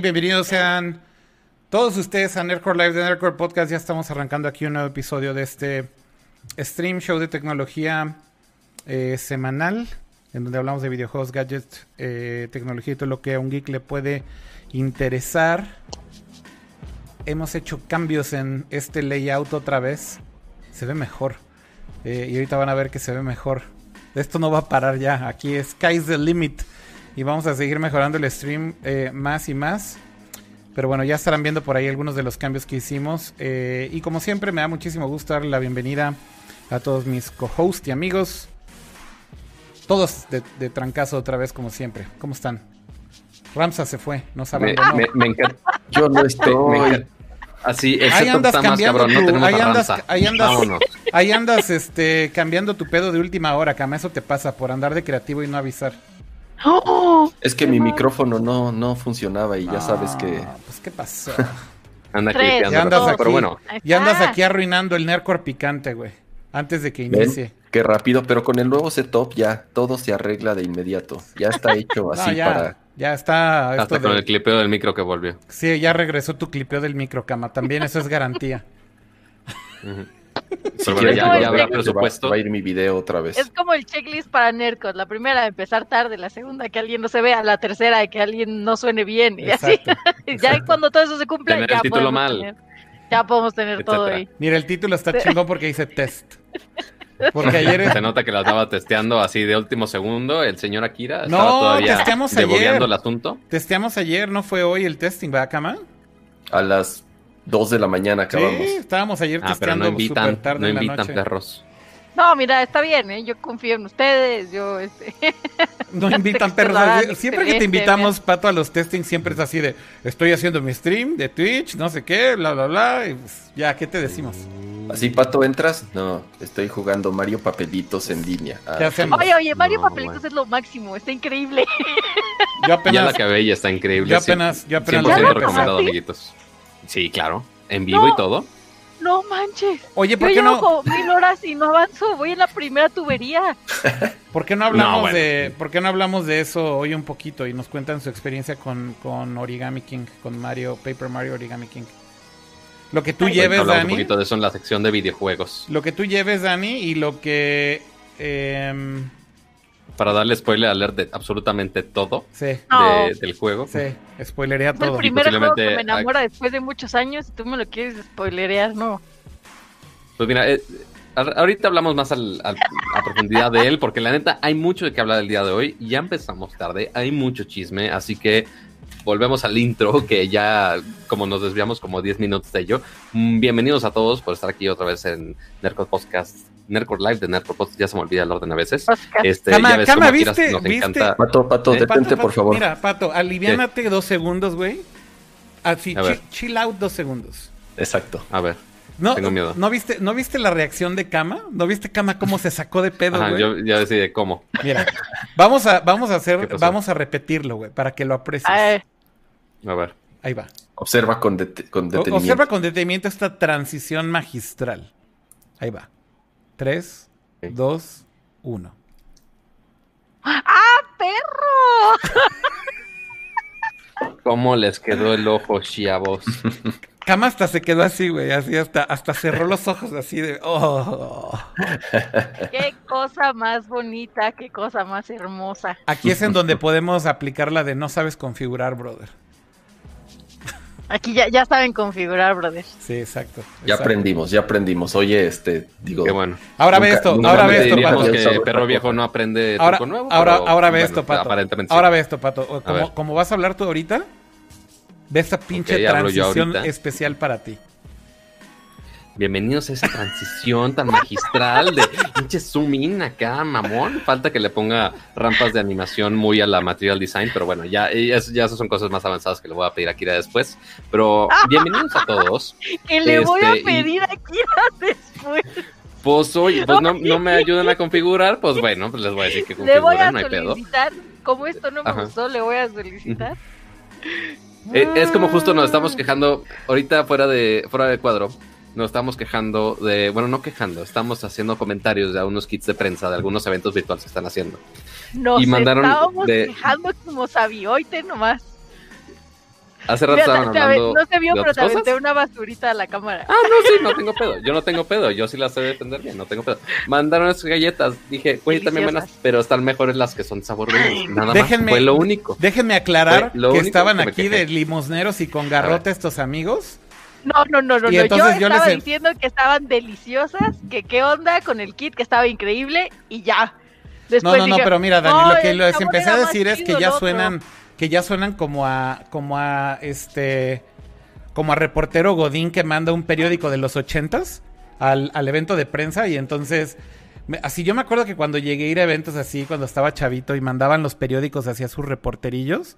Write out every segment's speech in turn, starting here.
Bienvenidos sean todos ustedes a Nerdcore Live de Nerdcore Podcast. Ya estamos arrancando aquí un nuevo episodio de este stream show de tecnología eh, semanal, en donde hablamos de videojuegos, gadgets, eh, tecnología y todo lo que a un geek le puede interesar. Hemos hecho cambios en este layout otra vez. Se ve mejor. Eh, y ahorita van a ver que se ve mejor. Esto no va a parar ya. Aquí Sky's the Limit. Y vamos a seguir mejorando el stream eh, más y más. Pero bueno, ya estarán viendo por ahí algunos de los cambios que hicimos. Eh, y como siempre, me da muchísimo gusto darle la bienvenida a todos mis co-hosts y amigos. Todos de, de, trancazo otra vez, como siempre. ¿Cómo están? Ramsa se fue, no sabe. Me, me, me, encanta. Yo no estoy. Así, ahí andas cambiando cabrón, tu, no ahí, andas, ahí andas, ahí andas, este, cambiando tu pedo de última hora, Cama. Eso te pasa por andar de creativo y no avisar. ¡Oh! Es que mi micrófono no, no funcionaba y ya sabes que. Ah, pues qué pasó. Anda clipeando, ya andas aquí, pero bueno. Ya andas aquí arruinando el Nerdcore picante, güey. Antes de que inicie. ¿Ven? Qué rápido, pero con el nuevo setup ya todo se arregla de inmediato. Ya está hecho así no, ya, para. Ya está. Hasta con el clipeo del micro que volvió. Sí, ya regresó tu clipeo del micro, cama. También eso es garantía. Ya, ya habrá presupuesto. Va, va, a ir mi video otra vez. Es como el checklist para Nercos. La primera, empezar tarde. La segunda, que alguien no se vea. La tercera, que alguien no suene bien. Y exacto, así. exacto. ya cuando todo eso se cumple, Tener ya el título podemos mal. Tener, ya podemos tener todo ahí. Mira, el título está chingón porque dice test. Porque ayer se nota que la estaba testeando así de último segundo. El señor Akira no, estaba todavía testeamos ayer. el asunto. Testeamos ayer, no fue hoy el testing, ¿verdad, Cama? A las 2 de la mañana acabamos. Sí, estábamos ayer ah, pero no invitan, tarde no en la invitan noche. perros. No, mira, está bien, ¿eh? Yo confío en ustedes, yo, este... No invitan perros. Siempre que te invitamos, Pato, a los testings, siempre es así de, estoy haciendo mi stream de Twitch, no sé qué, bla, bla, bla, y pues, ya, ¿qué te decimos? Así, Pato, ¿entras? No, estoy jugando Mario Papelitos en línea. ¿Qué hacemos? Oye, oye, Mario No, Papelitos es lo máximo, está increíble. Yo Ya apenas, la acabé y está increíble. yo apenas, yo apenas 100% lo ¿Ya lo recomendado, amiguitos. Sí, claro. En vivo No. y todo. No manches. Oye, ¿por Yo qué llevo no, mil horas y no avanzo, voy en la primera tubería. por qué no hablamos No, bueno. de, por qué no hablamos de eso hoy un poquito y nos cuentan su experiencia con, con Origami King, con Mario, Paper Mario Origami King? Lo que tú Ay, lleves, Hablamos un Dani, poquito de eso en la sección de videojuegos. lo que tú lleves, Dani, y lo que, em, Para darle spoiler alert de absolutamente todo sí, No. de- del juego. sí, spoilería Fue el todo. primer juego que me enamora después de muchos años y tú me lo quieres spoilerear, no. Pues mira, eh, ahorita hablamos más al- al- a profundidad de él, porque la neta hay mucho de qué hablar el día de hoy. Ya empezamos tarde, hay mucho chisme, así que volvemos al intro, que ya como nos desviamos como 10 minutos de ello. Mm, Bienvenidos a todos por estar aquí otra vez en Nerdcore Podcast, Nerdcore Live de Nerdcore Podcast, ya se me olvida el orden a veces. Podcast. Este, Cama, ya ves Cama, ¿viste- nos viste? encanta. Pato, Pato, ¿Eh? detente, Pato, por favor. Mira, Pato, aliviánate dos segundos, güey. Así, A chill, out dos segundos. Exacto. A ver, No, Tengo miedo. ¿no viste, ¿No viste la reacción de Cama? ¿No viste Cama cómo se sacó de pedo, Ajá, güey? yo ya decidí cómo. Mira, vamos a, vamos a ¿Qué hacer, vamos a repetirlo, güey, para que lo aprecies. Ay, A ver. Ahí va. Observa con, det con O- detenimiento. Observa con detenimiento esta transición magistral. Ahí va. Tres, dos, uno. ¡Ah, perro! ¿Cómo les quedó el ojo, chavos? Cama hasta se quedó así, güey, así hasta, hasta cerró los ojos así de... Oh. ¡Qué cosa más bonita! ¡Qué cosa más hermosa! Aquí es en donde podemos aplicar la de no sabes configurar, brother. Aquí ya, ya saben configurar, brother. Sí, exacto. Ya aprendimos, ya aprendimos. Oye, este, digo. Qué bueno. Ahora ve esto, ahora ve esto, Pato. que- perro viejo no aprende Ahora, truco nuevo. ahora, pero, ahora ve bueno, esto, Pato. aparentemente sí. Ahora ve esto, Pato. Como, como vas a hablar tú ahorita, ve esta pinche transición especial para ti. Bienvenidos a esa transición tan magistral de pinche zoom in acá, mamón. Falta que le ponga rampas de animación muy a la material design, pero bueno, ya, y eso, ya esas son cosas más avanzadas que le voy a pedir a Kira después. Pero bienvenidos a todos. Que le voy a Este, y- pedir a Kira después. Pues oye, pues no, no me ayudan a configurar, pues bueno, pues les voy a decir que Le voy a configuren, no hay pedo. Como esto no me Ajá. gustó, le voy a solicitar. Eh, es como justo nos estamos quejando, ahorita fuera de, fuera de cuadro, nos estamos quejando de, bueno, no quejando, estamos haciendo comentarios de algunos kits de prensa, de algunos eventos virtuales que están haciendo. Nos Y mandaron estábamos de- quejando como sabioite nomás. Hace rato Mira, estaban hablando no se vio, de pero te aventé una basurita a la cámara. Ah, no, sí, no tengo pedo. Yo no tengo pedo. Yo sí las sé defender bien, no tengo pedo. Mandaron esas galletas. Dije, güey, también buenas, pero están mejores las que son sabor dulce. Nada Déjenme- más. Fue lo único. Déjenme aclarar que estaban que aquí quejé. de limosneros y con garrote estos amigos. No, no, no, no, no. Yo yo estaba les- diciendo que estaban deliciosas, que qué onda con el kit, que estaba increíble y ya. No, Después no, no, dije, pero mira, Dani, "No, lo que les empecé a decir es que ya el otro". suenan, que ya suenan como a, como a este, como a reportero Godín que manda un periódico de los ochentas al, al evento de prensa y entonces, me- así yo me acuerdo que cuando llegué a ir a eventos así, cuando estaba chavito y mandaban los periódicos hacia sus reporterillos,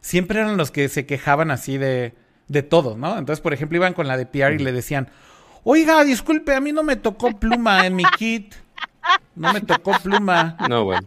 siempre eran los que se quejaban así de, de todo, ¿no? Entonces, por ejemplo, iban con la de PR y le decían, oiga, disculpe, a mí no me tocó pluma en mi kit. No me tocó pluma. No, bueno.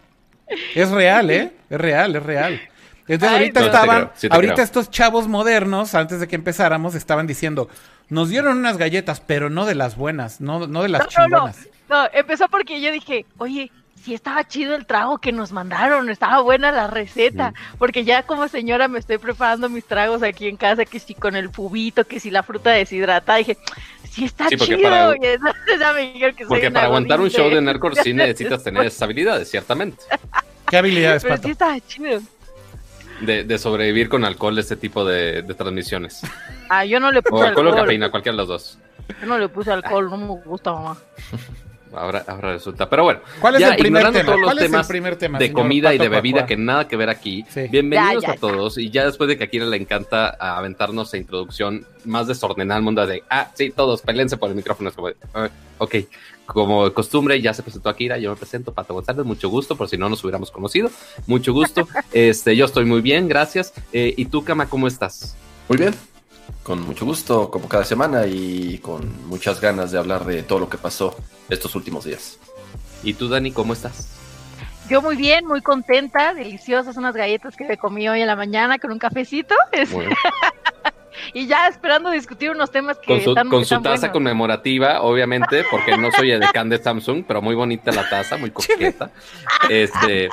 Es real, ¿eh? Es real, es real. Entonces Ay, ahorita no. Sí te estaban, creo, sí te ahorita creo. estos chavos modernos, antes de que empezáramos, estaban diciendo, nos dieron unas galletas, pero no de las buenas, no, no de las No, no, no. chingonas. No, empezó porque yo dije, oye, sí estaba chido el trago que nos mandaron, estaba buena la receta, porque ya como señora me estoy preparando mis tragos aquí en casa, que si con el fubito, que si la fruta deshidratada, dije, sí está Sí, porque chido. para- dijeron que Porque para aguantar un show de Nerdcore sí necesitas tener esas habilidades, ciertamente. ¿Qué habilidades, Pero Pato? sí estaba chido. De, de sobrevivir con alcohol de este tipo de, de transmisiones. Ah, yo no le O puse alcohol alcohol. o cafeína, cualquiera de los dos. Yo no le puse alcohol, no me gusta, mamá. Ahora, ahora resulta. Pero bueno, ¿Cuál es ya, el primer ignorando tema? todos los ¿Cuál es el temas primer tema, de comida y de bebida que nada que ver aquí. Sí. Bienvenidos Ya, ya, a todos. Y ya después de que a Kira le encanta aventarnos la introducción más desordenada al mundo de, ah, sí, todos, pelense por el micrófono. Es como, de, "Ah, ok, como de costumbre, ya se presentó Akira, yo me presento, Pato González, mucho gusto, por si no nos hubiéramos conocido, mucho gusto. este, yo estoy muy bien, gracias. Eh, ¿Y tú, Kama, cómo estás? Muy bien. Con mucho gusto, como cada semana, y con muchas ganas de hablar de todo lo que pasó estos últimos días. ¿Y tú, Dani, cómo estás? Yo muy bien, muy contenta, deliciosas unas galletas que me comí hoy en la mañana con un cafecito. y ya esperando discutir unos temas que Con su, están, con su están taza buenos. conmemorativa, obviamente, porque no soy edecán de Samsung, pero muy bonita la taza, muy coqueta. Este,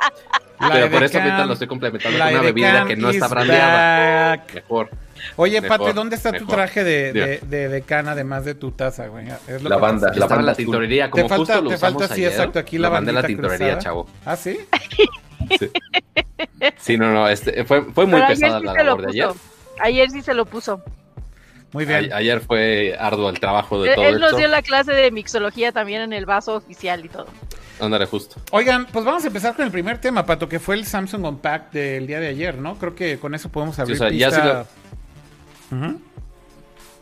La pero por eso ahorita lo estoy complementando la con una bebida que no está brandeada. back. Mejor. Oye, Mejor, Pate, ¿dónde está tu traje de, de, de decana además de tu taza, güey? Es lo La que banda, te- la banda la tintorería, como Te falta- justo lo te usamos falta, sí, ayer. exacto, aquí la mandé a la tintorería, cruzada. chavo. ¿Ah, sí? Sí, no, no, este, fue, fue muy Pero pesada sí la se lo labor de ayer. puso. Ayer sí se lo puso. Muy bien. A- ayer fue arduo el trabajo de Él, todo él nos esto. dio la clase de mixología también en el vaso oficial y todo. Ándale, justo. Oigan, pues vamos a empezar con el primer tema, Pato, que fue el Samsung Unpacked del día de ayer, ¿no? Creo que con eso podemos abrir o sea, ya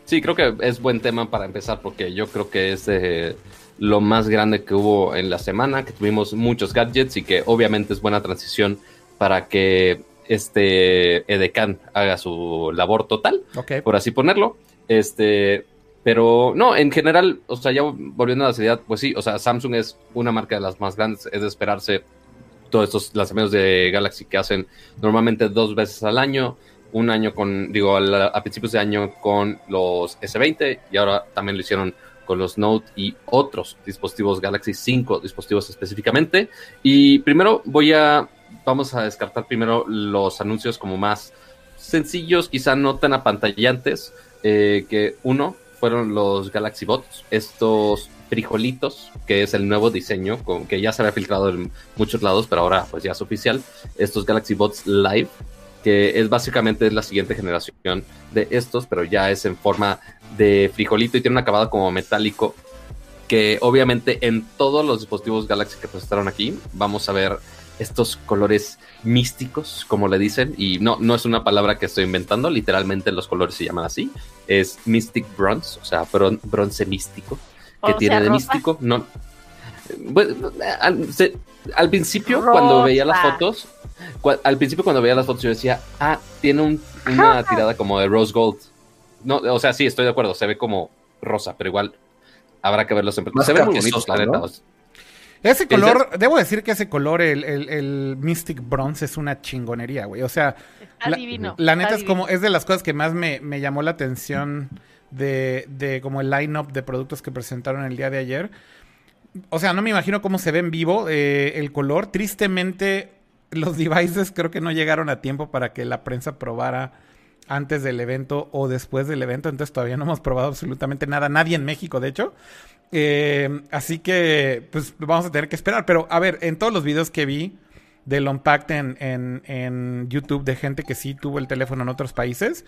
Sí, creo que es buen tema para empezar porque yo creo que es eh, lo más grande que hubo en la semana, que tuvimos muchos gadgets y que obviamente es buena transición para que este Edecan haga su labor total, por así ponerlo. Este, pero no, en general, o sea, ya volviendo a la seriedad, pues sí, o sea, Samsung es una marca de las más grandes, es de esperarse todos estos lanzamientos de Galaxy que hacen normalmente dos veces al año, un año con, digo, al- a, principios de año con los S20 y ahora también lo hicieron con los Note y otros dispositivos Galaxy 5 dispositivos específicamente. Y primero voy a, vamos a descartar primero los anuncios como más sencillos, quizá no tan apantallantes, eh, que uno fueron los Galaxy Bots, estos frijolitos, que es el nuevo diseño, que ya se había filtrado en muchos lados, pero ahora pues ya es oficial, estos Galaxy Bots Live, que es básicamente la siguiente generación de estos, pero ya es en forma de frijolito y tiene un acabado como metálico, que obviamente en todos los dispositivos Galaxy que presentaron aquí vamos a ver estos colores místicos, como le dicen, y no, no es una palabra que estoy inventando, literalmente los colores se llaman así, es Mystic Bronze, o sea, bron- bronce místico, que tiene de rosa. místico, no... Bueno, se- al principio, cuando veía las fotos, al principio cuando veía las fotos yo decía, ah, tiene un- una tirada como de rose gold. No, o sea, sí, estoy de acuerdo, se ve como rosa, pero igual habrá que verlos en Más Se ven muy bonitos, la neta. Ese ¿Qué color, debo decir que ese color, el, el- el Mystic Bronze, es una chingonería, güey. O sea, Está la, divino. la neta está es como, es de las cosas que más me, me llamó la atención de, de como el line-up de productos que presentaron el día de ayer. O sea, no me imagino cómo se ve en vivo eh, el color. Tristemente, los devices creo que no llegaron a tiempo para que la prensa probara antes del evento o después del evento, entonces todavía no hemos probado absolutamente nada, nadie en México, de hecho. Eh, así que, pues vamos a tener que esperar. Pero, a ver, en todos los videos que vi del Unpacked en, en, en YouTube de gente que sí tuvo el teléfono en otros países,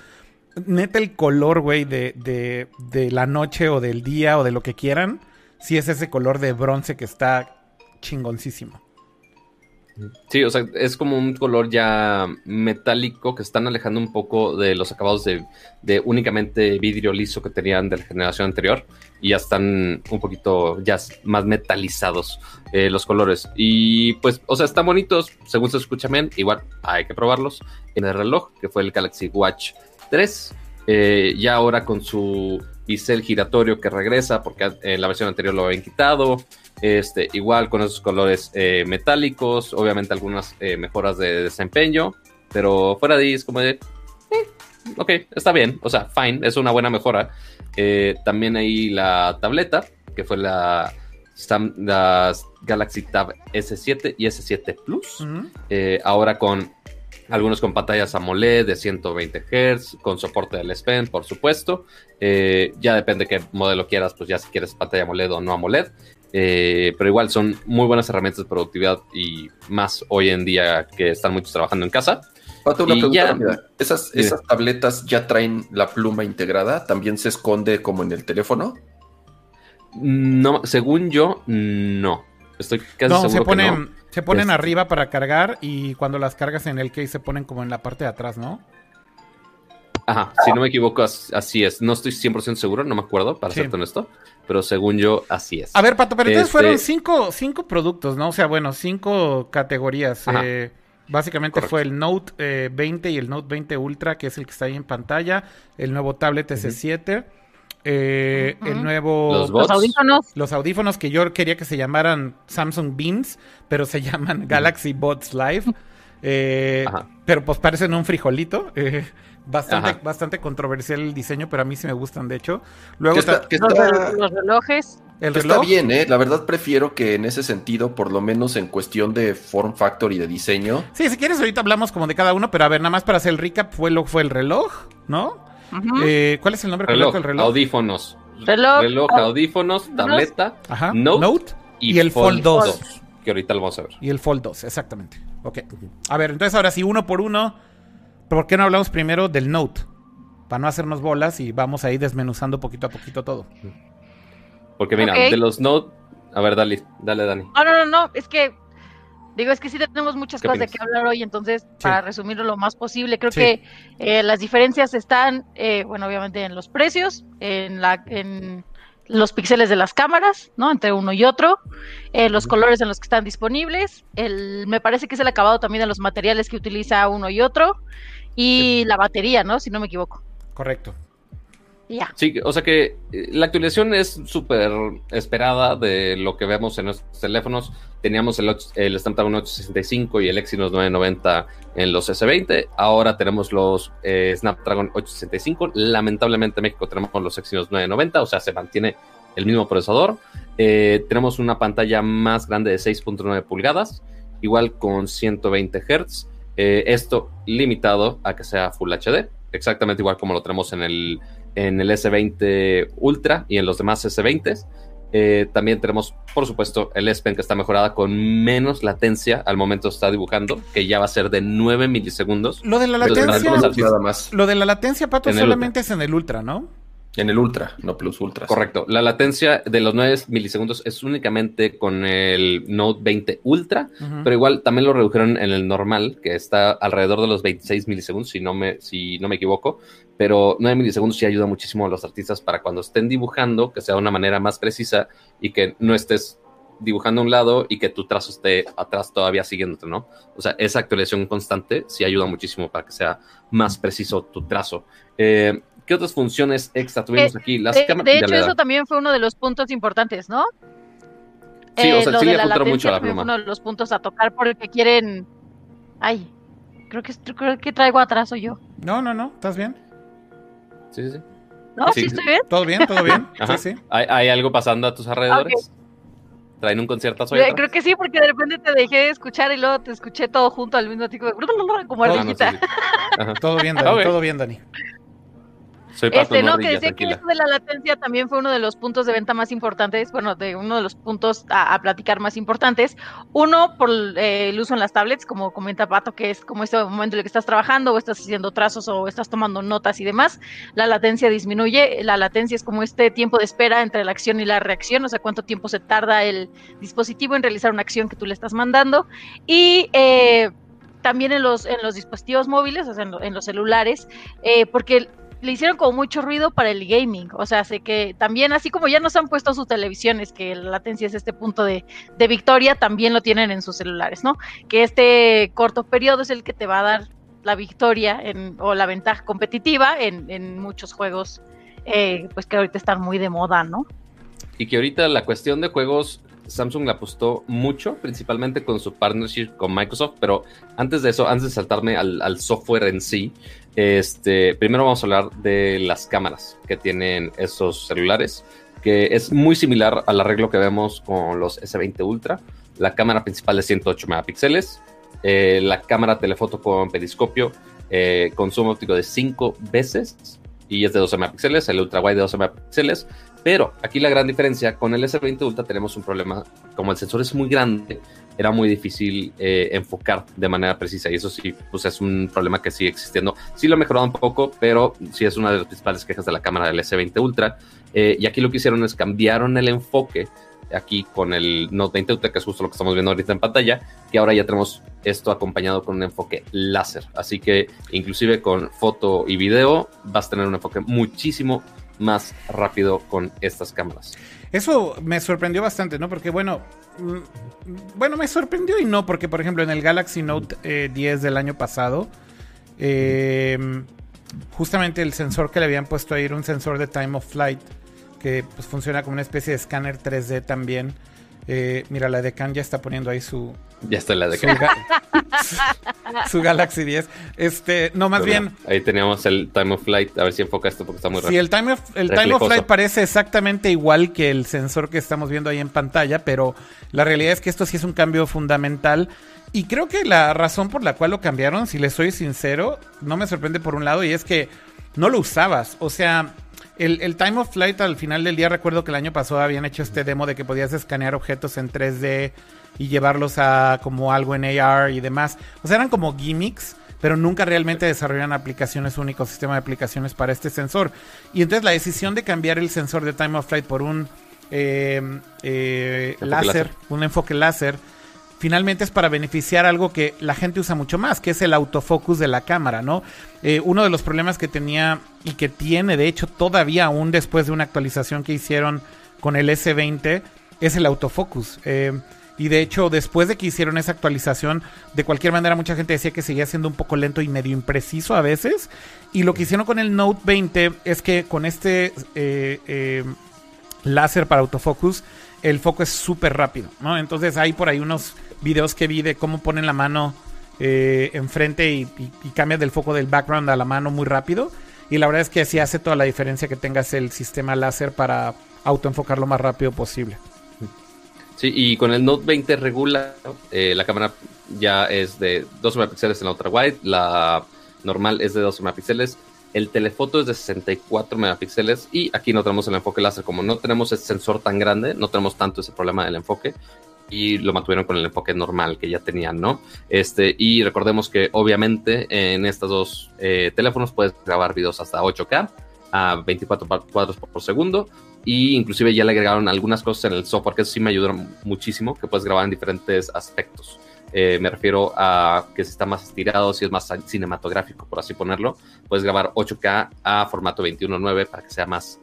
neta el color, güey, de, de, de la noche o del día o de lo que quieran, sí es ese color de bronce que está chingoncísimo. Sí, o sea, es como un color ya metálico que están alejando un poco de los acabados de, de únicamente vidrio liso que tenían de la generación anterior y ya están un poquito ya más metalizados eh, los colores. Y pues, o sea, están bonitos, según se escucha bien, igual hay que probarlos en el reloj, que fue el Galaxy Watch 3, eh, ya ahora con su bisel giratorio que regresa, porque en la versión anterior lo habían quitado. Este, igual con esos colores eh, metálicos, obviamente algunas eh, mejoras de desempeño, pero fuera de ahí es como de, eh, ok, está bien, o sea, fine, es una buena mejora. Eh, también ahí la tableta, que fue la, Sam- la Galaxy Tab S7 y S7 Plus, eh, ahora con algunos con pantallas AMOLED de 120 Hz, con soporte del S Pen, por supuesto. Eh, ya depende qué modelo quieras, pues ya si quieres pantalla AMOLED o no AMOLED. Eh, pero igual son muy buenas herramientas de productividad y más hoy en día que están muchos trabajando en casa. Pato, una Y pregunta ya- rápida. ¿Esas. ¿Esas tabletas ya traen la pluma integrada? ¿También se esconde como en el teléfono? No, según yo, no. Estoy casi No, seguro se que ponen, no. Se ponen Este- arriba para cargar y cuando las cargas en el case se ponen como en la parte de atrás, ¿no? Ajá, si no me equivoco, as- así es. No estoy 100% seguro, no me acuerdo, para Sí. serte honesto. Pero según yo, así es. A ver, Pato, pero entonces Este- fueron cinco, cinco productos, ¿no? O sea, bueno, cinco categorías. Eh, básicamente Correcto. fue el Note eh, 20 y el Note 20 Ultra, que es el que está ahí en pantalla. El nuevo tablet S7. Eh. El nuevo... Los Los audífonos. los audífonos que yo quería que se llamaran Samsung Beams, pero se llaman Galaxy Buds Live. Eh, pero pues parecen un frijolito. eh, bastante, Ajá. bastante controversial el diseño, pero a mí sí me gustan, de hecho. Luego está, Los, está- rel- los relojes. el que está reloj. bien, ¿eh? La verdad prefiero que en ese sentido, por lo menos en cuestión de form factor y de diseño, Sí, si quieres ahorita hablamos como de cada uno, pero a ver, nada más para hacer el recap, fue, lo, fue el reloj, ¿no? Eh, ¿Cuál es el nombre reloj, completo del reloj? audífonos. Reloj, reloj, au- audífonos, tableta Ajá. Note Note, y, Y el Fold 2. 2, Que ahorita lo vamos a ver. y el Fold 2, exactamente. Ok. A ver, entonces ahora sí, uno por uno, ¿por qué no hablamos primero del Note? Para no hacernos bolas y vamos ahí desmenuzando poquito a poquito todo. Porque mira, de los Note. A ver, dale, dale, Dani. No, no, no, no, es que digo, es que sí tenemos muchas ¿Qué cosas de qué hablar hoy, entonces, para resumirlo lo más posible, creo Sí. que eh, las diferencias están, eh, bueno, obviamente en los precios, en la, en los píxeles de las cámaras, ¿no? Entre uno y otro, eh, los colores en los que están disponibles, el, me parece que es el acabado también de los materiales que utiliza uno y otro, y la batería, ¿no? Si no me equivoco. Correcto. Sí, o sea que eh, la actualización es súper esperada de lo que vemos en nuestros teléfonos. Teníamos el, el Snapdragon 865 y el Exynos 990 en los S20. Ahora tenemos los eh, Snapdragon 865. Lamentablemente en México tenemos los Exynos 990, o sea, se mantiene el mismo procesador. Eh, tenemos una pantalla más grande de 6.9 pulgadas, igual con 120 Hz. Eh, esto limitado a que sea Full HD, exactamente igual como lo tenemos en el en el S20 Ultra y en los demás S20s. Eh, también tenemos, por supuesto, el S Pen que está mejorada con menos latencia al momento estar dibujando, que ya va a ser de 9 milisegundos. Lo de la latencia, nada más. lo de la latencia, Pato, solamente es en el Ultra, ¿no? En el Ultra, no Plus Ultra. Correcto. La latencia de los 9 milisegundos es únicamente con el Note 20 Ultra, pero igual también lo redujeron en el normal, que está alrededor de los 26 milisegundos, si no me, si no me equivoco. Pero 9 milisegundos sí ayuda muchísimo a los artistas para cuando estén dibujando, que sea de una manera más precisa y que no estés dibujando a un lado y que tu trazo esté atrás todavía siguiéndote, ¿no? O sea, esa actualización constante sí ayuda muchísimo para que sea más preciso tu trazo. Eh, ¿Qué otras funciones extra tuvimos aquí? Las De, de hecho, eso también fue uno de los puntos importantes, ¿no? Sí, o sea, lo sí de le la mucho a la también fue pluma. uno de los puntos a tocar porque quieren. Ay, creo que creo que traigo atraso yo. No, no, no, ¿estás bien? Sí, sí, sí. ¿No? Sí. ¿Sí estoy bien? ¿Todo bien? ¿Todo bien? Ajá. Sí, sí. ¿Hay, hay algo pasando a tus alrededores? traen un conciertazo. Eh, Creo que sí, porque de repente te dejé de escuchar y luego te escuché todo junto al mismo tiempo, como Ah, no, sí. Ajá. Todo bien, Dani, todo bien, Dani. Soy Este, no, que decía que tranquila. esto de la latencia también fue uno de los puntos de venta más importantes, bueno, de uno de los puntos a, a platicar más importantes. Uno, por eh, el uso en las tablets, como comenta Pato, que es como ese momento en el que estás trabajando o estás haciendo trazos o estás tomando notas y demás, la latencia disminuye. La latencia es como este tiempo de espera entre la acción y la reacción, o sea, cuánto tiempo se tarda el dispositivo en realizar una acción que tú le estás mandando. Y eh, también en los, en los dispositivos móviles, o sea, en, lo- en los celulares, eh, porque le hicieron como mucho ruido para el gaming. O sea, sé que también, así como ya nos han puesto sus televisiones, que la latencia es este punto de, de victoria, también lo tienen en sus celulares, ¿no? Que este corto periodo es el que te va a dar la victoria en- o la ventaja competitiva en, en muchos juegos, eh, pues que ahorita están muy de moda, ¿no? Y que ahorita la cuestión de juegos, Samsung la apostó mucho, principalmente con su partnership con Microsoft, pero antes de eso, antes de saltarme al, al software en sí, este, primero vamos a hablar de las cámaras que tienen esos celulares, que es muy similar al arreglo que vemos con los S20 Ultra. La cámara principal es 108 megapíxeles, eh, la cámara telefoto con periscopio eh, con zoom óptico de 5 veces y es de 12 megapíxeles, el ultra wide de 12 megapíxeles, pero aquí la gran diferencia, con el S20 Ultra tenemos un problema, como el sensor es muy grande, era muy difícil eh, enfocar de manera precisa y eso sí, pues es un problema que sigue existiendo. Sí lo ha mejorado un poco, pero sí es una de las principales quejas de la cámara del S20 Ultra. Eh, y aquí lo que hicieron es cambiaron el enfoque aquí con el Note 20 Ultra, que es justo lo que estamos viendo ahorita en pantalla, que ahora ya tenemos esto acompañado con un enfoque láser. Así que inclusive con foto y video vas a tener un enfoque muchísimo más rápido con estas cámaras. Eso me sorprendió bastante, ¿no? Porque bueno, mm, bueno, me sorprendió y no, porque por ejemplo en el Galaxy Note eh, 10 del año pasado, eh, justamente el sensor que le habían puesto ahí era un sensor de time of flight, que pues, funciona como una especie de escáner 3D también. Eh, mira, la Decan ya está poniendo ahí su, Ya está la su, su Galaxy 10. Este, no, más bien, Ahí teníamos el Time of Flight. A ver si enfoca esto porque está muy Sí, rápido. el time of, el time of flight parece exactamente igual que el sensor que estamos viendo ahí en pantalla, pero la realidad es que esto sí es un cambio fundamental. Y creo que la razón por la cual lo cambiaron, si les soy sincero, no me sorprende por un lado, y es que no lo usabas. O sea, el, el time of flight al final del día, recuerdo que el año pasado habían hecho este demo de que podías escanear objetos en 3D y llevarlos a como algo en AR y demás. O sea, eran como gimmicks pero nunca realmente desarrollan aplicaciones, un ecosistema de aplicaciones para este sensor. Y entonces la decisión de cambiar el sensor de time of flight por un eh, eh, láser. un enfoque láser, finalmente es para beneficiar algo que la gente usa mucho más, que es el autofocus de la cámara, ¿no? Eh, uno de los problemas que tenía y que tiene, de hecho, todavía aún después de una actualización que hicieron con el S20, es el autofocus. Eh, y de hecho, después de que hicieron esa actualización, de cualquier manera mucha gente decía que seguía siendo un poco lento y medio impreciso a veces. Y lo que hicieron con el Note 20 es que con este eh, eh, láser para autofocus, el foco es súper rápido, ¿no? Entonces hay por ahí unos videos que vi de cómo ponen la mano eh, enfrente y, y, y cambian del foco del background a la mano muy rápido. Y la verdad es que sí hace toda la diferencia que tengas el sistema láser para autoenfocar lo más rápido posible. Sí, y con el Note 20 regular, eh, la cámara ya es de 12 megapíxeles en la ultra wide, la normal es de 12 megapíxeles, el telefoto es de 64 megapíxeles y aquí no tenemos el enfoque láser, como no tenemos ese sensor tan grande, no tenemos tanto ese problema del enfoque y lo mantuvieron con el enfoque normal que ya tenían, ¿no? Este, y recordemos que obviamente en estos dos eh, teléfonos puedes grabar videos hasta 8K a 24 cuadros por segundo y inclusive ya le agregaron algunas cosas en el software que eso sí me ayudaron muchísimo, que puedes grabar en diferentes aspectos. Eh, me refiero a que si está más estirado, si es más cinematográfico, por así ponerlo, puedes grabar 8K a formato 21.9 para que sea más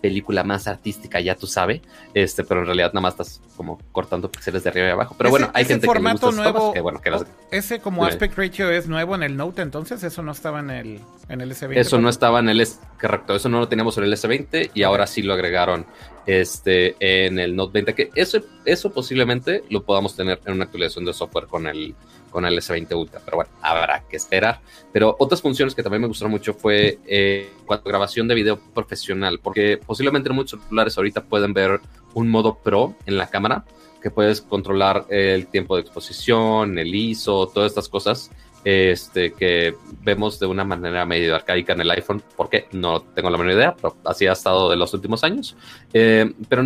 película más artística, ya tú sabes, este, pero en realidad nada más estás como cortando píxeles de arriba y abajo. Pero Ese- bueno, hay ese gente que le gusta nuevo, que bueno, que las- ese como Dime. aspect ratio es nuevo en el Note, entonces eso no estaba en el, en el S20. Eso no estaba en el S, correcto, eso no lo teníamos en el S20 y ahora sí lo agregaron este en el Note 20, que eso, eso posiblemente lo podamos tener en una actualización de software con el, con el S20 Ultra, pero bueno, habrá que esperar. Pero otras funciones que también me gustaron mucho fue eh, grabación de video profesional, porque posiblemente en muchos celulares ahorita pueden ver un modo pro en la cámara, que puedes controlar el tiempo de exposición, el ISO, todas estas cosas este, que vemos de una manera medio arcaica en el iPhone, porque no tengo la menor idea, pero así ha estado de los últimos años. Eh, pero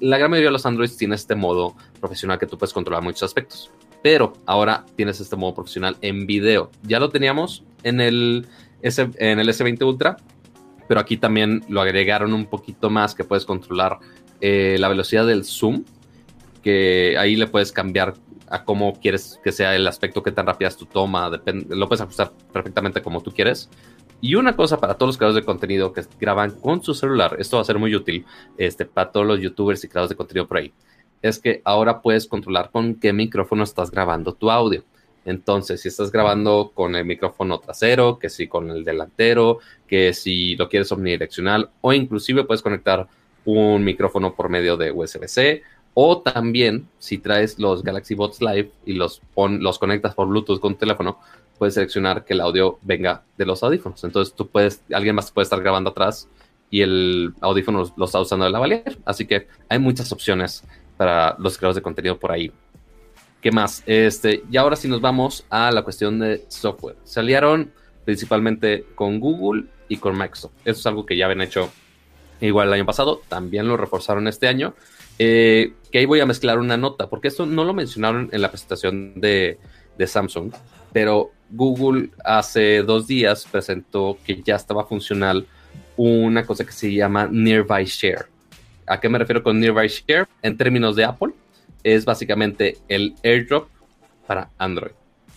la gran mayoría de los Androids tiene este modo profesional que tú puedes controlar muchos aspectos. Pero ahora tienes este modo profesional en video. Ya lo teníamos en el, S, en el S20 Ultra, pero aquí también lo agregaron un poquito más que puedes controlar eh, la velocidad del zoom, que ahí le puedes cambiar a cómo quieres que sea el aspecto, qué tan rápida es tu toma, depende, lo puedes ajustar perfectamente como tú quieres. Y una cosa para todos los creadores de contenido que graban con su celular, esto va a ser muy útil este, para todos los youtubers y creadores de contenido por ahí, es que ahora puedes controlar con qué micrófono estás grabando tu audio. Entonces, si estás grabando con el micrófono trasero, que si con el delantero, que si lo quieres omnidireccional o inclusive puedes conectar un micrófono por medio de USB-C o también, si traes los Galaxy Bots Live y los, los conectas por Bluetooth con tu teléfono, puedes seleccionar que el audio venga de los audífonos. Entonces tú puedes, alguien más puede estar grabando atrás y el audífono lo está usando de la lavalier. Así que hay muchas opciones para los creadores de contenido por ahí. ¿Qué más? Este, y ahora sí nos vamos a la cuestión de software. Se aliaron principalmente con Google y con Microsoft. Eso es algo que ya habían hecho igual el año pasado, también lo reforzaron este año. Eh, que ahí voy a mezclar una nota, porque esto no lo mencionaron en la presentación de, Samsung, pero Google hace dos días presentó que ya estaba funcional una cosa que se llama Nearby Share. ¿A qué me refiero con Nearby Share? En términos de Apple, es básicamente el airdrop para Android.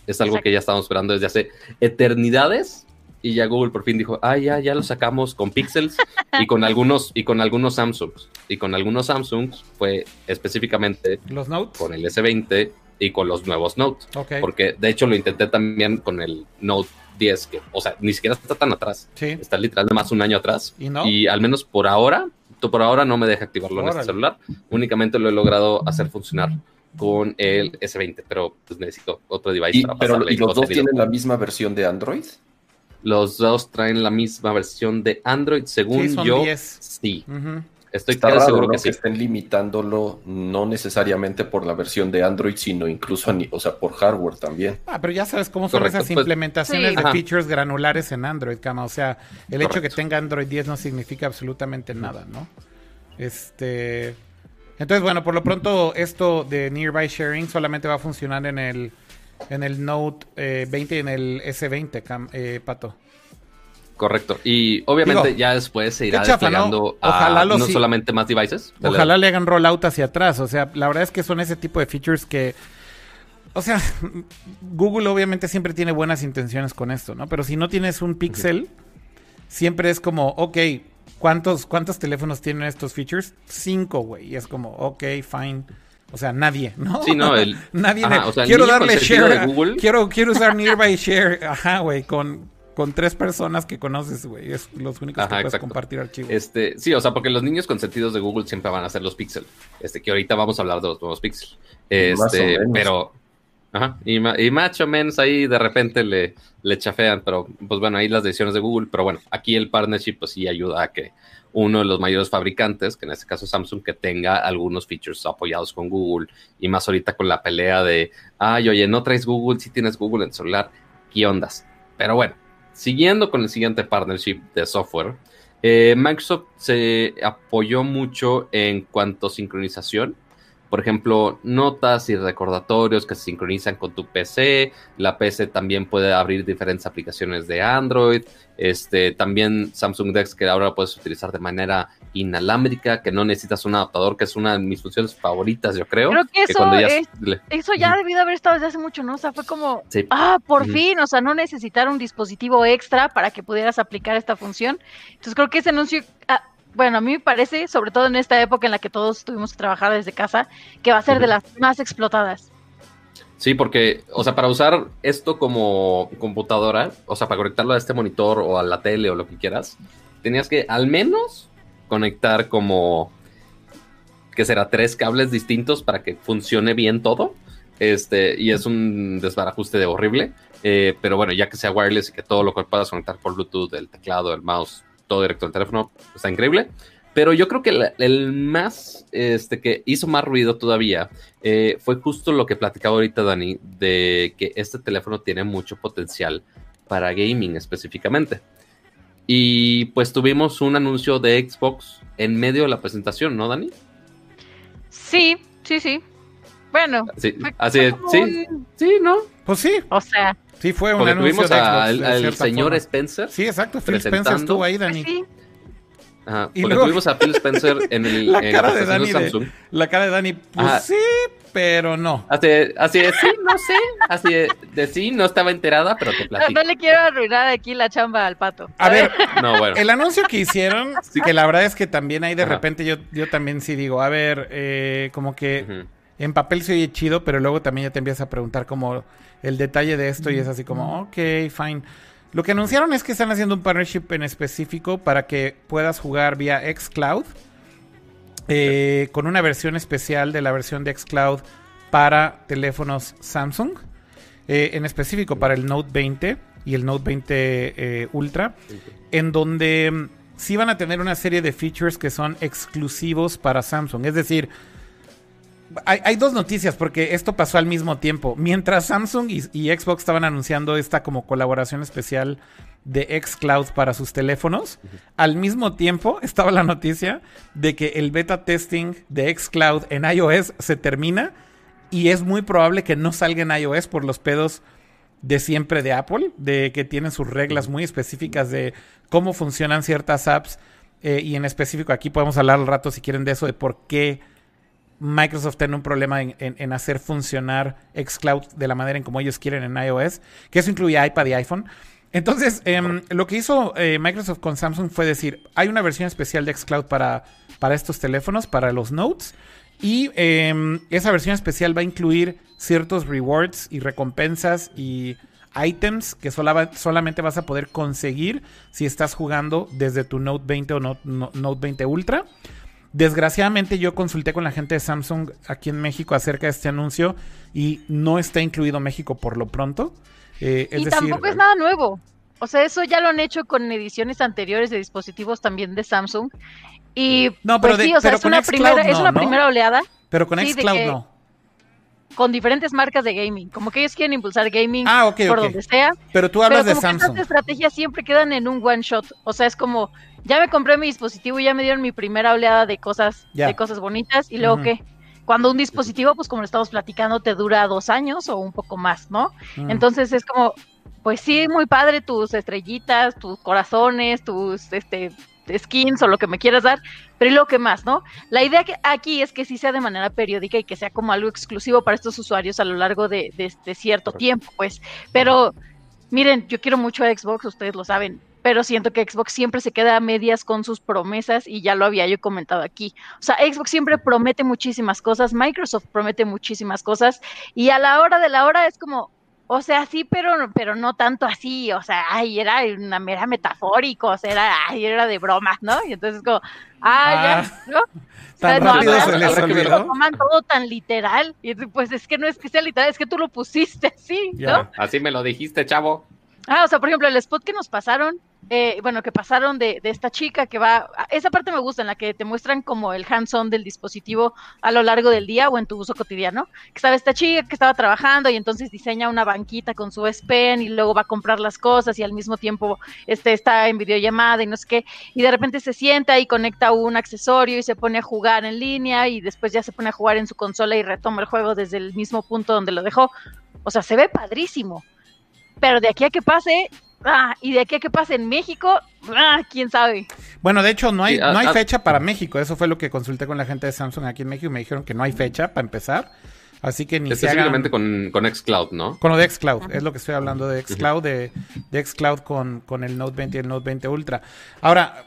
Es algo que ya estábamos esperando desde hace eternidades y ya Google por fin dijo, ah, ya, ya lo sacamos con Pixels y con algunos, y con algunos Samsungs. Y con algunos Samsungs fue específicamente los Note con el S20 y con los nuevos Note. Porque de hecho lo intenté también con el Note 10, que, o sea, ni siquiera está tan atrás. Está literalmente más un año atrás. ¿Y, al menos por ahora, por ahora no me deja activarlo en este celular. Únicamente lo he logrado hacer funcionar con el S20, pero pues necesito otro device para pero, ¿Y los dos tienen la misma versión de Android? Los dos traen la misma versión de Android, según yo. Sí. Estoy Está seguro que, estén limitándolo no necesariamente por la versión de Android, sino incluso o sea, por hardware también. Ah, pero ya sabes cómo son esas pues, implementaciones de features granulares en Android, Cama. O sea, el hecho que tenga Android 10 no significa absolutamente nada, ¿no? Este. Entonces, bueno, por lo pronto, esto de Nearby Sharing solamente va a funcionar en el en el Note 20 y en el S20, eh, Pato. Correcto. Y obviamente ya después se irá desplegando ¿no? no solamente más devices. Ojalá le hagan rollout hacia atrás. O sea, la verdad es que son ese tipo de features que. O sea, Google obviamente siempre tiene buenas intenciones con esto, ¿no? Pero si no tienes un Pixel, siempre es como, ok, ¿cuántos, ¿cuántos teléfonos tienen estos features? Cinco, güey. Y es como, ok, fine. O sea, nadie, ¿no? Sí, no, el... nadie. quiero darle share. Google. Quiero, quiero usar Nearby Share. Ajá, güey, con, con tres personas que conoces, güey. Es los únicos que puedes compartir archivos. Este, sí, o sea, porque los niños consentidos de Google siempre van a ser los Pixel. Este, que ahorita vamos a hablar de los nuevos Pixel. Este, pero. Ajá, y, y más o menos ahí de repente le, le chafean, pero pues bueno, ahí las decisiones de Google. Pero bueno, aquí el partnership pues sí ayuda a que uno de los mayores fabricantes, que en este caso Samsung, que tenga algunos features apoyados con Google y más ahorita con la pelea de, ay, oye, no traes Google, si tienes Google en celular, ¿qué ondas? Pero bueno, siguiendo con el siguiente partnership de software, eh, Microsoft se apoyó mucho en cuanto a sincronización por ejemplo, notas y recordatorios que se sincronizan con tu PC. La PC también puede abrir diferentes aplicaciones de Android. Este, también Samsung Dex que ahora puedes utilizar de manera inalámbrica, que no necesitas un adaptador, que es una de mis funciones favoritas, yo creo. Creo que eso, ya, eso ya debido haber estado desde hace mucho, ¿no? O sea, fue como, ah, por fin, o sea, no necesitar un dispositivo extra para que pudieras aplicar esta función. Entonces creo que ese anuncio... Ah, bueno, a mí me parece, sobre todo en esta época en la que todos tuvimos que trabajar desde casa, que va a ser de las más explotadas. Sí, porque, o sea, para usar esto como computadora, o sea, para conectarlo a este monitor o a la tele o lo que quieras, tenías que al menos conectar como, que será? Tres cables distintos para que funcione bien todo. Este, y es un desbarajuste de horrible. Eh, pero bueno, ya que sea wireless y que todo lo que puedas conectar por Bluetooth, el teclado, el mouse, todo directo al teléfono, está increíble. Pero yo creo que la- el más, este, que hizo más ruido todavía eh, fue justo lo que platicaba ahorita Dani, de que este teléfono tiene mucho potencial para gaming específicamente. Y pues tuvimos un anuncio de Xbox en medio de la presentación, ¿no, Dani? Sí, sí, sí. Bueno, Sí, fue- así fue es. como Sí, un- sí, ¿no? Pues sí, O sea, sí fue un Porque anuncio tuvimos de Xbox, al, de señor forma. Spencer. Sí, exacto. Phil Spencer presentando. estuvo ahí, Dani. sí. Ajá, Y porque luego- tuvimos a Phil Spencer en el La en cara la de Dani de- Samsung. La cara de Dani, pues Ajá. sí, pero no. Así, así es, sí, no sé. Así de, de sí, no estaba enterada, pero te platico. no le quiero arruinar aquí la chamba al pato. A ver, No, bueno. el anuncio que hicieron, que la verdad es que también ahí de Ajá. repente yo, yo también sí digo, a ver, eh, como que en papel se oye chido, pero luego también ya te empiezas a preguntar como el detalle de esto y es así como, ok, fine. Lo que anunciaron es que están haciendo un partnership en específico para que puedas jugar vía xCloud eh, con una versión especial de la versión de xCloud para teléfonos Samsung, eh, en específico para el Note 20 y el Note 20 eh, Ultra, en donde mm, sí van a tener una serie de features que son exclusivos para Samsung. Es decir, hay, hay dos noticias porque esto pasó al mismo tiempo. Mientras Samsung y, y Xbox estaban anunciando esta como colaboración especial de xCloud para sus teléfonos, al mismo tiempo estaba la noticia de que el beta testing de xCloud en iOS se termina y es muy probable que no salga en iOS por los pedos de siempre de Apple, de que tienen sus reglas muy específicas de cómo funcionan ciertas apps eh, y en específico aquí podemos hablar al rato si quieren de eso, de por qué Microsoft tiene un problema en, hacer funcionar xCloud de la manera en como ellos quieren en iOS, que eso incluye iPad y iPhone. Entonces, em, lo que hizo eh, Microsoft con Samsung fue decir, hay una versión especial de xCloud para, para estos teléfonos, para los Notes, y em, esa versión especial va a incluir ciertos rewards y recompensas y items que sola- solamente vas a poder conseguir si estás jugando desde tu Note 20 o Note, No- Note 20 Ultra. Desgraciadamente yo consulté con la gente de Samsung aquí en México acerca de este anuncio y no está incluido México por lo pronto. Eh, es y decir, tampoco es nada nuevo. O sea, eso ya lo han hecho con ediciones anteriores de dispositivos también de Samsung. Y No, pero pues de- sí, o sea, pero es una, primera, es una ¿no? primera oleada pero con sí, xCloud no. con diferentes marcas de gaming. Como que ellos quieren impulsar gaming Ah, ok, por ok. donde sea. Pero tú Pero hablas de que estas Samsung. estrategias siempre quedan en un one shot. O sea, es como, ya me compré mi dispositivo, ya me dieron mi primera oleada de cosas, de cosas bonitas, y luego Ujú. qué. Cuando un dispositivo, pues como lo estamos platicando, te dura dos años o un poco más, ¿no? Entonces es como, pues sí, muy padre tus estrellitas, tus corazones, tus este skins o lo que me quieras dar, pero ¿y lo que más, no? La idea que aquí es que sí sea de manera periódica y que sea como algo exclusivo para estos usuarios a lo largo de, de- de cierto tiempo, pues. Pero miren, yo quiero mucho a Xbox, ustedes lo saben, pero siento que Xbox siempre se queda a medias con sus promesas y ya lo había yo comentado aquí. O sea, Xbox siempre promete muchísimas cosas, Microsoft promete muchísimas cosas y a la hora de la hora es como, o sea, sí, pero, pero no tanto así, o sea, ay, era una mera metafórico, o sea, era, ay, era de broma, ¿no? Y entonces como, ah, ya, ¿no? O sea, Tan no, rápido no, se les olvidó. lo toman todo tan literal, y pues es que no es que sea literal, es que tú lo pusiste así, ¿no? Ya. Así me lo dijiste, chavo. Ah, o sea, por ejemplo, el spot que nos pasaron, eh, bueno, que pasaron de, de esta chica que va, esa parte me gusta, en la que te muestran como el hands-on del dispositivo a lo largo del día o en tu uso cotidiano, que estaba esta chica que estaba trabajando y entonces diseña una banquita con su S Pen y luego va a comprar las cosas y al mismo tiempo este, está en videollamada y no sé qué, y de repente se sienta y conecta un accesorio y se pone a jugar en línea y después ya se pone a jugar en su consola y retoma el juego desde el mismo punto donde lo dejó. O sea, se ve padrísimo. Pero de aquí a que pase, ah, y de aquí a que pase en México, ah, quién sabe. Bueno, de hecho, no hay, Sí, a- no hay a- fecha para México. Eso fue lo que consulté con la gente de Samsung aquí en México. y Me dijeron que no hay fecha para empezar. Así que ni se hagan... Específicamente con, con Xcloud, ¿no? Con lo de xCloud, es lo que estoy hablando de xCloud, de, de xCloud con, con el Note 20 y el Note 20 Ultra. Ahora,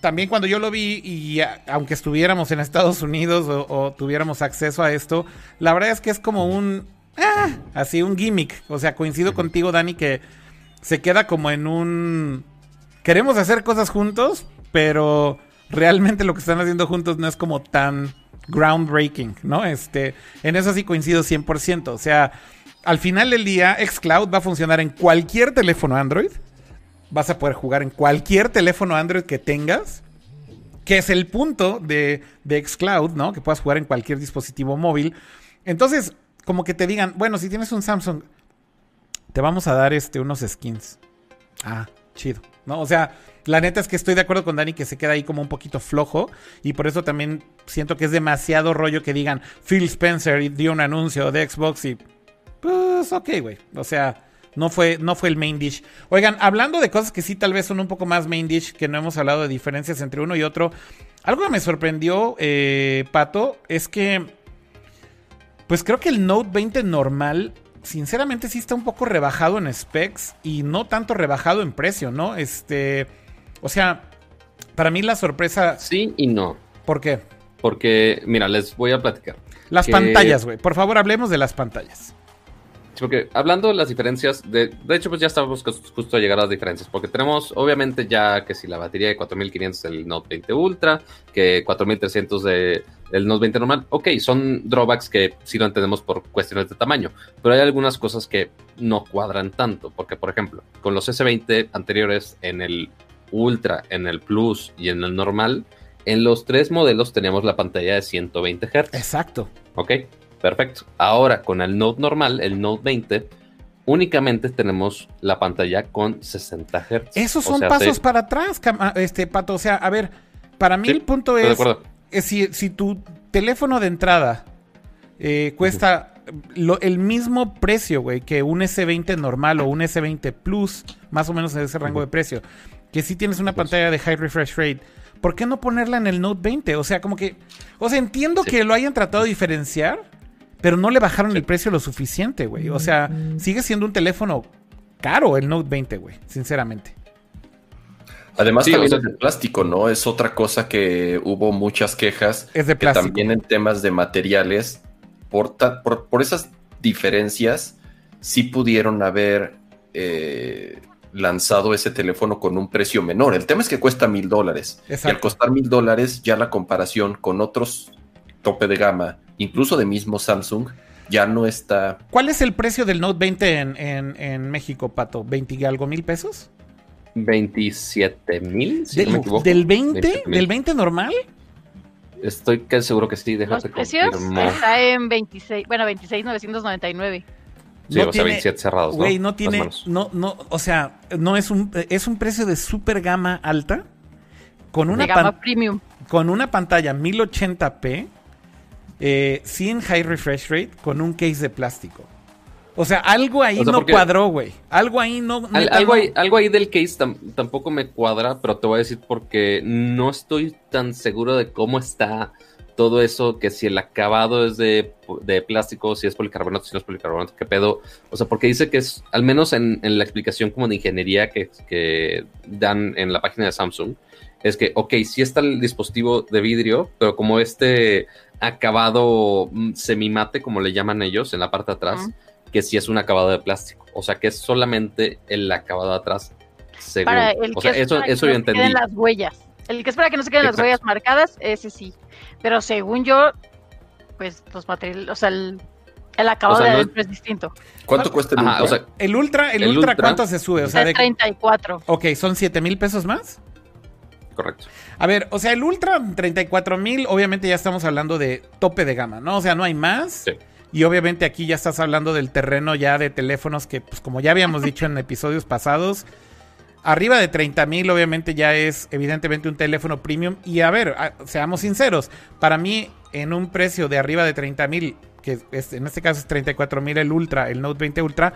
también cuando yo lo vi, y a- aunque estuviéramos en Estados Unidos o, o tuviéramos acceso a esto, la verdad es que es como un, ah, así un gimmick. O sea, coincido contigo, Dani, que se queda como en un, queremos hacer cosas juntos, pero realmente lo que están haciendo juntos no es como tan groundbreaking, ¿no? Este, en eso sí coincido 100%. O sea, al final del día, xCloud va a funcionar en cualquier teléfono Android. Vas a poder jugar en cualquier teléfono Android que tengas. que es el punto de, de Xcloud, ¿no? Que puedas jugar en cualquier dispositivo móvil. Entonces, como que te digan, bueno, si tienes un Samsung, te vamos a dar este, unos skins. Ah, chido. ¿No? O sea, la neta es que estoy de acuerdo con Dani que se queda ahí como un poquito flojo. Y por eso también siento que es demasiado rollo que digan Phil Spencer dio un anuncio de Xbox y. Pues ok, güey. O sea, no fue, no fue el main dish. Oigan, hablando de cosas que sí tal vez son un poco más main dish, que no hemos hablado de diferencias entre uno y otro. Algo que me sorprendió, eh, Pato, es que. Pues creo que el Note 20 normal sinceramente sí está un poco rebajado en specs y no tanto rebajado en precio, ¿no? Este, o sea, para mí la sorpresa... Sí y no. ¿Por qué? Porque, mira, les voy a platicar. Las pantallas, güey. Por favor, hablemos de las pantallas. Porque hablando de las diferencias, de, de hecho, pues ya estamos justo a llegar a las diferencias, porque tenemos obviamente ya que si la batería de 4500 del Note 20 Ultra, que 4300 de, del Note 20 normal, ok, son drawbacks que sí lo entendemos por cuestiones de tamaño, pero hay algunas cosas que no cuadran tanto, porque por ejemplo, con los S20 anteriores en el Ultra, en el Plus y en el normal, en los tres modelos teníamos la pantalla de 120 Hz. Exacto. Ok. Perfecto. Ahora con el Note normal, el Note 20, únicamente tenemos la pantalla con 60 Hz. Esos son pasos para atrás, este Pato. O sea, a ver, para mí el punto es, si, si, tu teléfono de entrada eh, cuesta lo, el mismo precio, güey, que un S20 normal o un S20 Plus, más o menos en ese rango de precio, que si tienes una pantalla de high refresh rate, ¿por qué no ponerla en el Note 20? O sea, como que, o sea, entiendo que lo hayan tratado de diferenciar, pero no le bajaron el precio lo suficiente, güey. O sea, sigue siendo un teléfono caro el Note 20, güey, sinceramente. Además, también es de plástico, ¿no? Es otra cosa que hubo muchas quejas. Es de plástico. también en temas de materiales, por, por, esas diferencias, sí pudieron haber eh, lanzado ese teléfono con un precio menor. El tema es que cuesta mil dólares. Y al costar mil dólares, ya la comparación con otros tope de gama incluso de mismo Samsung, ya no está. ¿Cuál es el precio del Note 20 en, México, Pato? ¿20 y algo mil pesos? 27 mil, si no me equivoco. ¿Del 20? ¿Del 20 normal? Estoy casi seguro que sí, déjate precios está en 26, bueno, 26,999. Sí, o sea, 27 cerrados. Güey, no, tiene, no, no, o sea, no es un, es un precio de super gama alta con una, gama premium. con una pantalla 1080p eh, sin high refresh rate con un case de plástico. O sea, algo ahí no cuadró, güey. Algo ahí no. algo, Ahí, algo ahí del case tampoco me cuadra, pero te voy a decir porque no estoy tan seguro de cómo está todo eso, que si el acabado es de, plástico, si es policarbonato, si no es policarbonato, qué pedo. O sea, porque dice que es, al menos en, la explicación como de ingeniería que, que, dan en la página de Samsung, es que, ok, sí está el dispositivo de vidrio, pero como este acabado mm, semimate, como le llaman ellos, en la parte de atrás, que sí es un acabado de plástico. O sea, que es solamente el acabado de atrás. Según. o sea, eso, eso yo entendí. las huellas. El que espera que no se queden las huellas marcadas, ese sí. Pero según yo, pues los materiales, o sea, el, acabado de adentro es distinto. ¿Cuánto cuesta el ultra? el ultra, el, ultra, ¿cuánto se sube? O sea, de 34. Ok, ¿son 7 mil pesos más? Correcto. A ver, o sea, el Ultra 34 mil, obviamente ya estamos hablando de tope de gama, ¿no? O sea, no hay más. Sí. Y obviamente aquí ya estás hablando del terreno ya de teléfonos que, pues como ya habíamos dicho en episodios pasados, arriba de 30 mil obviamente ya es evidentemente un teléfono premium. Y a ver, seamos sinceros, para mí en un precio de arriba de 30 mil, que en este caso es 34 mil el Ultra, el Note 20 Ultra,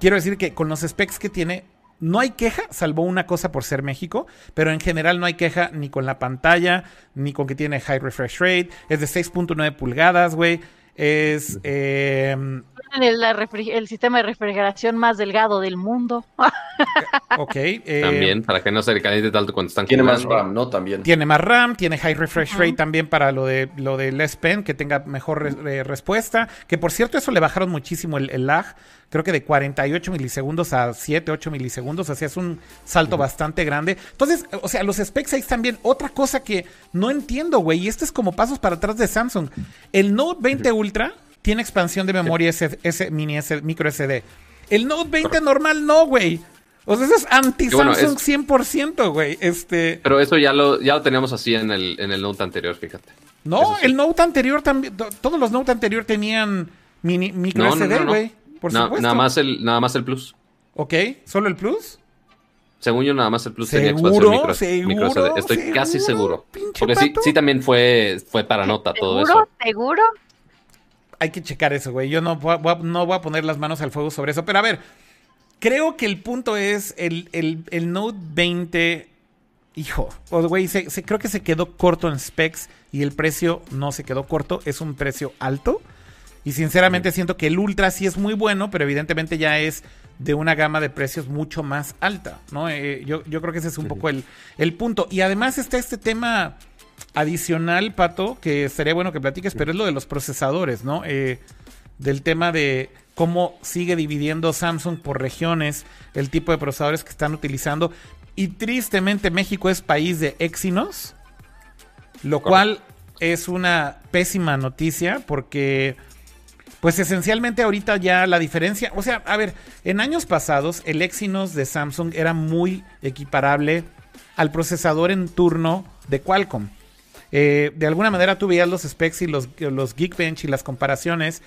quiero decir que con los specs que tiene, no hay queja, salvo una cosa por ser México, pero en general no hay queja ni con la pantalla, ni con que tiene high refresh rate. Es de 6.9 pulgadas, güey. Es. Eh, el, sistema de refrigeración más delgado del mundo. ok. Eh, también, para que no se caliente tanto cuando están Tiene más RAM, ¿no? También. Tiene más RAM, tiene high refresh rate también para lo de lo de Les Pen, que tenga mejor respuesta. Que por cierto, eso le bajaron muchísimo el, lag. Creo que de 48 milisegundos a 7, 8 milisegundos. Así es un salto bastante grande. Entonces, o sea, los specs ahí están bien. Otra cosa que no entiendo, güey, y este es como pasos para atrás de Samsung. El Note 20 Ultra tiene expansión de memoria ese, ese mini ese, micro SD. El Note 20 normal no, güey. O sea, eso es anti-Samsung bueno, 100%, güey. Este... Pero eso ya lo, ya lo teníamos así en el, en el Note anterior, fíjate. No, sí. el Note anterior también. to- Todos los Note anterior tenían mini, micro No, SD, no, no. Por supuesto. nada, más el, nada más el Plus. Ok, ¿solo el Plus? Según yo, nada más el Plus tenía ¿Seguro? expansión micro, ¿Seguro? micro SD. Estoy ¿Seguro? casi seguro. Porque sí, pato. sí también fue, fue para nota todo ¿Seguro? eso. ¿Seguro? Hay que checar eso, güey. Yo no voy, a, no voy a poner las manos al fuego sobre eso. Pero a ver, creo que el punto es el, el- el Note 20. Hijo, o, güey, se- se- creo que se quedó corto en specs y el precio no se quedó corto. Es un precio alto. Y sinceramente siento que el Ultra sí es muy bueno, pero evidentemente ya es de una gama de precios mucho más alta, ¿no? Eh, yo, yo creo que ese es un poco el, el punto. Y además está este tema adicional, Pato, que sería bueno que platiques, pero es lo de los procesadores, ¿no? Eh, del tema de cómo sigue dividiendo Samsung por regiones el tipo de procesadores que están utilizando. Y tristemente México es país de Exynos, lo cual es una pésima noticia porque pues esencialmente ahorita ya la diferencia, o sea, a ver, en años pasados el Exynos de Samsung era muy equiparable al procesador en turno de Qualcomm. Eh, de alguna manera tú veías los specs y los, los Geekbench y las comparaciones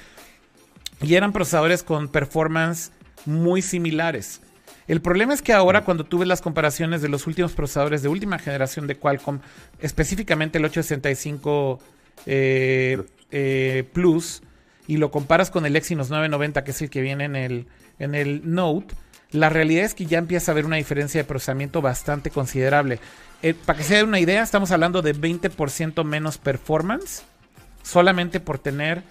y eran procesadores con performance muy similares. El problema es que ahora cuando tú ves las comparaciones de los últimos procesadores de última generación de Qualcomm, específicamente el 865 eh, eh, Plus, y lo comparas con el Exynos 990, que es el que viene en el, en el Note, la realidad es que ya empieza a haber una diferencia de procesamiento bastante considerable. Eh, para que se den una idea, estamos hablando de 20% menos performance solamente por tener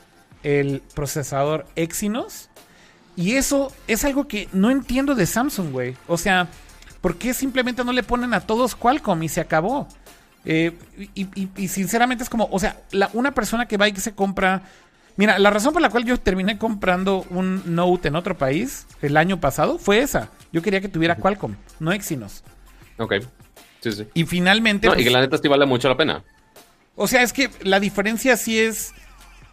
el procesador Exynos. Y eso es algo que no entiendo de Samsung, güey. O sea, ¿por qué simplemente no le ponen a todos Qualcomm y se acabó? Eh, y, sinceramente es como, o sea, una persona que va y que se compra... Mira, la razón por la cual yo terminé comprando un Note en otro país el año pasado fue esa. Yo quería que tuviera Qualcomm, no Exynos. Ok. Sí, sí. Y finalmente... No, y pues, que la neta sí vale mucho la pena. o sea, es que la diferencia sí es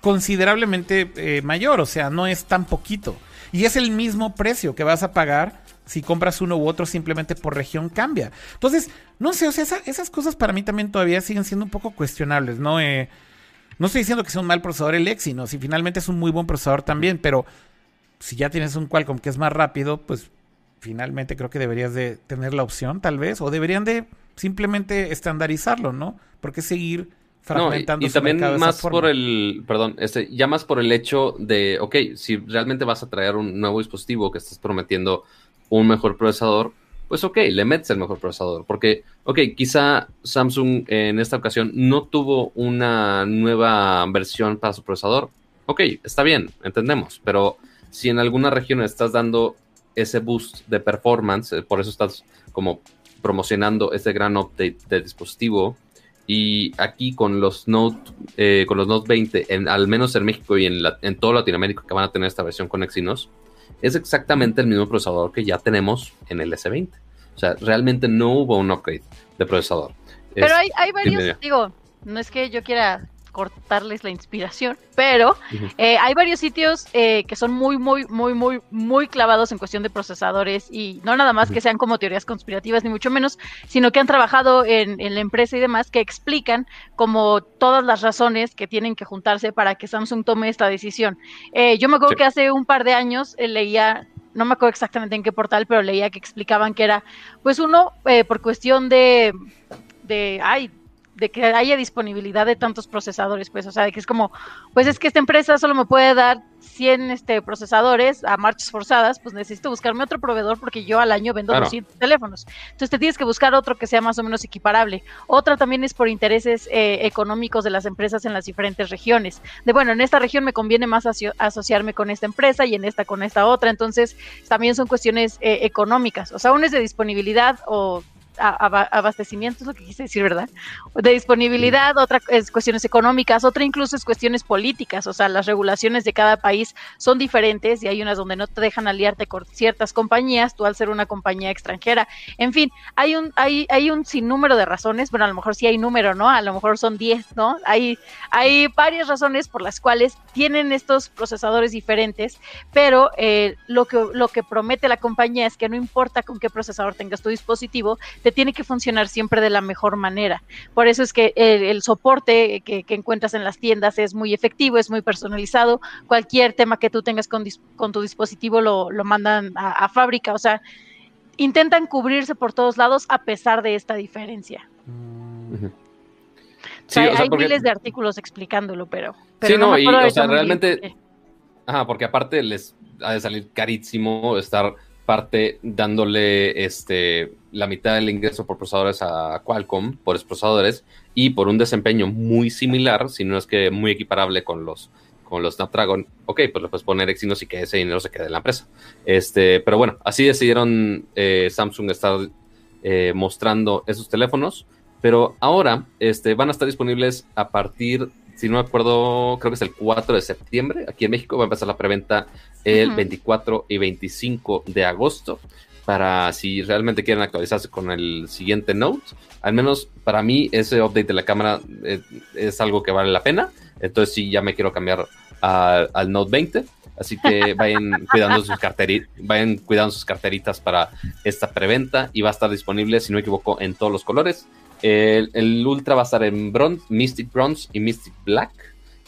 considerablemente eh, mayor, o sea, no es tan poquito. Y es el mismo precio que vas a pagar si compras uno u otro simplemente por región cambia. Entonces, no sé, o sea, esa- esas cosas para mí también todavía siguen siendo un poco cuestionables, ¿no? Eh, no estoy diciendo que sea un mal procesador el Exynos, si finalmente es un muy buen procesador también, pero si ya tienes un Qualcomm que es más rápido, pues finalmente creo que deberías de tener la opción, tal vez, o deberían de simplemente estandarizarlo, ¿no? Porque seguir No, y, fragmentando y su también mercado de esa más forma. por el, perdón, este, ya más por el hecho de, ok, si realmente vas a traer un nuevo dispositivo que estás prometiendo un mejor procesador, pues ok, le metes el mejor procesador. Porque, ok, quizá Samsung en esta ocasión no tuvo una nueva versión para su procesador. Ok, está bien, entendemos. Pero si en alguna región estás dando ese boost de performance, eh, por eso estás como promocionando este gran update del dispositivo. Y aquí con los Note, eh, con los Note 20, en, al menos en México y en, la- en toda Latinoamérica que van a tener esta versión con Exynos, es exactamente el mismo procesador que ya tenemos en el S20. O sea, realmente no hubo un upgrade de procesador. Pero Es- hay, hay varios, digo, no es que yo quiera cortarles la inspiración, pero eh, hay varios sitios eh, que son muy, muy, muy, muy, muy clavados en cuestión de procesadores y no nada más que sean como teorías conspirativas, ni mucho menos, sino que han trabajado en, en la empresa y demás que explican como todas las razones que tienen que juntarse para que Samsung tome esta decisión. Eh, yo me acuerdo Sí. que hace un par de años leía, no me acuerdo exactamente en qué portal, pero leía que explicaban que era, pues uno, por cuestión de, de, ay, de que haya disponibilidad de tantos procesadores, pues, o sea, de que es como, pues es que esta empresa solo me puede dar 100 este, procesadores a marchas forzadas, pues necesito buscarme otro proveedor porque yo al año vendo Claro. 200 teléfonos. Entonces te tienes que buscar otro que sea más o menos equiparable. Otra también es por intereses eh, económicos de las empresas en las diferentes regiones. De bueno, en esta región me conviene más aso- asociarme con esta empresa y en esta con esta otra. Entonces también son cuestiones eh, económicas. O sea, uno es de disponibilidad o abastecimiento, es lo que quise decir, ¿verdad? De disponibilidad, otra es cuestiones económicas, otra incluso es cuestiones políticas, o sea, las regulaciones de cada país son diferentes y hay unas donde no te dejan aliarte con ciertas compañías, tú al ser una compañía extranjera. En fin, hay un, hay, hay un sinnúmero de razones, bueno, a lo mejor sí hay número, ¿no? A lo mejor son 10, ¿no? Hay, hay varias razones por las cuales tienen estos procesadores diferentes, pero eh, lo, que, lo que promete la compañía es que no importa con qué procesador tengas tu dispositivo, te tiene que funcionar siempre de la mejor manera. Por eso es que el, soporte que, encuentras en las tiendas es muy efectivo, es muy personalizado. Cualquier tema que tú tengas con, tu dispositivo lo, mandan a, fábrica. O sea, intentan cubrirse por todos lados a pesar de esta diferencia. hay miles de artículos explicándolo, pero, sí, no, y, o sea, realmente, ajá, porque aparte les ha de salir carísimo estar parte dándole este, la mitad del ingreso por procesadores a Qualcomm, por procesadores, y por un desempeño muy similar, si no es que muy equiparable con los, con los Snapdragon, ok, pues lo puedes poner Exynos y que ese dinero se quede en la empresa. Este, pero bueno, así decidieron eh, Samsung estar eh, mostrando esos teléfonos, pero ahora este, van a estar disponibles a partir si no me acuerdo, creo que es el 4 de septiembre. Aquí en México va a empezar la preventa el 24 y 25 de agosto. Para si realmente quieren actualizarse con el siguiente Note. Al menos para mí, ese update de la cámara eh, es, algo que vale la pena. Entonces, sí, ya me quiero cambiar al Note 20. Así que vayan cuidando sus carteritas, vayan cuidando sus carteritas para esta preventa y va a estar disponible, si no me equivoco, en todos los colores. El, Ultra va a estar en bronze, Mystic Bronze y Mystic Black.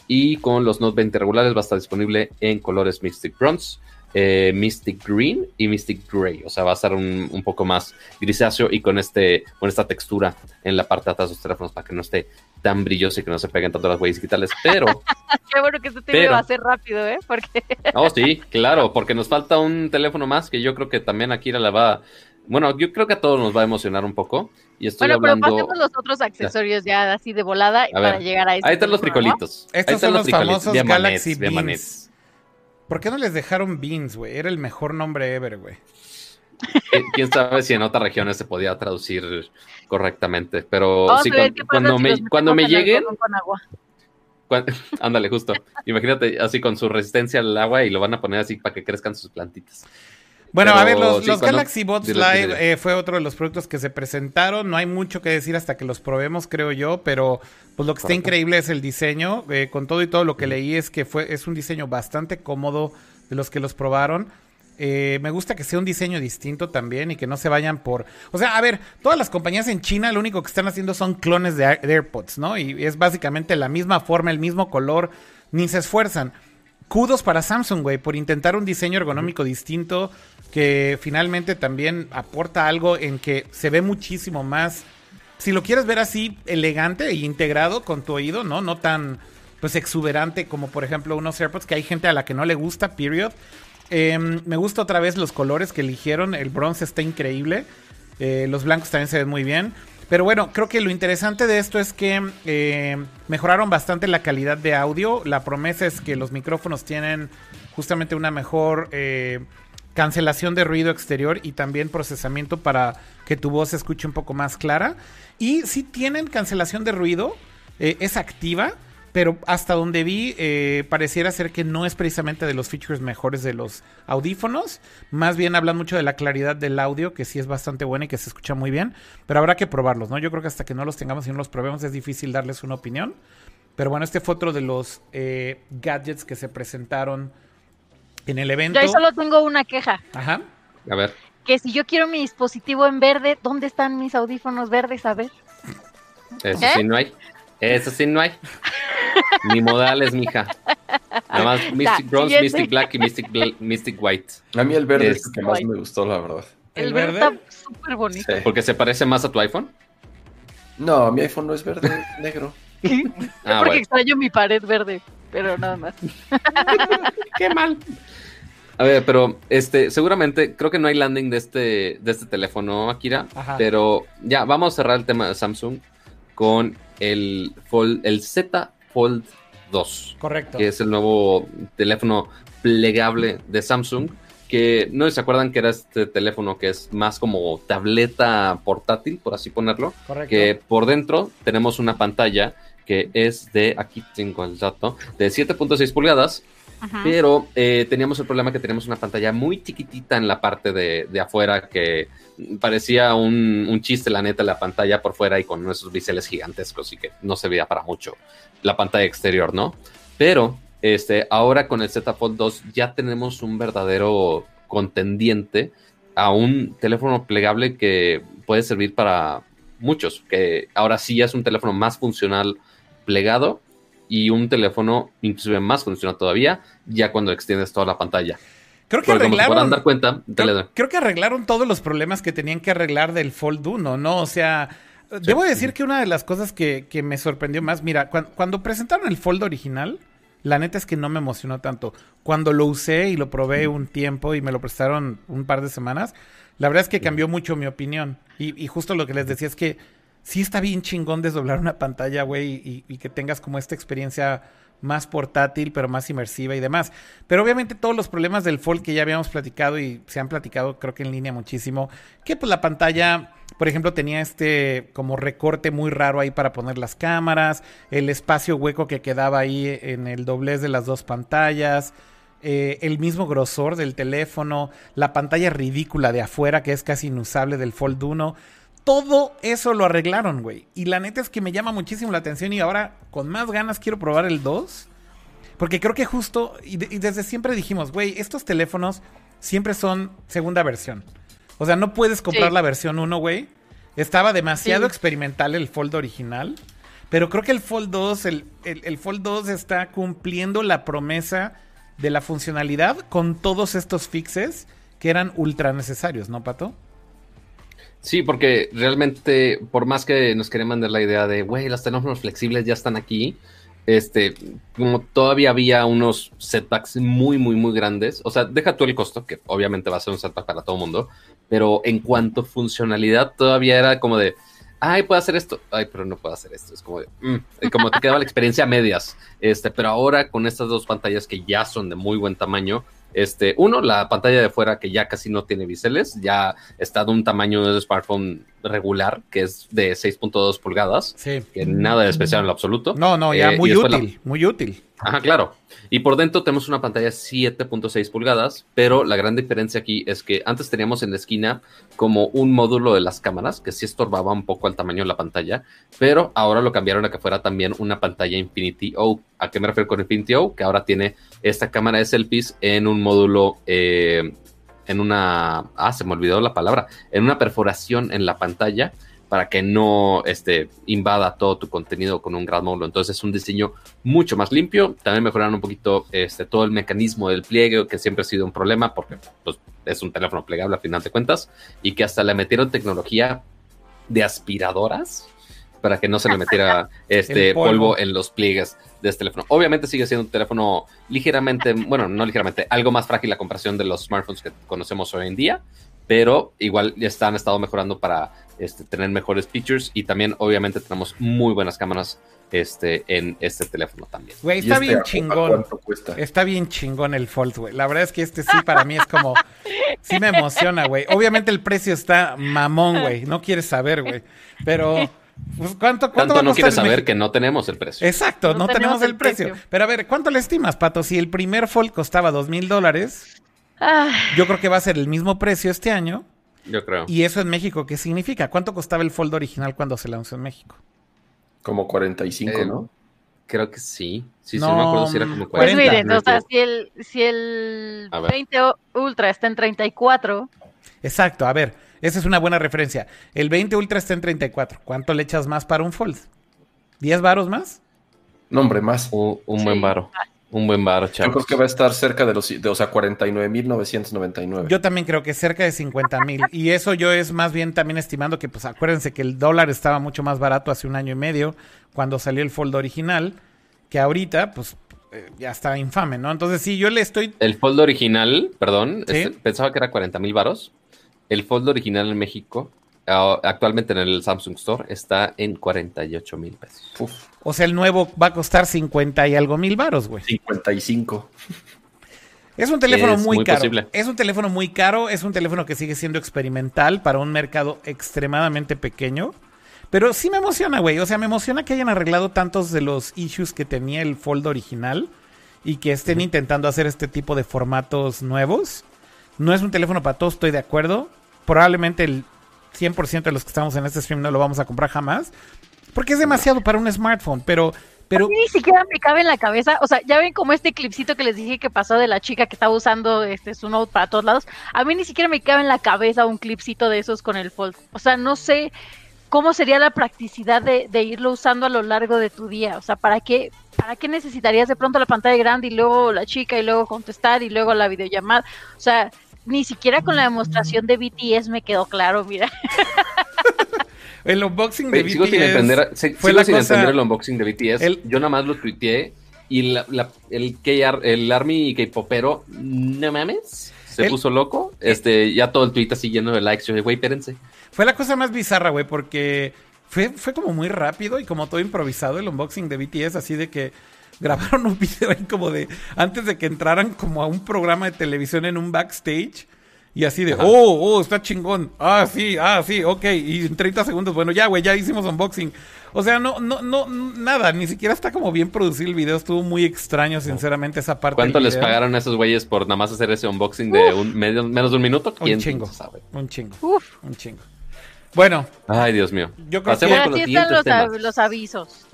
Y con los Note 20 regulares va a estar disponible en colores Mystic Bronze, eh, Mystic Green y Mystic Gray. O sea, va a estar un, poco más grisáceo y con, este, con esta textura en la parte de atrás de los teléfonos para que no esté tan brilloso y que no se peguen tanto las huellas digitales. Pero. Qué bueno que este TV va a ser rápido, ¿eh? Porque. oh, sí, claro, porque nos falta un teléfono más que yo creo que también Akira la va. Bueno, yo creo que a todos nos va a emocionar un poco. Y estoy bueno, hablando... pero pasemos los otros accesorios ya, así de volada para llegar a este. Ahí están los frijolitos. Estos son los, famosos Galaxy Beans. ¿Por qué no les dejaron Beans, güey? Era el mejor nombre ever, güey. Quién sabe si en otras regiones se podía traducir correctamente, pero sí, cuando, me, cuando me lleguen. ándale, justo. Imagínate así con su resistencia al agua y lo van a poner así para que crezcan sus plantitas. Bueno, a ver, los, Galaxy Bots Live eh, fue otro de los productos que se presentaron. No hay mucho que decir hasta que los probemos, creo yo, pero pues lo que está increíble es el diseño. Eh, con todo y todo lo que leí es que fue es un diseño bastante cómodo de los que los probaron. Eh, me gusta que sea un diseño distinto también y que no se vayan por... O sea, a ver, todas las compañías en China lo único que están haciendo son clones de, de AirPods, ¿no? Y es básicamente la misma forma, el mismo color, ni se esfuerzan. Kudos para Samsung, güey, por intentar un diseño ergonómico distinto que finalmente también aporta algo en que se ve muchísimo más, si lo quieres ver así, elegante e integrado con tu oído, ¿no? No tan, pues, exuberante como, por ejemplo, unos AirPods que hay gente a la que no le gusta, period. Em, me gusta otra vez los colores que eligieron, el bronce está increíble, eh, los blancos también se ven muy bien. Pero bueno, creo que lo interesante de esto es que eh, mejoraron bastante la calidad de audio. La promesa es que los micrófonos tienen justamente una mejor eh, cancelación de ruido exterior y también procesamiento para que tu voz se escuche un poco más clara. Y si tienen cancelación de ruido, eh, es activa, pero hasta donde vi eh, pareciera ser que no es precisamente de los features mejores de los audífonos. Más bien hablan mucho de la claridad del audio, que sí es bastante buena y que se escucha muy bien, pero habrá que probarlos, ¿no? Yo creo que hasta que no los tengamos y no los probemos es difícil darles una opinión. Pero bueno, este fue otro de los eh, gadgets que se presentaron en el evento. Yo solo tengo una queja. Ajá. A ver. Que si yo quiero mi dispositivo en verde, ¿dónde están mis audífonos verdes? A ver. Eso sí ¿Eh? no hay. Eso sí no hay. Ni modales, mija. Nada más Mystic Bronze, Mystic Black y Mystic, Mystic White. A mí el verde es, el que más me gustó, la verdad. El, verde, está súper bonito. ¿Porque se parece más a tu iPhone? No, mi iPhone no es verde, es negro. ah, porque extraño mi pared verde, pero nada más. Qué mal. A ver, pero este, seguramente creo que no hay landing de este, de este teléfono, Akira. Pero ya, vamos a cerrar el tema de Samsung con el Fold, el Z Fold 2. Correcto. Que es el nuevo teléfono plegable de Samsung. que no se acuerdan que era este teléfono que es más como tableta portátil, por así ponerlo, Correcto. que por dentro tenemos una pantalla que es de, aquí tengo el dato, de 7.6 pulgadas, Pero eh, teníamos el problema que teníamos una pantalla muy chiquitita en la parte de, de afuera que parecía un, un chiste, la neta, la pantalla por fuera y con esos biseles gigantescos y que no se veía para mucho la pantalla exterior, ¿no? Pero este, ahora con el Z Fold 2 ya tenemos un verdadero contendiente a un teléfono plegable que puede servir para muchos, que ahora sí es un teléfono más funcional plegado y un teléfono inclusive más funcional todavía ya cuando extiendes toda la pantalla. Creo que Porque arreglaron. dar cuenta, Creo, que arreglaron todos los problemas que tenían que arreglar del Fold 1, ¿no? O sea, debo decir que una de las cosas que, que me sorprendió más, mira, cuan- cuando presentaron el Fold original, la neta es que no me emocionó tanto. Cuando lo usé y lo probé un tiempo y me lo prestaron un par de semanas, la verdad es que cambió mucho mi opinión. Y, y justo lo que les decía es que sí está bien chingón desdoblar una pantalla, güey, y, que tengas como esta experiencia más portátil, pero más inmersiva y demás. Pero obviamente todos los problemas del Fold que ya habíamos platicado y se han platicado creo que en línea muchísimo, que pues la pantalla, por ejemplo, tenía este como recorte muy raro ahí para poner las cámaras, el espacio hueco que quedaba ahí en el doblez de las dos pantallas, eh, el mismo grosor del teléfono, la pantalla ridícula de afuera que es casi inusable del Fold 1. Todo eso lo arreglaron, güey. Y la neta es que me llama muchísimo la atención y ahora con más ganas quiero probar el 2. Porque creo que justo, y, de- y desde siempre dijimos, güey, estos teléfonos siempre son segunda versión. O sea, no puedes comprar Sí. la versión 1, güey. Estaba demasiado Sí. experimental el Fold original. Pero creo que el Fold 2, el, el- el Fold 2 está cumpliendo la promesa de la funcionalidad con todos estos fixes que eran ultra necesarios, ¿no, Pato? Sí, porque realmente, por más que nos querían mandar la idea de, güey, los teléfonos flexibles ya están aquí, este, como todavía había unos setbacks muy, muy, muy grandes, o sea, deja tú el costo, que obviamente va a ser un setback para todo mundo, pero en cuanto a funcionalidad, todavía era como de, ay, puedo hacer esto, ay, pero no puedo hacer esto, es como de, mm, como te quedaba la experiencia a medias, este, pero ahora con estas dos pantallas que ya son de muy buen tamaño, este, uno, la pantalla de fuera que ya casi no tiene biseles, ya está de un tamaño de smartphone regular, que es de 6.2 pulgadas, Sí. que nada de especial en lo absoluto. No, no, ya Eh, muy la- útil, muy útil. Ajá, claro. Y por dentro tenemos una pantalla 7.6 pulgadas, pero la gran diferencia aquí es que antes teníamos en la esquina como un módulo de las cámaras, que sí estorbaba un poco el tamaño de la pantalla, pero ahora lo cambiaron a que fuera también una pantalla Infinity O. ¿A qué me refiero con Infinity O? Que ahora tiene esta cámara de selfies en un módulo, eh, en una... Ah, se me olvidó la palabra, en una perforación en la pantalla para que no este, invada todo tu contenido con un gran módulo. Entonces es un diseño mucho más limpio. También mejoraron un poquito este, todo el mecanismo del pliegue, que siempre ha sido un problema porque pues, es un teléfono plegable a final de cuentas, y que hasta le metieron tecnología de aspiradoras para que no se le metiera este polvo. polvo. en los pliegues de este teléfono. Obviamente sigue siendo un teléfono ligeramente, bueno, no ligeramente, algo más frágil a comparación de los smartphones que conocemos hoy en día, pero igual ya están estado mejorando para este, tener mejores features y también obviamente tenemos muy buenas cámaras este, en este teléfono también. Güey, ¿Y está este bien chingón. Está bien chingón el Fold, güey. La verdad es que este sí para mí es como... Sí me emociona, güey. Obviamente el precio está mamón, güey. No quieres saber, güey. Pero... Pues, ¿cuánto, cuánto Tanto no quieres saber que no tenemos el precio. Exacto, no, No tenemos, tenemos el el precio. precio. Pero a ver, ¿cuánto le estimas, Pato? Si el primer Fold costaba dos mil dólares, Ah, yo creo que va a ser el mismo precio este año. Yo creo. ¿Y eso en México qué significa? ¿Cuánto costaba el Fold original cuando se lanzó en México? Como 45, Eh, ¿no? Creo que sí. Sí, sí, No, no me acuerdo si era como pues 40. miren, o sea, si el, si el A ver. 20 Ultra está en 34, Exacto, a ver, esa es una buena referencia. El 20 Ultra está en 34. ¿Cuánto le echas más para un Fold? ¿10 varos más? No, hombre, más. Un, un Sí. buen varo. Un buen Yo chavos. creo que va a estar cerca de los, de, o sea, 49.999. Yo también creo que cerca de 50 mil. Y eso yo es más bien también estimando que, pues acuérdense que el dólar estaba mucho más barato hace un año y medio cuando salió el Fold original, que ahorita, pues eh, ya está infame, ¿no? Entonces sí, yo le estoy... El fold original, perdón, Sí. este, pensaba que era 40 mil varos. El fold original en México, actualmente en el Samsung Store, está en 48 mil pesos. Uf, O sea, el nuevo va a costar 50 y algo mil varos, güey. 55. Es un teléfono Es muy, muy caro. posible. Es un teléfono muy caro, es un teléfono que sigue siendo experimental para un mercado extremadamente pequeño. Pero sí me emociona, güey. O sea, me emociona que hayan arreglado tantos de los issues que tenía el Fold original y que estén intentando hacer este tipo de formatos nuevos. No es un teléfono para todos, estoy de acuerdo. Probablemente el 100% de los que estamos en este stream no lo vamos a comprar jamás. Porque es demasiado para un smartphone, pero... Pero A mí ni siquiera me cabe en la cabeza, o sea, ya ven como este clipcito que les dije que pasó de la chica que estaba usando este su note para todos lados. A mí ni siquiera me cabe en la cabeza un clipcito de esos con el Fold. O sea, no sé cómo sería la practicidad de, de irlo usando a lo largo de tu día. O sea, ¿para qué, ¿para qué necesitarías de pronto la pantalla grande y luego la chica y luego contestar y luego la videollamada? O sea, ni siquiera con la demostración de BTS me quedó claro, mira. el unboxing de sin BTS entender, se- fue sigo la sin cosa- entender el unboxing de BTS. el- Yo nada más lo tuiteé y la- la- el, K- el Army K-Popero, no mames, se El- puso loco. Este, ya todo el tweet así lleno de likes. Yo dije, güey, espérense. Fue la cosa más bizarra, güey, porque fue, fue como muy rápido y como todo improvisado el unboxing de BTS, así de que grabaron un video ahí como de antes de que entraran como a un programa de televisión en un backstage. Y así de, Ajá. oh, oh, está chingón. Ah, sí, ah, sí, ok. Y en 30 segundos, bueno, ya, güey, ya hicimos unboxing. O sea, no, no, no, nada, ni siquiera está como bien producido el video. Estuvo muy extraño, sinceramente, esa parte. ¿Cuánto les pagaron a esos güeyes por nada más hacer ese unboxing de un medio, menos de un minuto? Un ¿Quién chingo. sabe? Un chingo, Uf. un chingo. Bueno, Ay, Dios mío. Yo creo Pasemos que- con los están siguientes los, temas. av- los avisos.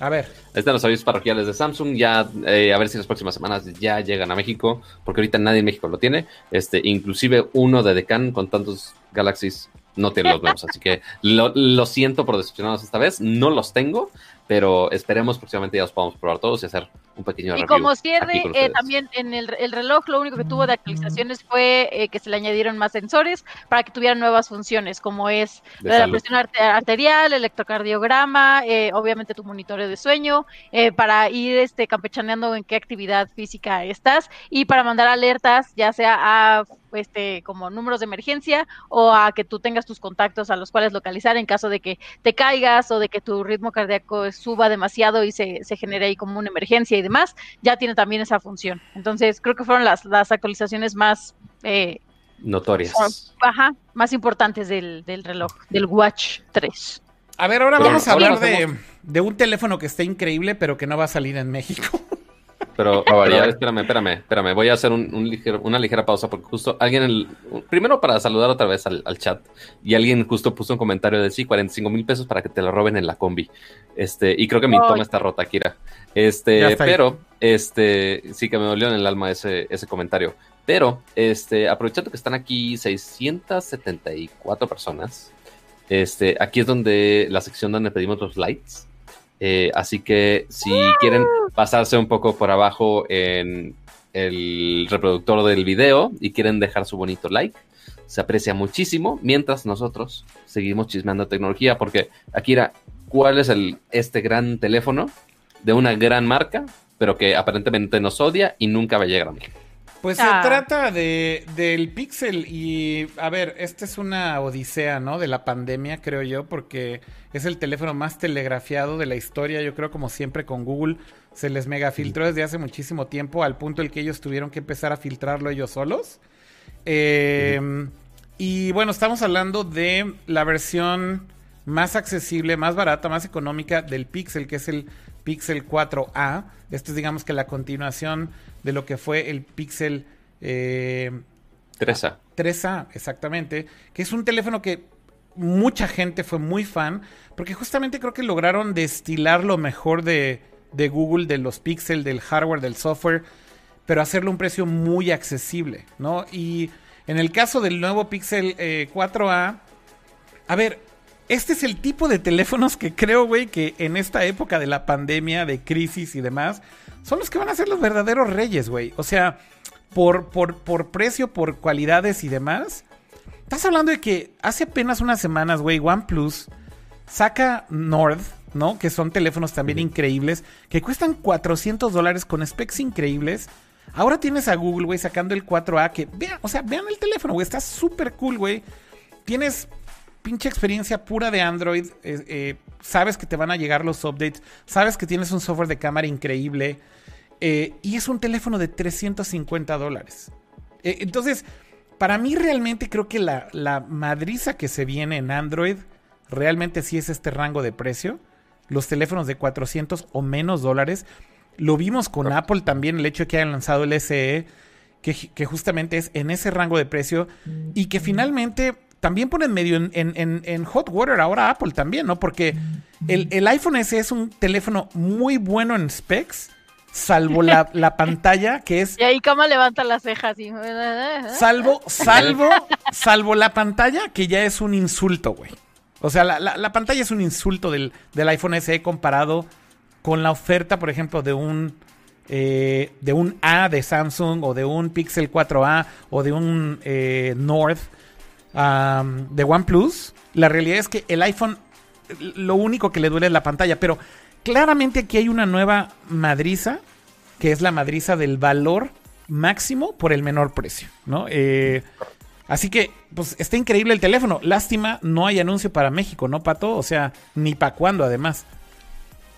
A ver. Ahí están los avisos parroquiales de Samsung. Ya, eh, a ver si las próximas semanas ya llegan a México, porque ahorita nadie en México lo tiene. Este, inclusive uno de Decan con tantos Galaxies no tiene los nuevos. así que lo, lo siento por decepcionarnos esta vez. No los tengo, pero esperemos próximamente ya los podamos probar todos y hacer un pequeño Y como cierre, eh, también en el, el reloj lo único que tuvo de actualizaciones fue eh, que se le añadieron más sensores para que tuvieran nuevas funciones, como es De la presión arte- arterial, electrocardiograma, eh, obviamente tu monitoreo de sueño, eh, para ir este, campechaneando en qué actividad física estás y para mandar alertas, ya sea a este como números de emergencia o a que tú tengas tus contactos a los cuales localizar en caso de que te caigas o de que tu ritmo cardíaco suba demasiado y se, se genere ahí como una emergencia y demás, ya tiene también esa función. Entonces, creo que fueron las, las actualizaciones más, eh, Notorias. ajá, más importantes del, del reloj, del Watch 3. A ver, ahora Pero vamos a hablar de, de un teléfono que está increíble, pero que no va a salir en México. Pero, A variar. espérame, espérame, espérame. Voy a hacer un, un ligero- una ligera pausa porque justo alguien, el- primero para saludar otra vez al, al chat, y alguien justo puso un comentario de sí, 45 mil pesos para que te lo roben en la combi. Este, y creo que mi toma está rota, Kira. Este, pero, este, sí que me dolió en el alma ese, ese comentario. Pero, este, aprovechando que están aquí 674 personas, este, aquí es donde la sección donde pedimos los lights. Eh, así que si quieren pasarse un poco por abajo en el reproductor del video y quieren dejar su bonito like, se aprecia muchísimo mientras nosotros seguimos chismeando tecnología porque Akira, ¿cuál es el, este gran teléfono de una gran marca pero que aparentemente nos odia y nunca va a llegar a México? Pues Ah. se trata de, del Pixel y, a ver, esta es una odisea, ¿no? De la pandemia, creo yo, porque es el teléfono más telegrafiado de la historia, yo creo como siempre con Google se les mega filtró desde hace muchísimo tiempo al punto el que ellos tuvieron que empezar a filtrarlo ellos solos. Eh, Y bueno, estamos hablando de la versión más accesible, más barata, más económica del Pixel, que es el Pixel 4A. Esto es digamos que la continuación de lo que fue el Pixel eh, Teresa. 3A, exactamente, que es un teléfono que mucha gente fue muy fan, porque justamente creo que lograron destilar lo mejor de, de Google, de los Pixel, del hardware, del software, pero hacerlo a un precio muy accesible, ¿no? Y en el caso del nuevo Pixel eh, 4A, a ver, este es el tipo de teléfonos que creo, güey, que en esta época de la pandemia, de crisis y demás, son los que van a ser los verdaderos reyes, güey. O sea, por, por, por precio, por cualidades y demás. Estás hablando de que hace apenas unas semanas, güey, OnePlus saca Nord, ¿no? Que son teléfonos también increíbles, que cuestan 400 dólares con specs increíbles. Ahora tienes a Google, güey, sacando el 4A, que vean, o sea, vean el teléfono, güey, está súper cool, güey. Tienes pinche experiencia pura de Android, eh, eh, sabes que te van a llegar los updates, sabes que tienes un software de cámara increíble. eh, y es un teléfono de 350 dólares. Eh, entonces, para mí realmente creo que la, la madriza que se viene en Android realmente sí es este rango de precio. Los teléfonos de 400 o menos dólares. Lo vimos con Apple también, el hecho de que hayan lanzado el SE, que, que justamente es en ese rango de precio y que finalmente también ponen medio en, en, en, hot water ahora Apple también, ¿no? Porque el, el, iPhone SE es un teléfono muy bueno en specs, salvo la, la pantalla que es... Y ahí cama levanta las cejas y... Salvo, salvo, salvo la pantalla que ya es un insulto, güey. O sea, la, la, la, pantalla es un insulto del, del, iPhone SE comparado con la oferta, por ejemplo, de un... Eh, de un A de Samsung o de un Pixel 4A o de un eh, North um, de OnePlus, la realidad es que el iPhone lo único que le duele es la pantalla, pero claramente aquí hay una nueva madriza, que es la madriza del valor máximo por el menor precio, ¿no? Eh, así que, pues está increíble el teléfono. Lástima, no hay anuncio para México, ¿no, Pato? O sea, ni para cuándo, además.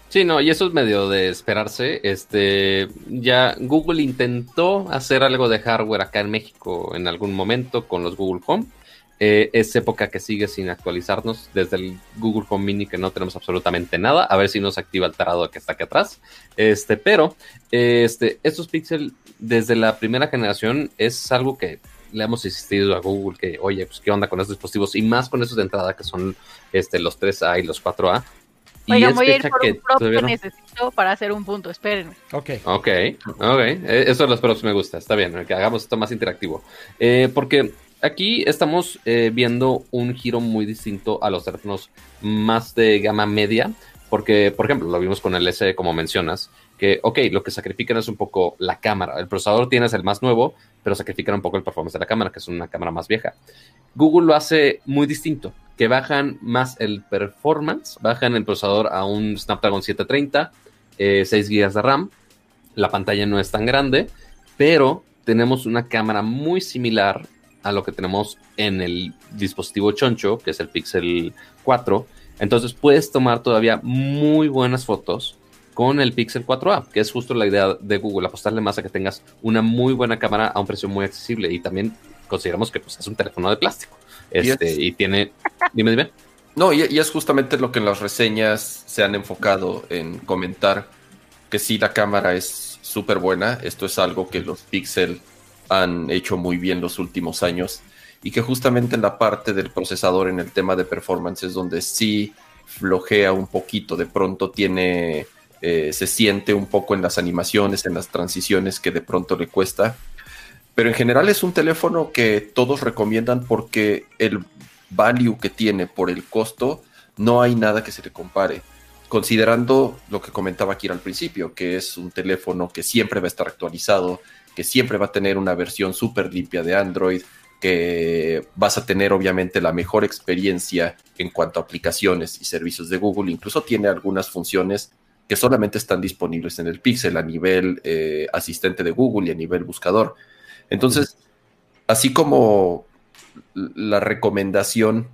Sí, no, y eso es medio de esperarse. Este, ya Google intentó hacer algo de hardware acá en México en algún momento con los Google Home. Eh, es época que sigue sin actualizarnos desde el Google Home Mini que no tenemos absolutamente nada. A ver si nos activa el tarado que está aquí atrás. Este, pero este, estos Pixel desde la primera generación es algo que le hemos insistido a Google que, oye, pues qué onda con estos dispositivos y más con esos de entrada que son este, los 3A y los 4A. Oigan, voy a ir por un prop que no... necesito para hacer un punto, espérenme. Ok. Ok, ok. Eso de los props me gusta, está bien, que hagamos esto más interactivo. Eh, porque aquí estamos eh, viendo un giro muy distinto a los teléfonos más de gama media, porque, por ejemplo, lo vimos con el S, como mencionas, que, ok, lo que sacrifican es un poco la cámara. El procesador tienes el más nuevo, pero sacrifican un poco el performance de la cámara, que es una cámara más vieja. Google lo hace muy distinto, que bajan más el performance, bajan el procesador a un Snapdragon 730, eh, 6 GB de RAM, la pantalla no es tan grande, pero tenemos una cámara muy similar a lo que tenemos en el dispositivo choncho, que es el Pixel 4. Entonces puedes tomar todavía muy buenas fotos con el Pixel 4A, que es justo la idea de Google, apostarle más a que tengas una muy buena cámara a un precio muy accesible y también consideramos que pues, es un teléfono de plástico. Este, y, tiene... Dime, dime. No, y, y, es justamente lo que en las reseñas se han enfocado en comentar, que sí, la cámara es súper buena. Esto es algo que los Pixel han hecho muy bien los últimos años y que justamente en la parte del procesador, en el tema de performance, es donde sí flojea un poquito. De pronto tiene... Eh, se siente un poco en las animaciones, en las transiciones que de pronto le cuesta. Pero en general es un teléfono que todos recomiendan porque el value que tiene por el costo, no hay nada que se le compare. Considerando lo que comentaba aquí al principio, que es un teléfono que siempre va a estar actualizado, que siempre va a tener una versión súper limpia de Android, que vas a tener obviamente la mejor experiencia en cuanto a aplicaciones y servicios de Google. Incluso tiene algunas funciones que solamente están disponibles en el Pixel a nivel eh, asistente de Google y a nivel buscador. Entonces, así como la recomendación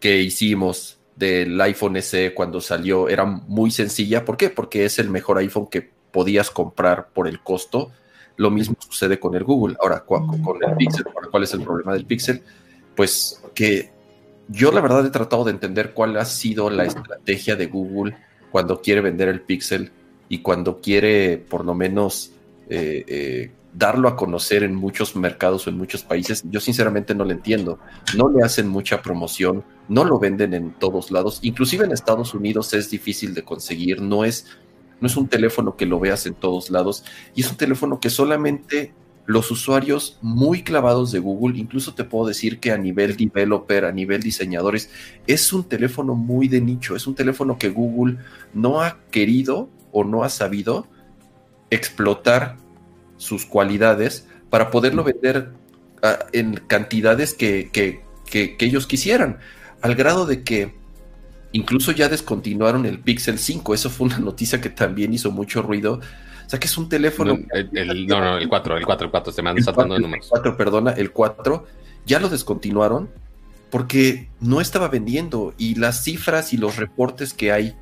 que hicimos del iPhone SE cuando salió era muy sencilla, ¿por qué? Porque es el mejor iPhone que podías comprar por el costo. Lo mismo sucede con el Google. Ahora, con el Pixel, ¿cuál es el problema del Pixel? Pues que yo la verdad he tratado de entender cuál ha sido la estrategia de Google cuando quiere vender el Pixel y cuando quiere por lo menos eh, eh, darlo a conocer en muchos mercados o en muchos países, yo sinceramente no lo entiendo. No le hacen mucha promoción, no lo venden en todos lados, inclusive en Estados Unidos es difícil de conseguir, no es, no es un teléfono que lo veas en todos lados y es un teléfono que solamente los usuarios muy clavados de Google, incluso te puedo decir que a nivel developer, a nivel diseñadores, es un teléfono muy de nicho, es un teléfono que Google no ha querido o no ha sabido explotar sus cualidades para poderlo vender uh, en cantidades que, que, que, ellos quisieran, al grado de que incluso ya descontinuaron el Pixel 5, eso fue una noticia que también hizo mucho ruido, o sea que es un teléfono. No, el, el, no, no, el 4, el 4, el 4, se me han saltando de números. El 4, perdona, el 4, ya lo descontinuaron porque no estaba vendiendo y las cifras y los reportes que hay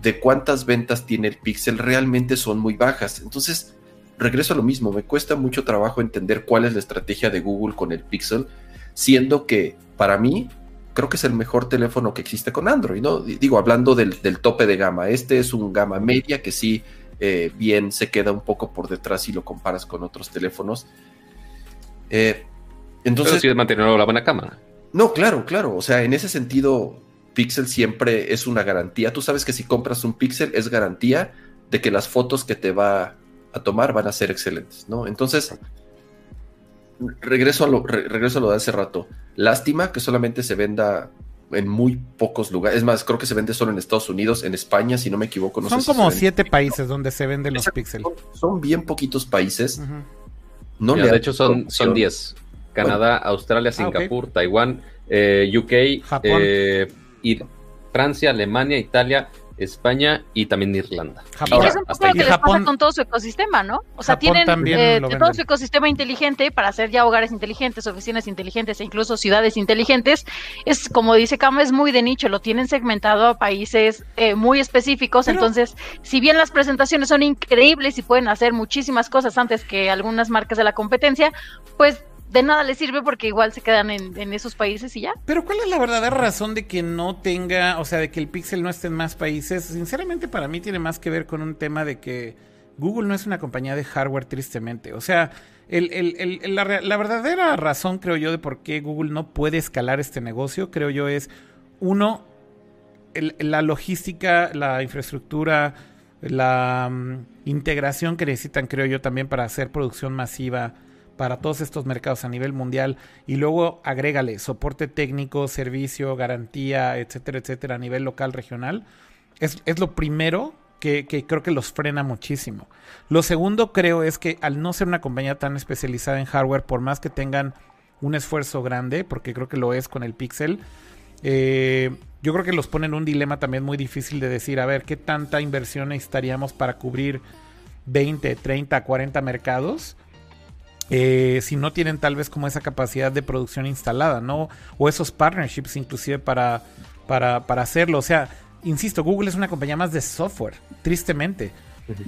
de cuántas ventas tiene el Pixel realmente son muy bajas. Entonces, regreso a lo mismo, me cuesta mucho trabajo entender cuál es la estrategia de Google con el Pixel, siendo que para mí creo que es el mejor teléfono que existe con Android, ¿no? Digo, hablando del, tope de gama, este es un gama media que sí, eh, bien se queda un poco por detrás si lo comparas con otros teléfonos. Eh, entonces... Pero mantener la buena cámara. No, claro, claro, o sea, en ese sentido, Pixel siempre es una garantía. Tú sabes que si compras un Pixel es garantía de que las fotos que te va a tomar van a ser excelentes, ¿no? Entonces, regreso a lo, regreso a lo de hace rato. Lástima que solamente se venda en muy pocos lugares. Es más, creo que se vende solo en Estados Unidos, en España, si no me equivoco. son como siete países donde se venden los Pixel. Son, bien poquitos países. no de hecho, son, son diez. Canadá, Australia, ah, Singapur, Taiwán, eh, UK, Japón. Eh, y Francia, Alemania, Italia, España y también Irlanda. Japón. Y es un poco lo que les pasa con todo su ecosistema, ¿no? O sea, tienen eh, todo su ecosistema inteligente para hacer ya hogares inteligentes, oficinas inteligentes e incluso ciudades inteligentes. Es como dice Cam, es muy de nicho, lo tienen segmentado a países eh, muy específicos. entonces, si bien las presentaciones son increíbles y pueden hacer muchísimas cosas antes que algunas marcas de la competencia, pues de nada le sirve porque igual se quedan en, esos países y ya. Pero ¿cuál es la verdadera razón de que no tenga, o sea, de que el Pixel no esté en más países? Sinceramente para mí tiene más que ver con un tema de que Google no es una compañía de hardware tristemente. O sea, la, verdadera razón creo yo de por qué Google no puede escalar este negocio, creo yo es, uno, la logística, la infraestructura, la mm, integración que necesitan creo yo también para hacer producción masiva para todos estos mercados a nivel mundial y luego agrégale soporte técnico, servicio, garantía, etcétera, etcétera, a nivel local, regional, es, lo primero que, creo que los frena muchísimo. Lo segundo creo es que al no ser una compañía tan especializada en hardware, por más que tengan un esfuerzo grande, porque creo que lo es con el Pixel, eh, yo creo que los pone en un dilema también muy difícil de decir, a ver, ¿qué tanta inversión necesitaríamos para cubrir 20, 30, 40 mercados? Eh, si no tienen tal vez como esa capacidad de producción instalada, ¿no? O esos partnerships inclusive para, para, hacerlo. O sea, insisto, Google es una compañía más de software, tristemente.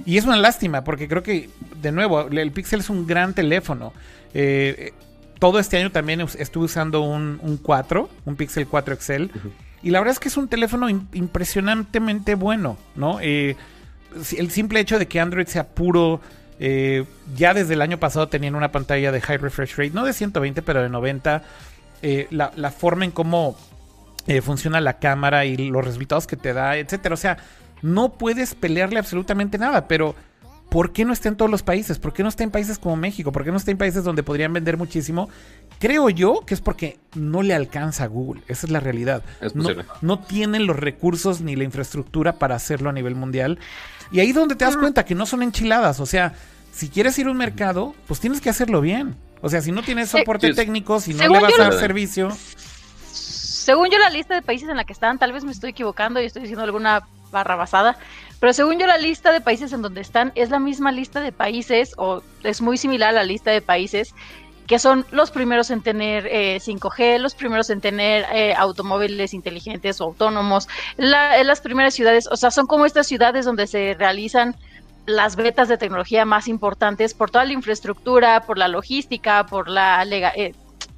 Y es una lástima porque creo que, de nuevo, el Pixel es un gran teléfono. Eh, todo este año también estuve usando un, 4, un Pixel 4 Excel. Y la verdad es que es un teléfono impresionantemente bueno, ¿no? Eh, el simple hecho de que Android sea puro eh, ya desde el año pasado tenían una pantalla de high refresh rate, no de 120, pero de 90. Eh, la, forma en cómo eh, funciona la cámara y los resultados que te da, etcétera. O sea, no puedes pelearle absolutamente nada, pero ¿por qué no está en todos los países? ¿Por qué no está en países como México? ¿Por qué no está en países donde podrían vender muchísimo? Creo yo que es porque no le alcanza a Google. Esa es la realidad. no, no, tienen los recursos ni la infraestructura para hacerlo a nivel mundial. Y ahí es donde te das cuenta que no son enchiladas. O sea, si quieres ir a un mercado, pues tienes que hacerlo bien. O sea, si no tienes soporte técnico, si no le vas a dar servicio. Según yo, la lista de países en la que están, tal vez me estoy equivocando y estoy diciendo alguna barra basada, pero según yo, la lista de países en donde están es la misma lista de países, o es muy similar a la lista de países que son los primeros en tener 5G, eh, los primeros en tener eh, automóviles inteligentes o autónomos, las primeras ciudades, o sea, son como estas ciudades donde se realizan las betas de tecnología más importantes por toda la infraestructura, por la logística, por la eh,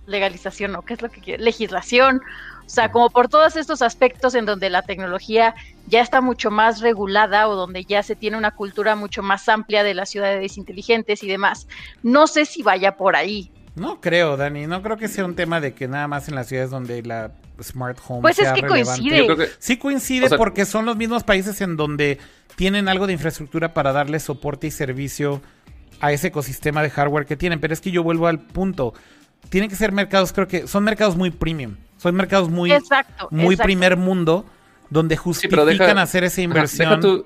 legalización, ¿o qué es lo que quiere? Legislación, o sea, como por todos estos aspectos en donde la tecnología ya está mucho más regulada o donde ya se tiene una cultura mucho más amplia de las ciudades inteligentes y demás. No sé si vaya por ahí. No creo, Dani. No creo que sea un tema de que nada más en las ciudades donde la smart home pues es que coincide. Sí coincide porque son los mismos países en donde tienen algo de infraestructura para darle soporte y servicio a ese ecosistema de hardware que tienen. Pero es que yo vuelvo al punto. Tienen que ser mercados, creo que son mercados muy premium. Son mercados muy, muy primer mundo donde justifican hacer esa inversión.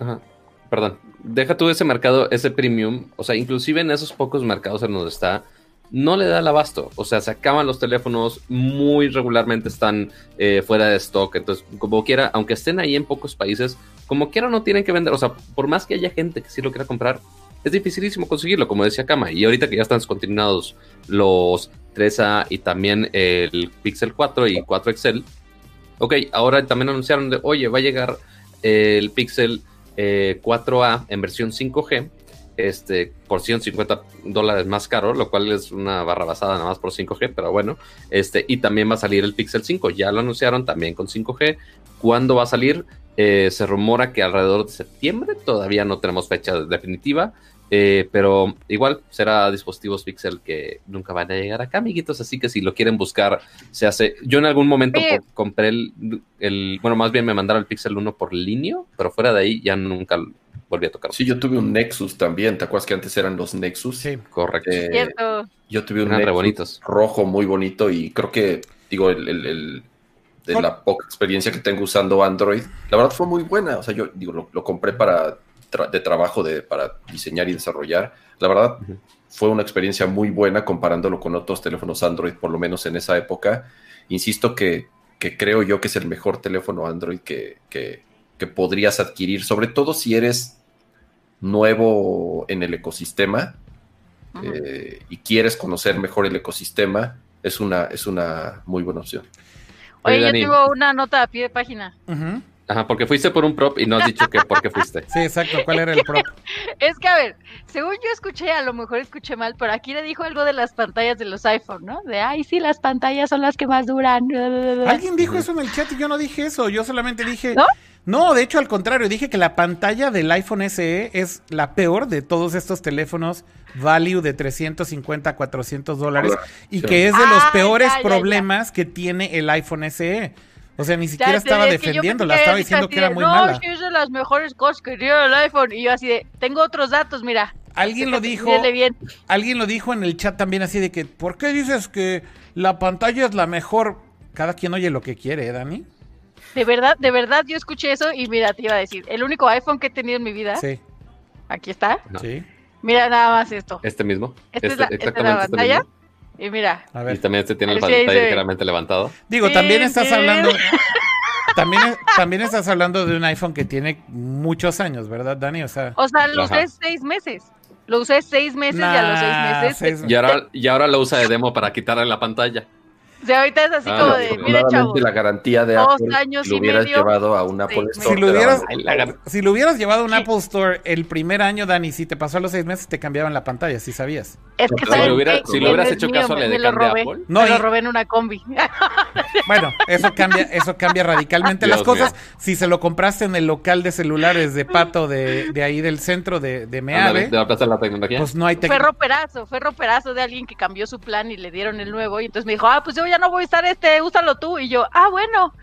Ajá, Perdón deja tú ese mercado, ese premium, o sea, inclusive en esos pocos mercados en donde está, no le da el abasto. O sea, se acaban los teléfonos, muy regularmente están eh, fuera de stock. Entonces, como quiera, aunque estén ahí en pocos países, como quiera no tienen que vender. O sea, por más que haya gente que sí lo quiera comprar, es dificilísimo conseguirlo, como decía Kama. Y ahorita que ya están descontinuados los 3A y también el Pixel 4 y 4 Excel, ok, ahora también anunciaron de, oye, va a llegar el Pixel eh, 4A en versión 5G, este, por 150 dólares más caro, lo cual es una barra basada nada más por 5G, pero bueno, este, y también va a salir el Pixel 5, ya lo anunciaron también con 5G. ¿Cuándo va a salir? Eh, se rumora que alrededor de septiembre, todavía no tenemos fecha definitiva, eh, pero igual será dispositivos Pixel que nunca van a llegar acá, amiguitos. Así que si lo quieren buscar, se hace. Yo en algún momento compré el, el- Bueno, más bien me mandaron el Pixel 1 por línea, pero fuera de ahí ya nunca volví a tocar. Sí, yo tuve un Nexus también. ¿Te acuerdas que antes eran los Nexus? Sí. Correcto. Eh, Cierto. yo tuve un Eran re Nexus bonitos. rojo muy bonito y creo que, digo, el, el- el- de la poca experiencia que tengo usando Android, la verdad fue muy buena. O sea, yo digo, lo, lo compré para tra- de trabajo de, para diseñar y desarrollar. La verdad fue una experiencia muy buena comparándolo con otros teléfonos Android, por lo menos en esa época. Insisto que, que creo yo que es el mejor teléfono Android que, que- que podrías adquirir, sobre todo si eres nuevo en el ecosistema eh, y quieres conocer mejor el ecosistema, es una, es una muy buena opción. Oye, Oye, yo Dani. tengo una nota a pie de página. Ujú. Ajá, porque fuiste por un prop y no has dicho que por qué fuiste. Sí, exacto. ¿Cuál era el prop? Es que, a ver, según yo escuché, a lo mejor escuché mal, pero aquí le dijo algo de las pantallas de los iPhone, ¿no? De, ay, sí, las pantallas son las que más duran. Alguien dijo eso en el chat y yo no dije eso. Yo solamente dije. ¿No? No, de hecho, al contrario, dije que la pantalla del iPhone SE es la peor de todos estos teléfonos value de 350 a 400 dólares y que es de los Ah, peores ya, ya, ya. problemas que tiene el iPhone SE. O sea, ni siquiera Ya, estaba es defendiéndola, estaba diciendo que era muy no, mala. sí, es de las mejores cosas que tiene el iPhone. Y yo así de, tengo otros datos, mira. Alguien lo dijo, bien. alguien lo dijo en el chat también así de que, ¿por qué dices que la pantalla es la mejor? Cada quien oye lo que quiere, ¿eh, Dani? De verdad, de verdad, yo escuché eso y mira, te iba a decir, el único iPhone que he tenido en mi vida, Sí, aquí está. No. sí. Mira nada más esto. Este mismo. Esta es Este- la, esta es la exactamente este pantalla. mismo. Y mira, A Y también este tiene ahí pantalla ligeramente levantado. Digo, Sí, también estás sí. hablando. También, también estás hablando de un iPhone que tiene muchos años, ¿verdad, Dani? O sea, o sea, lo usé seis meses. Lo usé seis meses y a los seis meses. seis- Y ahora, y ahora lo usa de demo para quitarle la pantalla. O sea, ahorita es así Ah, como de, chavos. la garantía de dos Apple años lo y hubieras medio, llevado a un Apple Store. si lo hubieras, daban- Ay, la gar- si lo hubieras llevado a un Apple Store el primer año, Dani, si te pasó a los seis meses, te cambiaban la pantalla, si sabías. Es que Si ¿saben lo hubiera- si lo hubieras hecho mío, caso, me- le me lo robé. Apple. No, me lo y- robé en una combi. Bueno, eso cambia, eso cambia radicalmente Dios las cosas. mío. Si se lo compraste en el local de celulares de Pato de, de ahí del centro de, de Meave, de la plaza de la tecnología. pues no hay fue tec- roperazo, fue roperazo de alguien que cambió su plan y le dieron el nuevo. Y entonces me dijo, ah, pues yo ya no voy a usar este, úsalo tú. Y yo, ah, bueno.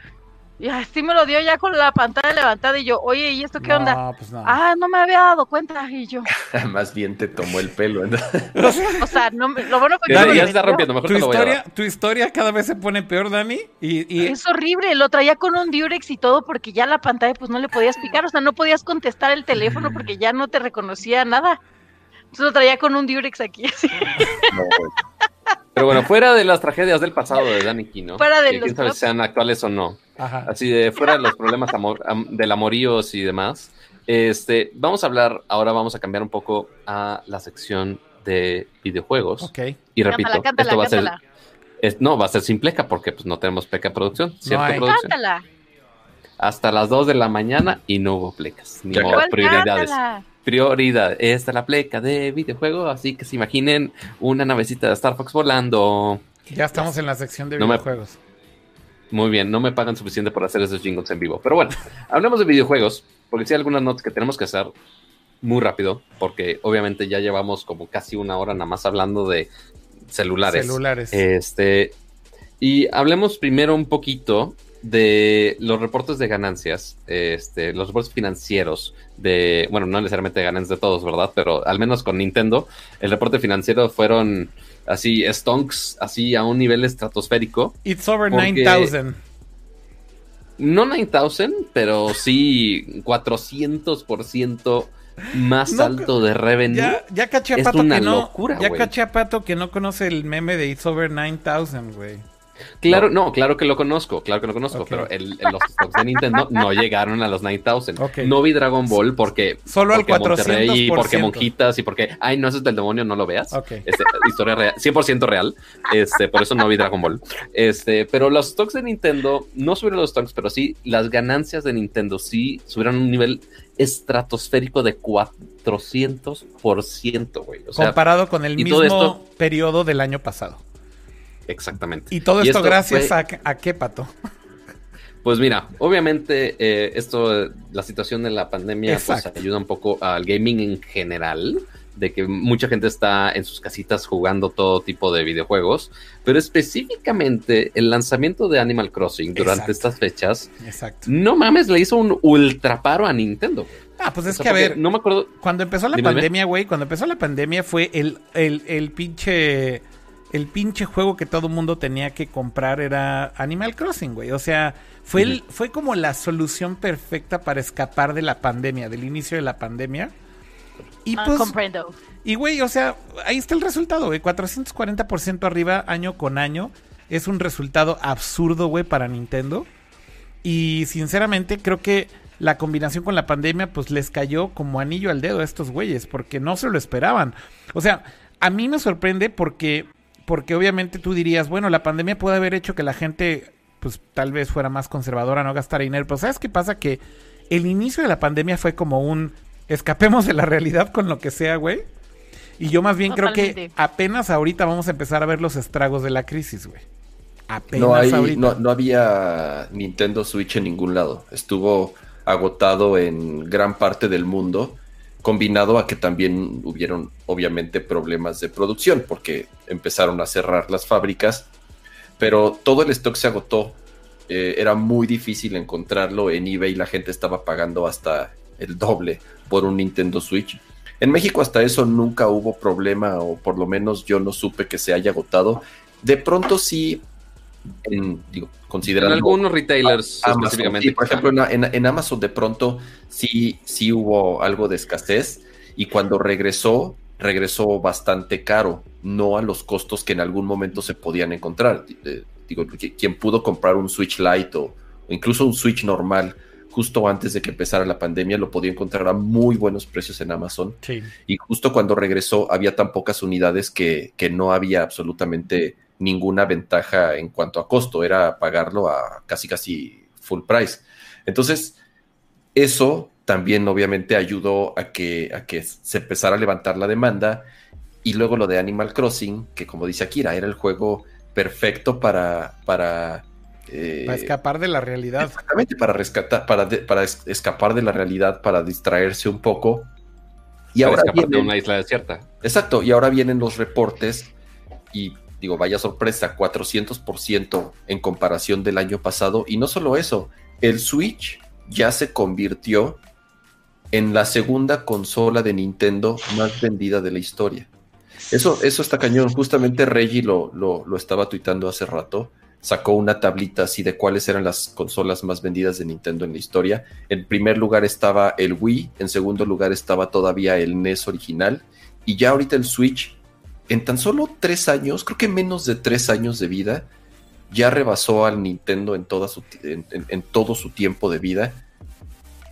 Y así me lo dio ya con la pantalla levantada. Y yo, oye, ¿y esto qué onda? No, pues no. Ah, no me había dado cuenta. Y yo, Más bien te tomó el pelo. ¿no? o sea, no me- lo bueno fue que Ya- ya se está rompiendo, mejor tu te lo voy a dar. tu historia cada vez se pone peor, Dani. Y, y Es horrible, lo traía con un Durex y todo porque ya la pantalla pues no le podías picar, o sea, no podías contestar el teléfono porque ya no te reconocía nada. Entonces lo traía con un Durex aquí, así. No, güey. Pero bueno, fuera de las tragedias del pasado de Danny Kino, Fuera de que los quién sabe si sean actuales o no, ajá. así de fuera de los problemas amor, am- del amoríos y demás, este, vamos a hablar, ahora vamos a cambiar un poco a la sección de videojuegos. Ok. Y repito, cántala, cántala, esto va a ser, es- no, va a ser sin pleca porque pues no tenemos pleca producción, ¿cierto producción? Cántala. Hasta las 2 de la mañana y no hubo plecas, ni modo, ¿Cuál prioridades. cántala? Prioridad, esta es la pleca de videojuego, así que se imaginen una navecita de Star Fox volando. Ya estamos en la sección de No me- videojuegos. Muy bien, no me pagan suficiente por hacer esos jingles en vivo. Pero bueno, hablemos de videojuegos, porque sí hay algunas notas que tenemos que hacer muy rápido, porque obviamente ya llevamos como casi una hora nada más hablando de celulares. Celulares. Este, y hablemos primero un poquito de los reportes de ganancias, este, los reportes financieros de, bueno, no necesariamente ganancias de todos, ¿verdad? Pero al menos con Nintendo, el reporte financiero fueron así, stonks, así a un nivel estratosférico. It's over porque- 9000. No 9000, pero sí 400% más No, alto de revenue. Ya, ya caché a Es una que no. locura, ya güey. caché a Pato que no conoce el meme de It's over 9000, güey. Claro, no. claro que lo conozco, claro que lo conozco, pero el- el- los stocks de Nintendo no llegaron a los 9000. Ok. No vi Dragon Ball porque Solo al porque Monterrey y 400%. porque monjitas y porque ay, no eso es del demonio, no lo veas. Ok. Este, historia real, 100% real. Este, por eso no vi Dragon Ball. Este, pero los stocks de Nintendo no subieron los stocks, pero sí las ganancias de Nintendo sí subieron a un nivel estratosférico de 400%, güey. O sea, comparado con el mismo esto- periodo del año pasado. Exactamente. Y todo Y esto, gracias fue- a, a qué, Pato. Pues mira, obviamente eh, esto, la situación de la pandemia, pues ayuda un poco al gaming en general, de que mucha gente está en sus casitas jugando todo tipo de videojuegos, pero específicamente el lanzamiento de Animal Crossing durante Exacto. estas fechas, Exacto. no mames, le hizo un ultraparo a Nintendo. Ah, pues es O sea, que a ver, no me acuerdo, cuando empezó la dime. pandemia, güey, cuando empezó la pandemia fue el, el, el pinche el pinche juego que todo mundo tenía que comprar era Animal Crossing, güey. O sea, fue, el, fue como la solución perfecta para escapar de la pandemia, del inicio de la pandemia. Y Ah, pues, comprendo. y güey, o sea, ahí está el resultado, güey. 440% arriba año con año. Es un resultado absurdo, güey, para Nintendo. Y sinceramente creo que la combinación con la pandemia pues les cayó como anillo al dedo a estos güeyes porque no se lo esperaban. O sea, a mí me sorprende porque porque obviamente tú dirías, bueno, la pandemia puede haber hecho que la gente pues tal vez fuera más conservadora, no gastara dinero, pero ¿sabes qué pasa? Que el inicio de la pandemia fue como un escapemos de la realidad con lo que sea, güey. Y yo más bien creo que apenas ahorita vamos a empezar a ver los estragos de la crisis, güey. Apenas No, hay, ahorita. no, no había Nintendo Switch en ningún lado. Estuvo agotado en gran parte del mundo, combinado a que también hubieron obviamente problemas de producción, porque empezaron a cerrar las fábricas, pero todo el stock se agotó. Eh, era muy difícil encontrarlo en eBay, la gente estaba pagando hasta el doble por un Nintendo Switch. En México hasta eso nunca hubo problema, o por lo menos yo no supe que se haya agotado. De pronto sí, en, digo, en considerando algunos retailers Amazon, específicamente. sí, por ejemplo, en, en- en Amazon de pronto sí, sí hubo algo de escasez y cuando regresó, regresó bastante caro, no a los costos que en algún momento se podían encontrar. Eh, digo, qui- quien pudo comprar un Switch Lite o, o incluso un Switch normal justo antes de que empezara la pandemia lo podía encontrar a muy buenos precios en Amazon Sí. y justo cuando regresó había tan pocas unidades que, que no había absolutamente ninguna ventaja en cuanto a costo, era pagarlo a casi casi full price. Entonces, eso también obviamente ayudó a que, a que se empezara a levantar la demanda y luego lo de Animal Crossing, que como dice Akira, era el juego perfecto para... para eh, Para escapar de la realidad. Exactamente, para rescatar, para, de- para es- escapar de la realidad, para distraerse un poco. Y para ahora escapar de vienen- una isla desierta. Exacto, y ahora vienen los reportes y digo, vaya sorpresa, 400% en comparación del año pasado. Y no solo eso, el Switch ya se convirtió en la segunda consola de Nintendo más vendida de la historia. Eso, eso está cañón. Justamente Reggie lo, lo, lo estaba tuitando hace rato. Sacó una tablita así de cuáles eran las consolas más vendidas de Nintendo en la historia. En primer lugar estaba el Wii, en segundo lugar estaba todavía el NES original. Y ya ahorita el Switch, en tan solo tres años, creo que menos de tres años de vida, ya rebasó al Nintendo en, todo su tiempo de vida.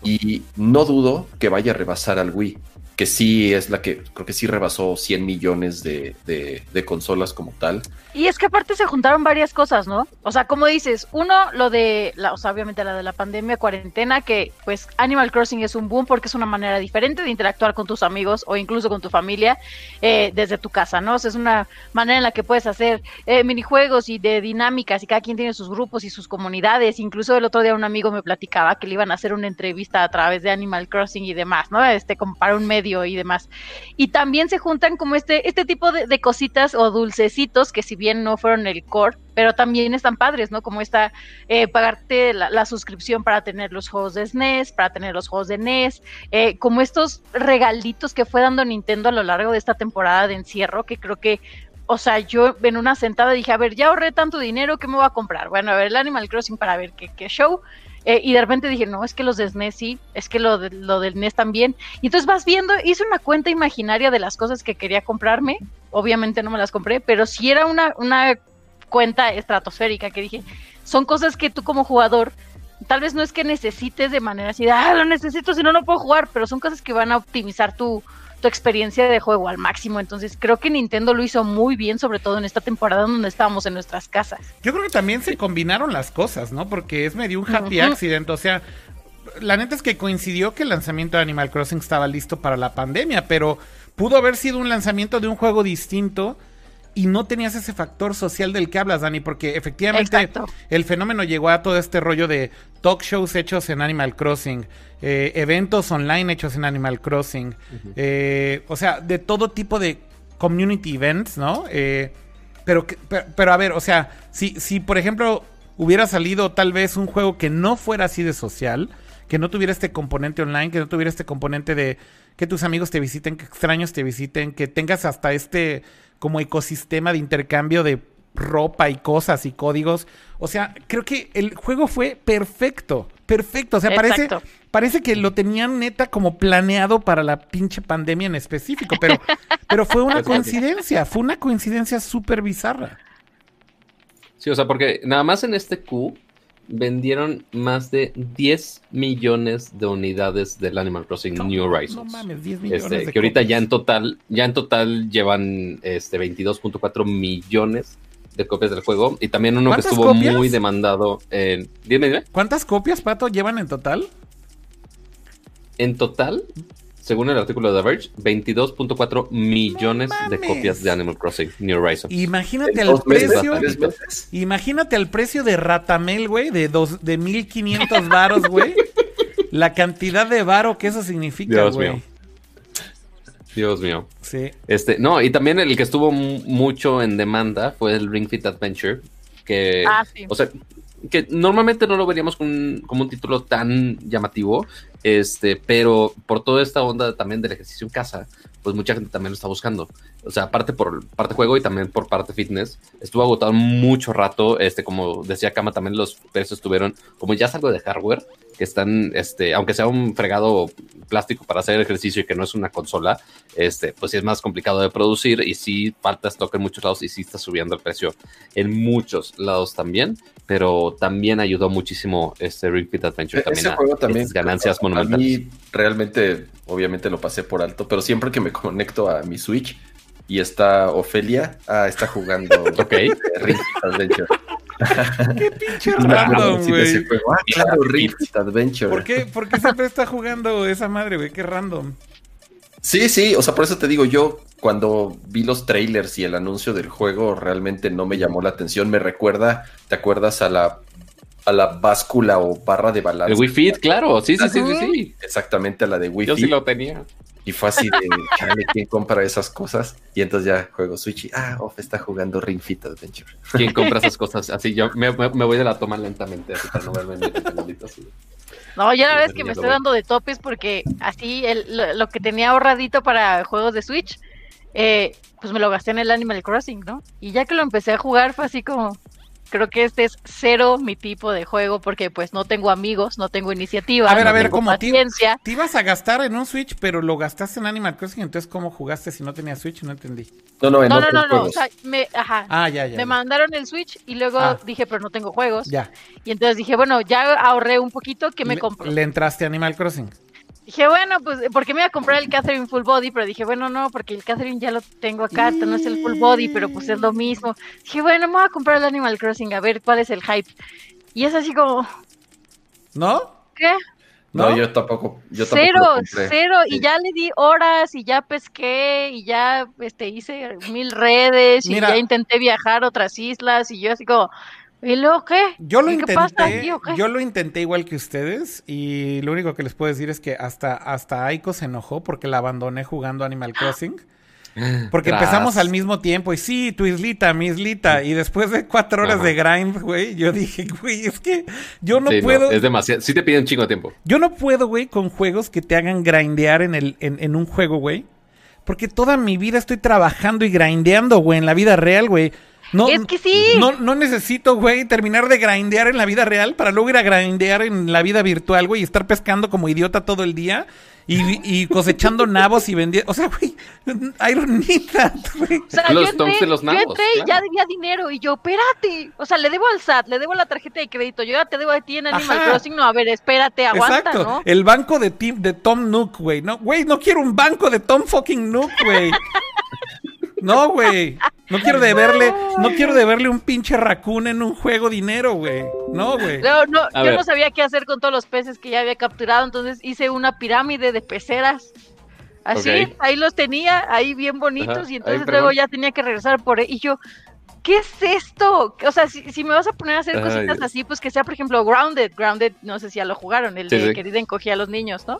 Y no dudo que vaya a rebasar al Wii, que sí es la que creo que sí rebasó 100 millones de- de consolas como tal. Y es que aparte se juntaron varias cosas, ¿no? O sea, como dices, uno, lo de, la, o sea, obviamente la de la pandemia, cuarentena, que pues Animal Crossing es un boom porque es una manera diferente de interactuar con tus amigos o incluso con tu familia eh, desde tu casa, ¿no? O sea, es una manera en la que puedes hacer eh, minijuegos y de dinámicas y cada quien tiene sus grupos y sus comunidades. Incluso el otro día un amigo me platicaba que le iban a hacer una entrevista a través de Animal Crossing y demás, ¿no? Este, como para un medio y demás. Y también se juntan como este, este tipo de, de cositas o dulcecitos que si bien no fueron el core, pero también están padres, ¿no? Como esta, eh, pagarte la, la suscripción para tener los juegos de SNES, para tener los juegos de NES, eh, como estos regalitos que fue dando Nintendo a lo largo de esta temporada de encierro, que creo que o sea, yo en una sentada dije, a ver, ya ahorré tanto dinero, ¿qué me voy a comprar? Bueno, a ver, el Animal Crossing para ver qué, qué show. Eh, y de repente dije, no, es que los de SNES sí, es que lo, de, lo del NES también. Y entonces vas viendo, hice una cuenta imaginaria de las cosas que quería comprarme. Obviamente no me las compré, pero sí era una, una cuenta estratosférica que dije, son cosas que tú como jugador tal vez no es que necesites de manera así, ah, lo necesito, si no, no puedo jugar, pero son cosas que van a optimizar tu, tu experiencia de juego al máximo. Entonces creo que Nintendo lo hizo muy bien, sobre todo en esta temporada donde estábamos en nuestras casas. Yo creo que también se combinaron las cosas, ¿no? Porque es medio un happy accident, o sea, la neta es que coincidió que el lanzamiento de Animal Crossing estaba listo para la pandemia, pero pudo haber sido un lanzamiento de un juego distinto y no tenías ese factor social del que hablas, Dani, porque efectivamente Exacto. el fenómeno llegó a todo este rollo de talk shows hechos en Animal Crossing, eh, eventos online hechos en Animal Crossing, eh, o sea, de todo tipo de community events, ¿no? Eh, pero, que- pero, pero a ver, o sea, si, si por ejemplo hubiera salido tal vez un juego que no fuera así de social, que no tuviera este componente online, que no tuviera este componente de que tus amigos te visiten, que extraños te visiten, que tengas hasta este como ecosistema de intercambio de ropa y cosas y códigos. O sea, creo que el juego fue perfecto, perfecto. O sea, parece, Exacto. parece que lo tenían neta como planeado para la pinche pandemia en específico, pero, pero fue una coincidencia, fue una coincidencia súper bizarra. Sí, o sea, porque nada más en este Q vendieron más de 10 millones de unidades del Animal Crossing New No Horizons. mames, 10 millones Este, de que ahorita ya en total, ya en total llevan este 22.4 millones de copias del juego. Y también uno que ¿Cuántas estuvo copias? muy demandado en. Dime, dime. ¿Cuántas copias, Pato, llevan en total? En total, según el artículo de The Verge, 22.4 millones de copias de Animal Crossing New Horizons. Imagínate meses, precio. meses. Imagínate el precio de Ratamel, güey, de dos, de 1500 varos, güey. La cantidad de varo que eso significa, Dios güey. mío. Dios mío. Sí. Este, no, y también el que estuvo mu- mucho en demanda fue el Ring Fit Adventure, que, Ah, sí. o sea, que normalmente no lo veríamos con un- como un título tan llamativo, este, pero por toda esta onda también del ejercicio en casa, pues mucha gente también lo está buscando. O sea, aparte por parte juego y también por parte fitness, estuvo agotado mucho rato, este, como decía Kama, también los precios estuvieron, como ya es algo de hardware, que están, este, aunque sea un fregado plástico para hacer ejercicio y que no es una consola, este, pues sí es más complicado de producir y sí falta stock en muchos lados y sí está subiendo el precio en muchos lados también, pero también ayudó muchísimo este Ring Fit Adventure también Ese a también. estas ganancias a monumentales. mí realmente, obviamente lo pasé por alto, pero siempre que me conecto a mi Switch y está Ofelia, ah, está jugando Ok. Ring Fit Adventure. Qué pinche random, güey. juego. Ah, claro, Ring Fit Adventure. ¿Por qué, ¿Por qué siempre está jugando esa madre, güey? Qué random. Sí, sí, o sea, por eso te digo, yo cuando vi los trailers y el anuncio del juego realmente no me llamó la atención. Me recuerda, ¿te acuerdas a la, a la báscula o barra de balance? El Wii Fit, claro, sí, sí, sí, sí, sí. Exactamente a la de Wii Yo sí lo tenía. Y fue así de, chale, ¿quién compra esas cosas? Y entonces ya juego Switch y, ah, Off está jugando Ring Fit Adventure. ¿Quién compra esas cosas? Así yo me, me- me voy de la toma lentamente, así para no verme en el así. No, ya la verdad es Ya que me estoy dando de topes porque así el- lo, lo que tenía ahorradito para juegos de Switch, eh, pues me lo gasté en el Animal Crossing, ¿no? Y ya que lo empecé a jugar fue así como, creo que este es cero mi tipo de juego porque pues no tengo amigos, no tengo iniciativa, A ver, no a ver, tengo ¿cómo te, paciencia. te ibas a gastar en un Switch, pero lo gastaste en Animal Crossing? Entonces, ¿cómo jugaste si no tenías Switch? No entendí. No, no, en No, no, otros no, no, o sea, me, ajá, Ah, ya, ya. me ya. mandaron el Switch y luego Ah. dije, pero no tengo juegos. Ya. Y entonces dije, bueno, ya ahorré un poquito, ¿qué me Le- compro? Le entraste a Animal Crossing. Dije, bueno, pues, porque me iba a comprar el Catherine Full Body? Pero dije, bueno, no, porque el Catherine ya lo tengo acá, no es el Full Body, pero pues es lo mismo. Dije, bueno, me voy a comprar el Animal Crossing, a ver cuál es el hype. Y es así como, ¿No? ¿qué? No, ¿No? yo tampoco. Yo tampoco cero, compré. cero. Y Sí. ya le di horas y ya pesqué y ya este, hice mil redes y Mira. ya intenté viajar a otras islas y yo así como, ¿y luego qué? Yo lo ¿Y qué pasa intenté, aquí o qué? yo lo intenté igual que ustedes y lo único que les puedo decir es que hasta, hasta Aiko se enojó porque la abandoné jugando Animal Crossing. Porque Tras. empezamos al mismo tiempo y sí, tu islita, mi islita. Y después de cuatro horas Ajá. de grind, güey, yo dije, güey, es que yo no Sí, puedo, es demasiado. Sí te piden chingo de tiempo. yo no puedo, güey, con juegos que te hagan grindear en, el, en, en un juego, güey. Porque toda mi vida estoy trabajando y grindeando, güey, en la vida real, güey. No, Es que sí. No, no necesito, güey, terminar de grindear en la vida real para luego ir a grindear en la vida virtual, güey, y estar pescando como idiota todo el día y, y cosechando nabos y vendiendo. O sea, güey, Iron güey. O sea, Los yo entré, de los yo nabos, entré y ya debía dinero y yo, espérate, o sea, le debo al SAT, le debo la tarjeta de crédito, yo ya te debo a ti en Animal Ajá. Crossing, no, a ver, espérate, aguanta, Exacto. ¿no? El banco de, Tim- de Tom Nook, güey. No, güey, no quiero un banco de Tom fucking Nook, güey. No, güey. No quiero deberle, no quiero deberle un pinche raccoon en un juego dinero, güey. No, güey. No, no, A yo ver. no sabía qué hacer con todos los peces que ya había capturado, entonces hice una pirámide de peceras. Así, ahí los tenía, ahí bien bonitos, Ajá, y entonces luego ya tenía que regresar por él. Y yo, ¿qué es esto? O sea, si, si me vas a poner a hacer Ay, cositas Dios. así, pues que sea, por ejemplo, Grounded. Grounded, no sé si ya lo jugaron, el Sí, de sí. querida encogía a los niños, ¿no?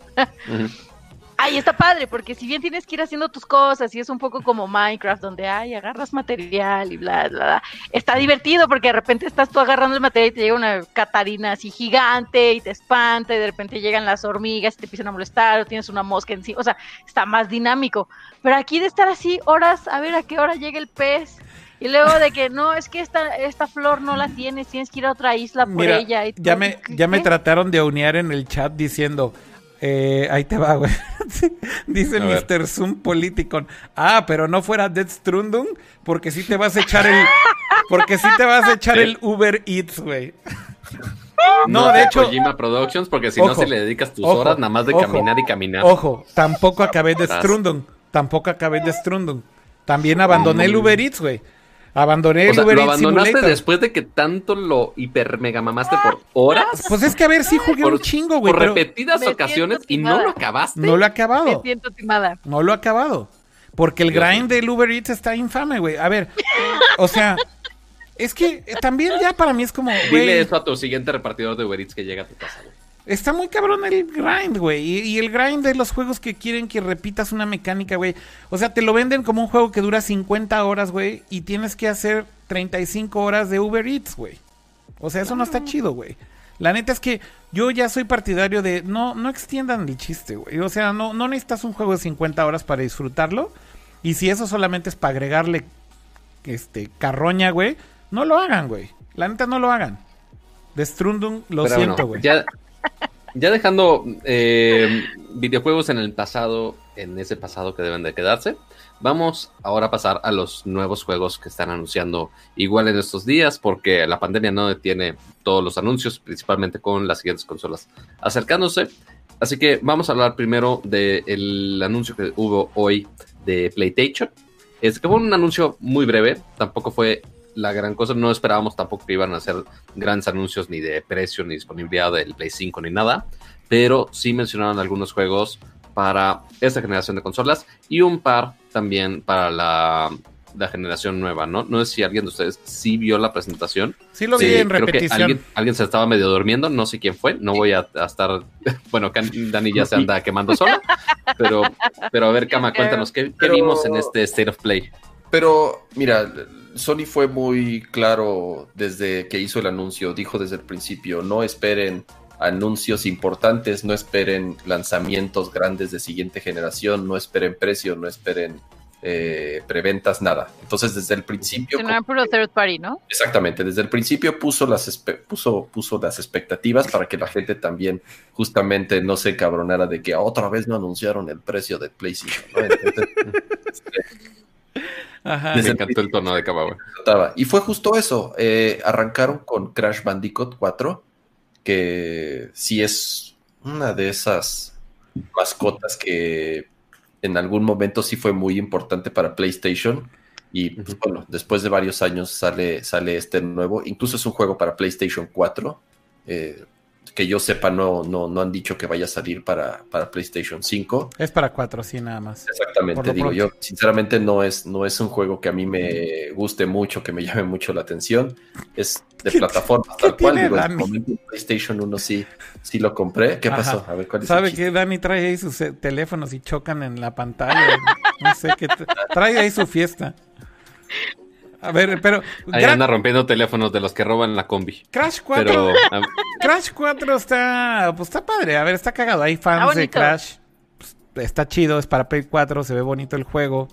Ay, está padre, porque si bien tienes que ir haciendo tus cosas y es un poco como Minecraft, donde ay, agarras material y bla, bla, bla, está divertido porque de repente estás tú agarrando el material y te llega una catarina así gigante y te espanta y de repente llegan las hormigas y te empiezan a molestar o tienes una mosca encima, o sea, está más dinámico. Pero aquí de estar así horas, a ver a qué hora llega el pez. Y luego de que no, es que esta, esta flor no la tienes, tienes que ir a otra isla por Mira, ella. Y ya me, ¿qué- ya me trataron de unear en el chat diciendo, eh, ahí te va, güey. Dice A ver. Mr. Zoom Politicon. Ah, pero no fuera Death Stranding, porque sí te vas a echar el, porque sí te vas a echar Sí. el Uber Eats, güey. No, de hecho, Kojima Productions, porque si no, Ojo, si le dedicas tus ojo, horas nada más de ojo, caminar y caminar. Ojo, tampoco acabé de Tras. Strundung. Tampoco acabé de Strundung. También abandoné el Uber Eats, güey. Abandoné el O sea, Uber lo Eats abandonaste Simulator. después de que tanto lo hiper mega mamaste por horas, Pues es que a ver, sí jugué por, un chingo, güey, por pero repetidas Me ocasiones y no lo acabaste. no lo he Me acabado. siento timada. No lo he acabado. Porque el Dios grind del Uber Eats está infame, güey. A ver, o sea, es que también ya para mí es como, Dile eso a tu siguiente repartidor de Uber Eats que llega a tu casa, güey. Está muy cabrón el grind, güey. Y, y el grind de los juegos que quieren que repitas una mecánica, güey. O sea, te lo venden como un juego que dura 50 horas, güey, y tienes que hacer 35 horas de Uber Eats, güey. O sea, eso no está chido, güey. La neta es que yo ya soy partidario de no no extiendan el chiste, güey. O sea, no no necesitas un juego de 50 horas para disfrutarlo. Y si eso solamente es para agregarle este carroña, güey, no lo hagan, güey. La neta no lo hagan. De Strundung lo Pero siento, bueno, güey. ya, ya dejando eh, videojuegos en el pasado, en ese pasado que deben de quedarse, vamos ahora a pasar a los nuevos juegos que están anunciando igual en estos días, porque la pandemia no detiene todos los anuncios, principalmente con las siguientes consolas acercándose. Así que vamos a hablar primero del anuncio que hubo hoy de PlayStation. Es que fue un anuncio muy breve, tampoco fue la gran cosa, no esperábamos tampoco que iban a hacer grandes anuncios ni de precio ni disponibilidad del Play 5 ni nada, pero sí mencionaron algunos juegos para esta generación de consolas y un par también para la, la generación nueva, ¿no? No sé si alguien de ustedes sí vio la presentación. Sí lo vi Sí, en creo que repetición. alguien, alguien se estaba medio durmiendo, no sé quién fue, no voy a, a estar, bueno, Dani ya se anda quemando sola, pero, pero a ver, Kama, cuéntanos, ¿qué, qué Pero- vimos en este State of Play? Pero, mira, Sony fue muy claro desde que hizo el anuncio, dijo desde el principio, no esperen anuncios importantes, no esperen lanzamientos grandes de siguiente generación, no esperen precio, no esperen eh, preventas, nada. Entonces, desde el principio... No era puro third party, ¿no? Exactamente, desde el principio puso las, puso, puso las expectativas para que la gente también justamente no se cabronara de que otra vez no anunciaron el precio del Play 5. ¿no? Entonces, Ajá. Me encantó el tono de trataba. Y fue justo eso. eh, arrancaron con Crash Bandicoot 4, que sí es una de esas mascotas que en algún momento sí fue muy importante para PlayStation. Y pues, bueno, después de varios años sale, sale este nuevo. Incluso es un juego para PlayStation 4. eh, que yo sepa, no, no, no han dicho que vaya a salir para, para PlayStation 5. Es para cuatro, sí, nada más. Exactamente, digo pronto. yo, sinceramente no es, no es un juego que a mí me guste mucho, que me llame mucho la atención. Es de plataforma tal cual. tiene Digo, en momento en PlayStation 1 sí, sí lo compré. ¿Qué Ajá. pasó? A ver cuál es el ¿Sabe chiste? que Dani trae ahí sus eh, teléfonos y chocan en la pantalla? No sé qué. tra- Trae ahí su fiesta. A ver, pero. Ahí anda rompiendo teléfonos de los que roban la combi. Crash 4. Pero ah, Crash 4 está. Pues está padre. A ver, está cagado. Hay fans Está de. Crash. Pues, está chido. Es para Play 4. Se ve bonito el juego.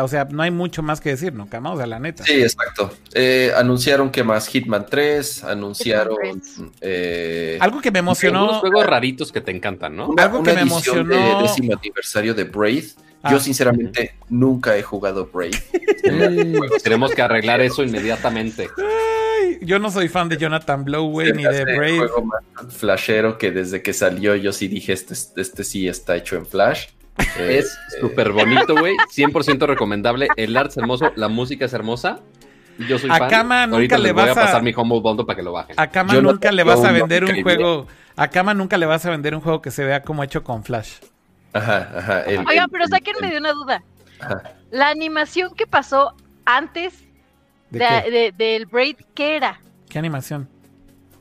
O sea, no hay mucho más que decir, ¿no, Cama? O sea, la neta. Sí, exacto. Eh, anunciaron que más Hitman 3, anunciaron Hitman 3. eh, Algo que me Algunos emocionó. juegos raritos que te encantan, ¿no? una, algo una que me emocionó- de décimo aniversario de Braid. Ah. Yo sinceramente nunca he jugado Braid. Tenemos que arreglar eso inmediatamente. Ay, yo no soy fan de Jonathan Blow, güey, ni de Brave. juego más flashero que desde que salió yo sí dije este, este sí está hecho en Flash. Eh, Es súper bonito, güey. 100% recomendable. El arte es hermoso, la música es hermosa. y Yo soy A fan. Kama nunca Ahorita le voy a a- pasar mi Humble Bundle para que lo bajen. A Kama no nunca le vas a vender un juego. A Kama nunca le vas a vender un juego que se vea como hecho con Flash. Ajá, ajá. el- Oigan, el- pero sáquenme el- de una duda. Ajá. La animación que pasó antes ¿De de- qué? de- del Braid, ¿qué era? ¿Qué animación?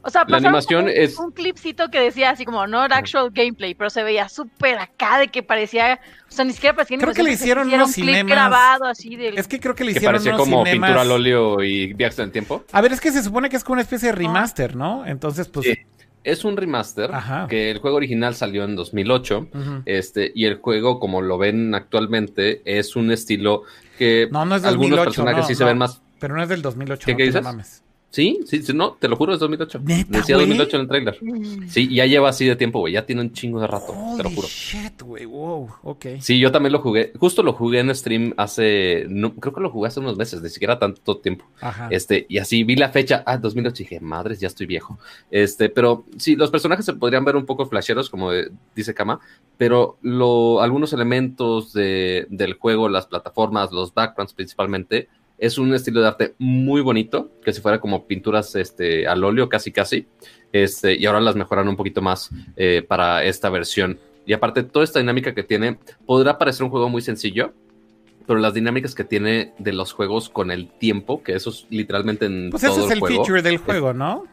O sea, La animación un, es- un clipcito que decía así como no actual gameplay, pero se veía súper acá de que parecía, o sea, ni siquiera parecía Creo que le hicieron era unos un clip cinemas- grabado así del Es que creo que le Que hicieron parecía unos como cinemas- pintura al óleo y viajes en el tiempo. A ver, es que se supone que es como una especie de remaster, ¿no? Entonces, pues. Sí. Es un remaster Ajá. que el juego original salió en 2008. ujú. Este, y el juego, como lo ven actualmente, es un estilo que No, no es algunos 2008, personajes no, sí se ven más. Pero no es del 2008. ¿Qué- no qué dices? mames. Sí, sí, sí, no, te lo juro, es 2008. ¿Neta, Decía güey? 2008 en el trailer. Mm. Sí, ya lleva así de tiempo, güey. Ya tiene un chingo de rato, te lo juro. shit, güey. Wow. Ok. Sí, yo también lo jugué. Justo lo jugué en stream hace. No, creo que lo jugué hace unos meses, ni siquiera tanto tiempo. Ajá. Este, y así vi la fecha, ah, 2008, y dije, madres, ya estoy viejo. Este, pero sí, los personajes se podrían ver un poco flasheros, como dice Kama, pero lo, algunos elementos de- del juego, las plataformas, los backgrounds principalmente, es un estilo de arte muy bonito, que si fuera como pinturas este, al óleo, casi casi. Este, y ahora las mejoran un poquito más eh, para esta versión. Y aparte, toda esta dinámica que tiene, podrá parecer un juego muy sencillo, pero las dinámicas que tiene de los juegos con el tiempo, que eso es literalmente en Pues todo ese es el juego. feature del juego, ¿no?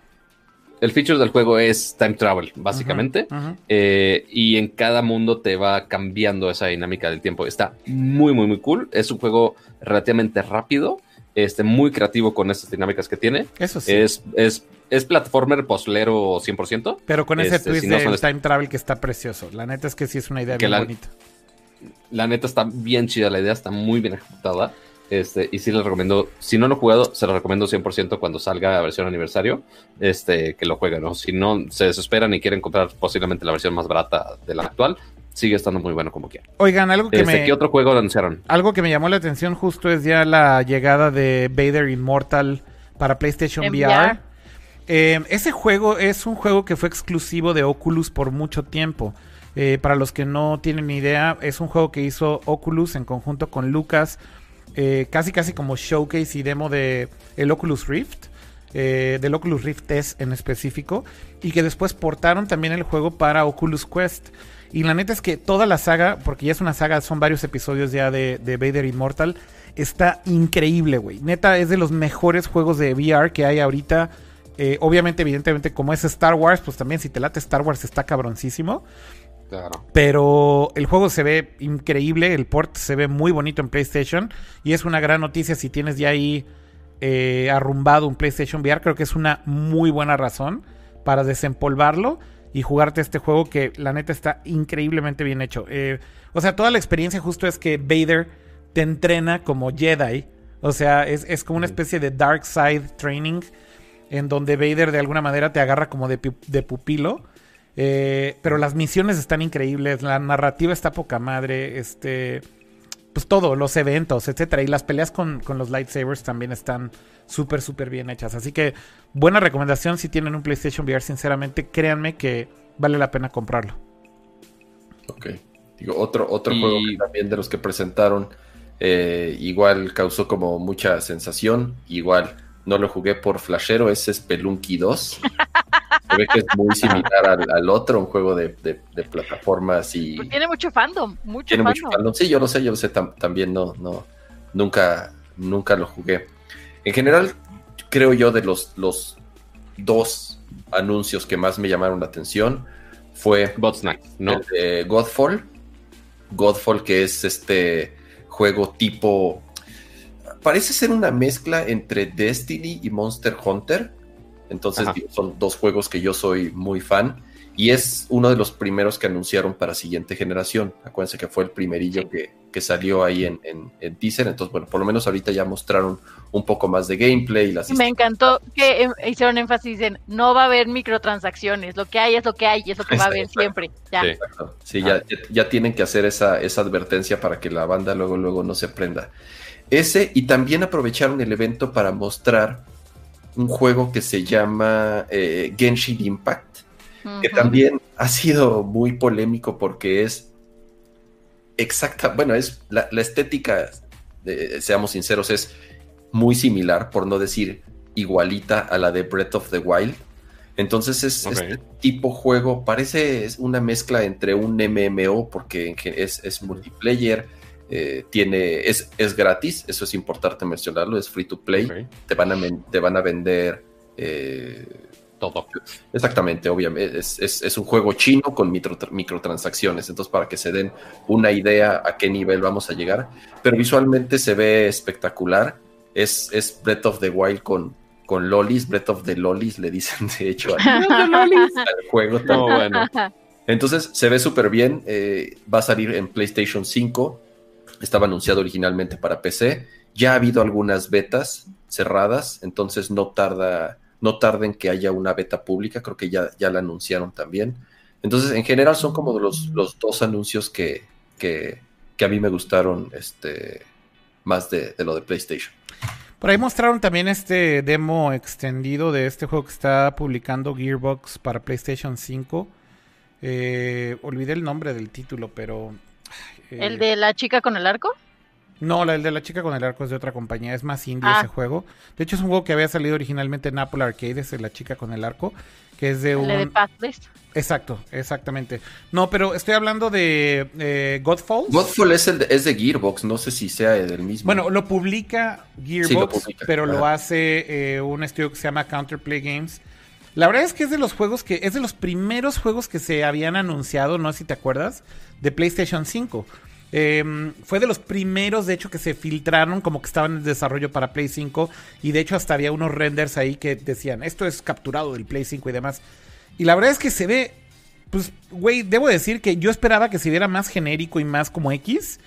El feature del juego es time travel, básicamente. Eh, y en cada mundo te va cambiando esa dinámica del tiempo. Está muy, muy, muy cool. Es un juego relativamente rápido, este, muy creativo con estas dinámicas que tiene. Eso sí. Es, es, es platformer poslero 100%. Pero con ese este, twist si no del time travel que está precioso. La neta es que sí es una idea bien la- bonita. La neta está bien chida, la idea está muy bien ejecutada. Este, y sí les recomiendo, si no lo he jugado, se lo recomiendo 100% cuando salga la versión aniversario, este, que lo jueguen, ¿no? Si no se desesperan y quieren comprar posiblemente la versión más barata de la actual, sigue estando muy bueno como quieran. Oigan, algo que Este, me... ¿Qué otro juego anunciaron? Algo que me llamó la atención justo es ya la llegada de Vader Immortal para PlayStation VR. VR. Eh, ese juego es un juego que fue exclusivo de Oculus por mucho tiempo. Eh, para los que no tienen ni idea, es un juego que hizo Oculus en conjunto con Lucas, eh, casi casi como showcase y demo de el Oculus Rift, eh, del Oculus Rift S en específico, y que después portaron también el juego para Oculus Quest. Y la neta es que toda la saga, porque ya es una saga, son varios episodios ya de, de Vader Immortal, está increíble, güey. Neta, es de los mejores juegos de VR que hay ahorita. Eh, obviamente, evidentemente, como es Star Wars, pues también si te late Star Wars está cabroncísimo. Claro. Pero el juego se ve increíble, el port se ve muy bonito en PlayStation. Y es una gran noticia si tienes ya ahí eh, arrumbado un PlayStation VR. Creo que es una muy buena razón para desempolvarlo y jugarte este juego que la neta está increíblemente bien hecho. Eh, o sea, toda la experiencia justo es que Vader te entrena como Jedi. O sea, es, es como una especie de Dark Side Training en donde Vader de alguna manera te agarra como de pupilo. Eh, pero las misiones están increíbles, la narrativa está poca madre, este, pues todo, los eventos, etcétera, y las peleas con, con los lightsabers también están súper, súper bien hechas. Así que buena recomendación si tienen un PlayStation VR, sinceramente, créanme que vale la pena comprarlo. Ok. Digo, otro, otro Y- juego que también de los que presentaron, eh, igual causó como mucha sensación, igual no lo jugué por flashero, es Spelunky 2. Se ve que es muy similar al, al otro, un juego de, de- de plataformas y Pues tiene mucho fandom, mucho tiene fandom. mucho fandom. Sí, yo lo sé, yo lo sé, tam- también no, no, nunca, nunca lo jugué. En general, creo yo de los, los dos anuncios que más me llamaron la atención fue Botsnack, ¿no? el de Godfall. Godfall, que es este juego tipo. Parece ser una mezcla entre Destiny y Monster Hunter. Entonces, digo, son dos juegos que yo soy muy fan. Y es uno de los primeros que anunciaron para siguiente generación. Acuérdense que fue el primerillo que, que salió ahí en, en, en, teaser. Entonces, bueno, por lo menos ahorita ya mostraron un poco más de gameplay. Y las Me encantó que em, hicieron énfasis en no va a haber microtransacciones, lo que hay es lo que hay y es lo que va a haber siempre. Ya. Sí, sí ya, ya, tienen que hacer esa, esa advertencia para que la banda luego, luego no se prenda. Ese, y también aprovecharon el evento para mostrar un juego que se llama eh, Genshin Impact, uh -huh. que también ha sido muy polémico porque es exacta, bueno, es la, la estética, seamos sinceros, es muy similar, por no decir igualita a la de Breath of the Wild. Entonces es okay. este tipo juego, parece es una mezcla entre un MMO porque es, es multiplayer, eh, tiene, es, es gratis, eso es importante mencionarlo, es free to play, okay. te, van a, te van a vender eh, todo. Exactamente, obviamente. Es, es, es un juego chino con micro, microtransacciones. Entonces, para que se den una idea a qué nivel vamos a llegar. Pero visualmente se ve espectacular. Es, es Breath of the Wild con, con lolis. Breath of the lolis le dicen, de hecho, al, al juego. No, bueno. Entonces, se ve súper bien. Eh, va a salir en PlayStation 5. Estaba anunciado originalmente para PC. Ya ha habido algunas betas cerradas. Entonces, no tarda no tarden que haya una beta pública, creo que ya, ya la anunciaron también. Entonces, en general son como los, los dos anuncios que, que, que, a mí me gustaron este, más de, de, lo de PlayStation. Por ahí mostraron también este demo extendido de este juego que está publicando Gearbox para PlayStation 5. Eh, olvidé el nombre del título, pero... Eh, ¿El de la chica con el arco? No, la, el de la chica con el arco es de otra compañía, es más indie ah. ese juego. De hecho, es un juego que había salido originalmente en Apple Arcade, es de la chica con el arco, que es de un... de Pathless. Exacto, exactamente. No, pero estoy hablando de eh, Godfall. Godfall es, el de, es de Gearbox, no sé si sea del mismo. Bueno, lo publica Gearbox, sí, lo publica. pero lo hace eh, un estudio que se llama Counterplay Games. La verdad es que es de los juegos que, es de los primeros juegos que se habían anunciado, no sé si te acuerdas, de PlayStation 5. Eh, fue de los primeros, de hecho, que se filtraron como que estaban en desarrollo para Play 5. Y de hecho, hasta había unos renders ahí que decían, esto es capturado del Play 5 y demás. Y la verdad es que se ve, pues, güey, debo decir que yo esperaba que se viera más genérico y más como X.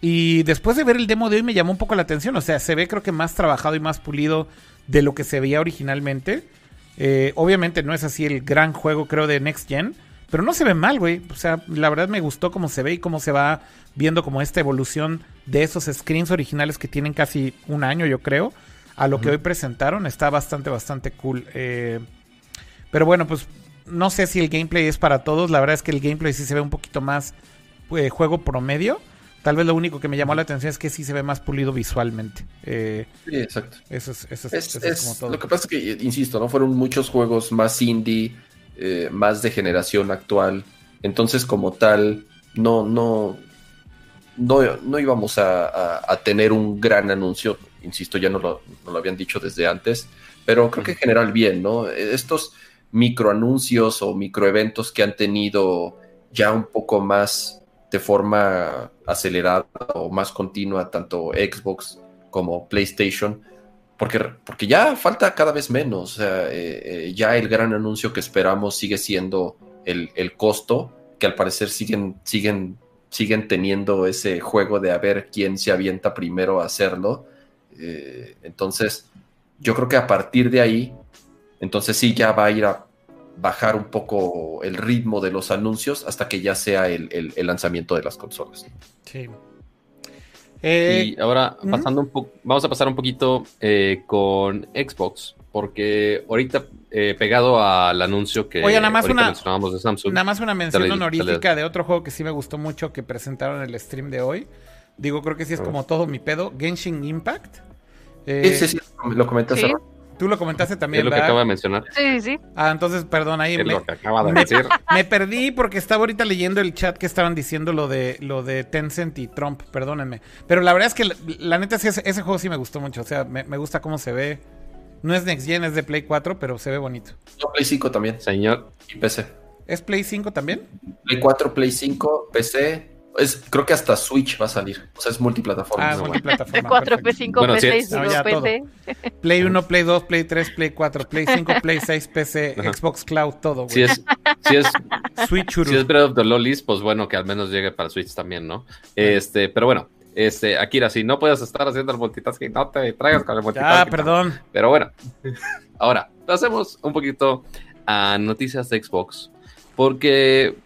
Y después de ver el demo de hoy me llamó un poco la atención. O sea, se ve creo que más trabajado y más pulido de lo que se veía originalmente. Eh, obviamente no es así el gran juego, creo, de Next Gen. Pero no se ve mal, güey. O sea, la verdad me gustó cómo se ve y cómo se va viendo como esta evolución de esos screens originales que tienen casi un año, yo creo, a lo uh -huh. que hoy presentaron. Está bastante, bastante cool. Eh, pero bueno, pues no sé si el gameplay es para todos. La verdad es que el gameplay sí se ve un poquito más eh, juego promedio. Tal vez lo único que me llamó la atención es que sí se ve más pulido visualmente. Eh, sí, exacto. Eso es, eso es, es, eso es como todo. Lo que pasa es que, insisto, ¿no? Fueron muchos juegos más indie, eh, más de generación actual. Entonces, como tal, no, no, no, no íbamos a, a, a, tener un gran anuncio. Insisto, ya no lo, no lo, habían dicho desde antes, pero creo que en general bien, ¿no? Estos microanuncios o microeventos que han tenido ya un poco más de forma acelerada o más continua, tanto Xbox como PlayStation, porque, porque ya falta cada vez menos. Eh, eh, ya el gran anuncio que esperamos sigue siendo el, el costo, que al parecer siguen, siguen siguen teniendo ese juego de a ver quién se avienta primero a hacerlo. Eh, entonces, yo creo que a partir de ahí, entonces sí ya va a ir a bajar un poco el ritmo de los anuncios hasta que ya sea el, el, el lanzamiento de las consolas. Sí. Eh, y ahora, pasando un poco, vamos a pasar un poquito eh, con Xbox, porque ahorita eh, pegado al anuncio que Oye, nada más una, mencionábamos de Samsung. Nada más una mención dale, honorífica dale. de otro juego que sí me gustó mucho que presentaron en el stream de hoy. Digo, creo que sí es como todo mi pedo. Genshin Impact. Eh, sí, sí, sí, lo comentaste. ¿sí? Tú lo comentaste también. Es lo que acaba de mencionar. Sí, sí. Ah, entonces, perdón, ahí es me, lo que acaba de decir. me perdí porque estaba ahorita leyendo el chat que estaban diciendo lo de lo de Tencent y Trump, perdónenme. Pero la verdad es que la, la neta sí, ese, ese, juego sí me gustó mucho. O sea, me, me, gusta cómo se ve. No es Next Gen, es de Play 4, pero se ve bonito. No, Play 5 también. Señor. Y PC. ¿Es Play 5 también? Play 4, Play 5, PC Es, creo que hasta Switch va a salir. O sea, es multiplataforma. Ah, No, multiplataforma. 4, perfecto. P5, Bueno, sí P6, es- No, P5, ya todo. PC. Play 1, Play 2, Play 3, Play 4, Play 5, Play 6, PC, Ajá. Xbox Cloud, todo, güey. Si es, si es, Switch si es Breath of the Lolis, pues bueno, que al menos llegue para Switch también, ¿no? Este, pero bueno, este, Akira, si no puedes estar haciendo el multitasking, no te traigas con el multitasking. Ah, perdón. Pero bueno, ahora, pasemos un poquito a noticias de Xbox, porque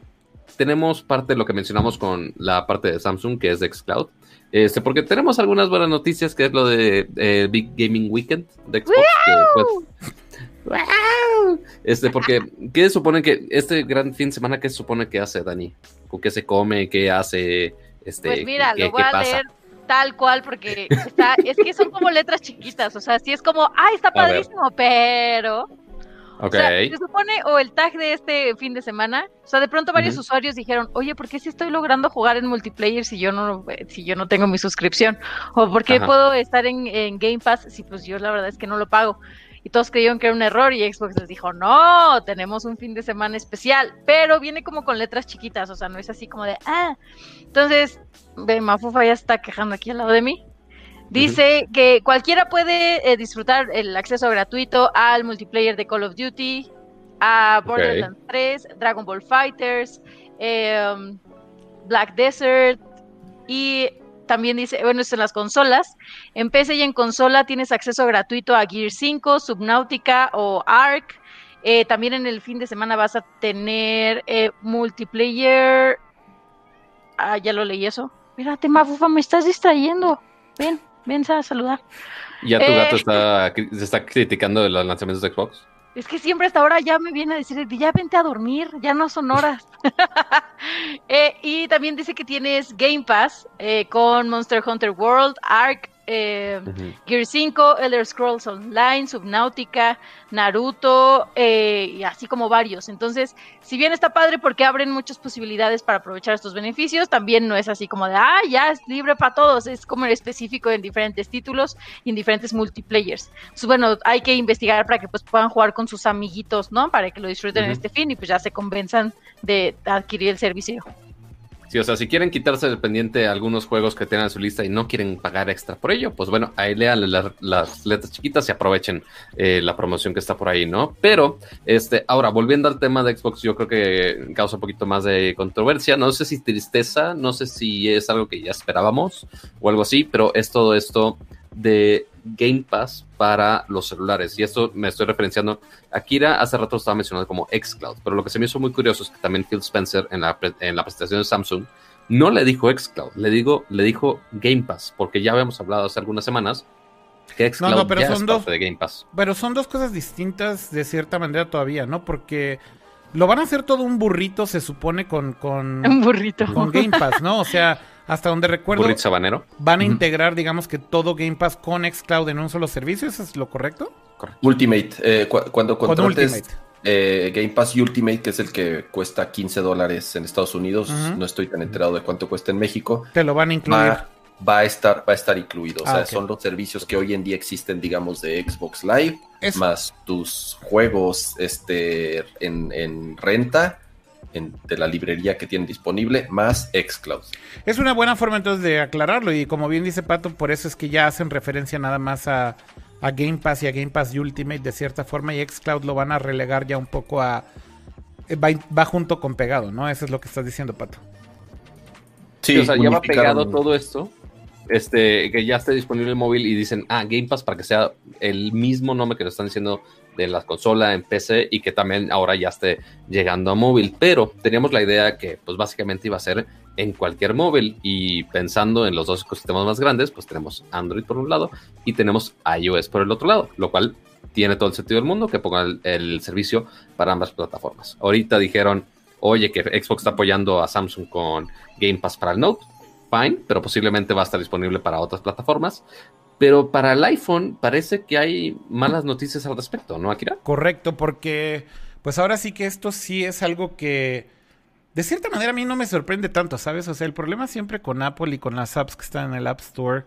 tenemos parte de lo que mencionamos con la parte de Samsung, que es de Xcloud. Este, porque tenemos algunas buenas noticias, que es lo de eh, Big Gaming Weekend de Xbox. que, pues, ¡Wow! Este, porque, ¿qué supone que este gran fin de semana, qué supone que hace, Dani? ¿Con qué se come? ¿Qué hace? Este, Pues mira, ¿qué, lo voy qué a pasa? leer tal cual porque está, es que son como letras chiquitas, o sea, sí es como, ay, está padrísimo, pero O sea, se supone, o el tag de este fin de semana, o sea, de pronto varios usuarios dijeron, oye, ¿por qué si estoy logrando jugar en multiplayer si yo no, si yo no tengo mi suscripción? O ¿por qué Ajá. puedo estar en, en Game Pass si pues yo la verdad es que no lo pago? Y todos creyeron que era un error y Xbox les dijo, no, tenemos un fin de semana especial, pero viene como con letras chiquitas, o sea, no es así como de, ah. Entonces, ve, Mafufa ya está quejando aquí al lado de mí. Dice que cualquiera puede eh, disfrutar el acceso gratuito al multiplayer de Call of Duty, a Borderlands 3, Dragon Ball Fighters, em, Black Desert y también dice, bueno, esto en las consolas. En PC y en consola tienes acceso gratuito a Gear 5, Subnautica o Ark. Eh, también en el fin de semana vas a tener eh, multiplayer. Ah, ya lo leí eso. Mírate, Mafufa, me estás distrayendo. Ven, ven a saludar. Ya tu Eh. gato está, se está criticando de los lanzamientos de Xbox. Es que siempre hasta ahora ya me viene a decir, ya vente a dormir, ya no son horas. Eh, y también dice que tienes Game Pass eh, con Monster Hunter World, Ark, eh. Gear 5, Elder Scrolls Online, Subnautica, Naruto, eh, y así como varios. Entonces, si bien está padre porque abren muchas posibilidades para aprovechar estos beneficios, también no es así como de, ah, ya es libre para todos, es como específico en diferentes títulos y en diferentes multiplayers. Entonces, bueno, hay que investigar para que pues puedan jugar con sus amiguitos, ¿no? Para que lo disfruten en este fin y pues ya se convenzan de adquirir el servicio. Sí, o sea, si quieren quitarse del pendiente algunos juegos que tengan en su lista y no quieren pagar extra por ello, pues bueno, ahí lean la- las letras chiquitas y aprovechen eh, la promoción que está por ahí, ¿no? Pero, este, ahora, volviendo al tema de Xbox, yo creo que causa un poquito más de controversia. No sé si tristeza, no sé si es algo que ya esperábamos o algo así, pero es todo esto de Game Pass para los celulares. Y esto me estoy referenciando. Akira hace rato estaba mencionando como xCloud, pero lo que se me hizo muy curioso es que también Phil Spencer en la, pre- en la presentación de Samsung no le dijo xCloud, le, digo, le dijo Game Pass, porque ya habíamos hablado hace algunas semanas que xCloud No, no, pero ya son es dos- parte de Game Pass. Pero son dos cosas distintas de cierta manera todavía, ¿no? Porque lo van a hacer todo un burrito, se supone, con, con, Un burrito. con Game Pass, ¿no? O sea, hasta donde recuerdo, sabanero. van a integrar, digamos que todo Game Pass con Xcloud en un solo servicio, ¿eso es lo correcto? Ultimate. eh, cu- cuando Con contrates Ultimate. eh, Game Pass Ultimate, que es el que cuesta 15 dólares en Estados Unidos, no estoy tan enterado de cuánto cuesta en México, Te lo van a incluir. va, va a estar, va a estar incluido. O Ah, sea, son los servicios que hoy en día existen, digamos, de Xbox Live, Es- más tus juegos este, en, en renta en- de la librería que tienen disponible, más Xcloud. Es una buena forma entonces de aclararlo y como bien dice Pato, por eso es que ya hacen referencia nada más a, a Game Pass y a Game Pass Ultimate de cierta forma y Xcloud lo van a relegar ya un poco a... eh, Va, va junto con pegado, ¿no? Eso es lo que estás diciendo, Pato. Sí, o sea, ya va pegado todo esto. Este, que ya esté disponible el móvil y dicen, ah, Game Pass para que sea el mismo nombre que lo están diciendo de la consola en PC y que también ahora ya esté llegando a móvil. Pero teníamos la idea que, pues básicamente iba a ser en cualquier móvil y pensando en los dos ecosistemas más grandes, pues tenemos Android por un lado y tenemos iOS por el otro lado, lo cual tiene todo el sentido del mundo que pongan el, el servicio para ambas plataformas. Ahorita dijeron, oye, que Xbox está apoyando a Samsung con Game Pass para el Note. Fine, pero posiblemente va a estar disponible para otras plataformas. Pero para el iPhone parece que hay malas noticias al respecto, ¿no, Akira? Correcto, porque pues ahora sí que esto sí es algo que de cierta manera a mí no me sorprende tanto, ¿sabes? O sea, el problema siempre con Apple y con las apps que están en el App Store,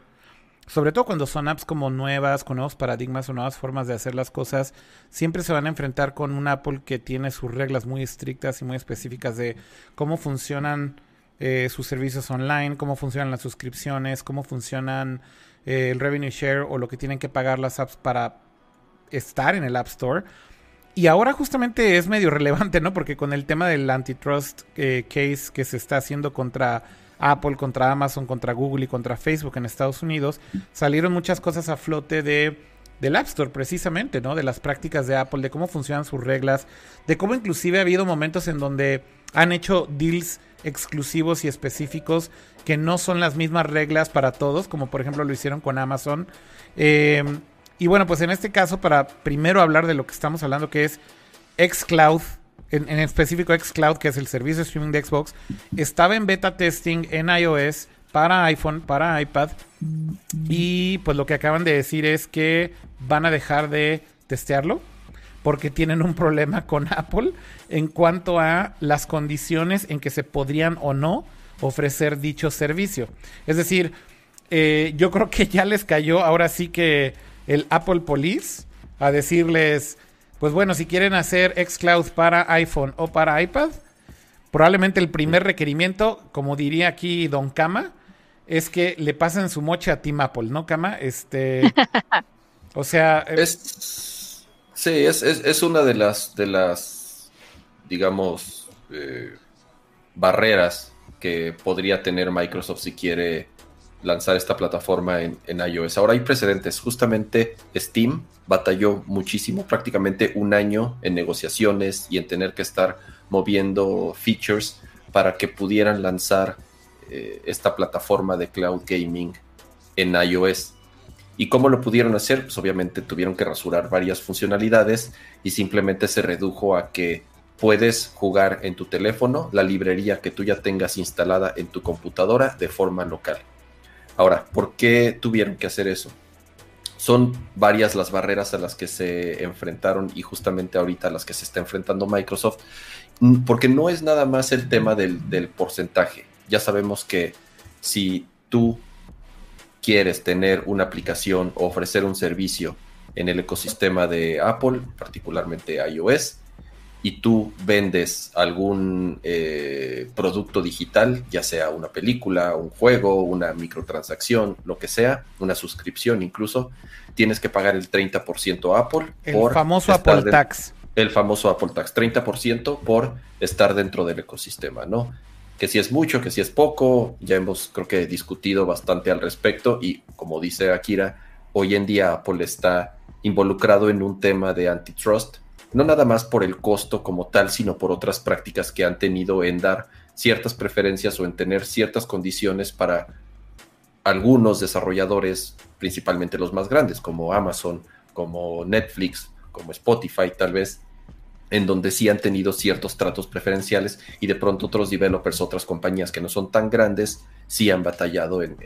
sobre todo cuando son apps como nuevas, con nuevos paradigmas o nuevas formas de hacer las cosas, siempre se van a enfrentar con un Apple que tiene sus reglas muy estrictas y muy específicas de cómo funcionan eh, sus servicios online, cómo funcionan las suscripciones, cómo funcionan eh, el revenue share o lo que tienen que pagar las apps para estar en el App Store. Y ahora justamente es medio relevante, ¿no? Porque con el tema del antitrust eh, case que se está haciendo contra Apple, contra Amazon, contra Google y contra Facebook en Estados Unidos, salieron muchas cosas a flote de del App Store precisamente, ¿no? De las prácticas de Apple, de cómo funcionan sus reglas, de cómo inclusive ha habido momentos en donde han hecho deals exclusivos y específicos que no son las mismas reglas para todos, como por ejemplo lo hicieron con Amazon. Eh, y bueno, pues en este caso, para primero hablar de lo que estamos hablando, que es xCloud, en, en específico xCloud, que es el servicio de streaming de Xbox, estaba en beta testing en iOS para iPhone, para iPad. Y pues lo que acaban de decir es que van a dejar de testearlo porque tienen un problema con Apple en cuanto a las condiciones en que se podrían o no ofrecer dicho servicio. Es decir, eh, yo creo que ya les cayó ahora sí que el Apple Police a decirles, pues bueno, si quieren hacer xCloud para iPhone o para iPad, probablemente el primer requerimiento, como diría aquí Don Kama, es que le pasen su mocha a Team Apple, ¿no, Kama? Este, o sea, eh, Es, sí, es, es- es una de las, de las digamos, eh, barreras que podría tener Microsoft si quiere lanzar esta plataforma en, en iOS. Ahora hay precedentes. Justamente Steam batalló muchísimo, prácticamente un año en negociaciones y en tener que estar moviendo features para que pudieran lanzar eh, esta plataforma de cloud gaming en iOS. ¿Y cómo lo pudieron hacer? Pues obviamente tuvieron que rasurar varias funcionalidades y simplemente se redujo a que puedes jugar en tu teléfono la librería que tú ya tengas instalada en tu computadora de forma local. Ahora, ¿por qué tuvieron que hacer eso? Son varias las barreras a las que se enfrentaron y justamente ahorita a las que se está enfrentando Microsoft, porque no es nada más el tema del, del porcentaje. Ya sabemos que si tú quieres tener una aplicación o ofrecer un servicio en el ecosistema de Apple, particularmente iOS, y tú vendes algún eh, producto digital, ya sea una película, un juego, una microtransacción, lo que sea, una suscripción incluso, tienes que pagar el 30% a Apple. el por famoso Apple Tax. el famoso Apple Tax, 30% por estar dentro del ecosistema, ¿no? Que si es mucho, que si es poco, ya hemos creo que discutido bastante al respecto y como dice Akira, hoy en día Apple está involucrado en un tema de antitrust, no nada más por el costo como tal, sino por otras prácticas que han tenido en dar ciertas preferencias o en tener ciertas condiciones para algunos desarrolladores, principalmente los más grandes, como Amazon, como Netflix, como Spotify tal vez, en donde sí han tenido ciertos tratos preferenciales y de pronto otros developers, otras compañías que no son tan grandes, sí han batallado en,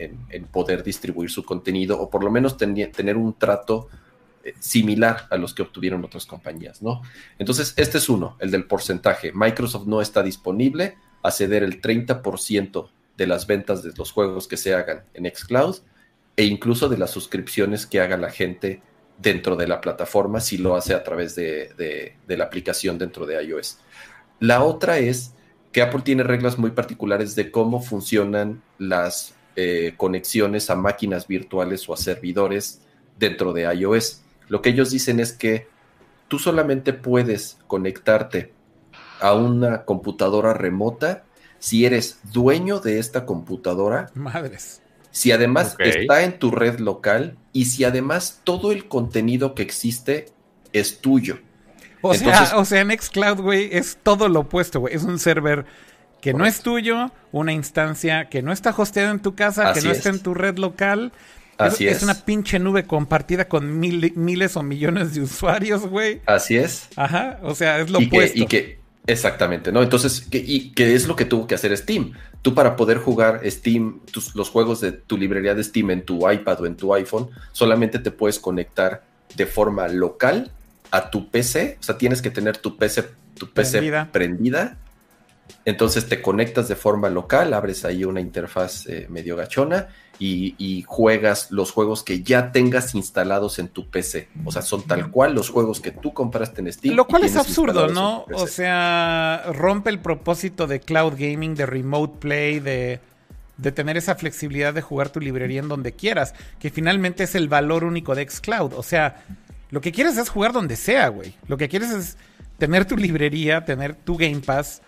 poder distribuir su contenido o por lo menos tener un trato eh, similar a los que obtuvieron otras compañías, ¿no? Entonces, este es uno, el del porcentaje. Microsoft no está disponible a ceder el 30% de las ventas de los juegos que se hagan en xCloud e incluso de las suscripciones que haga la gente dentro de la plataforma si lo hace a través de, la aplicación dentro de iOS. La otra es que Apple tiene reglas muy particulares de cómo funcionan las eh, conexiones a máquinas virtuales o a servidores dentro de iOS. Lo que ellos dicen es que tú solamente puedes conectarte a una computadora remota si eres dueño de esta computadora Madres. Si además está en tu red local y si además todo el contenido que existe es tuyo. O Entonces- sea, o sea, en Xcloud, güey, es todo lo opuesto, güey. Es un server que no es tuyo, una instancia que no está hosteada en tu casa, Así que no es. está en tu red local. Así es, es. una pinche nube compartida con mil- miles o millones de usuarios, güey. Así es. Ajá, o sea, es lo y, que, opuesto. y que, exactamente, ¿no? Entonces, que, y que es lo que tuvo que hacer Steam. Tú para poder jugar Steam, tus- los juegos de tu librería de Steam en tu iPad o en tu iPhone, solamente te puedes conectar de forma local a tu PC. O sea, tienes que tener tu PC, tu PC Prendida. prendida Entonces te conectas de forma local, abres ahí una interfaz eh, medio gachona y, y, juegas los juegos que ya tengas instalados en tu PC. O sea, son tal cual los juegos que tú compraste en Steam. Lo cual es absurdo, ¿no? O sea, rompe el propósito de cloud gaming, de remote play, de, de tener esa flexibilidad de jugar tu librería en donde quieras, que finalmente es el valor único de Xcloud. O sea, lo que quieres es jugar donde sea, güey. Lo que quieres es tener tu librería, tener tu Game Pass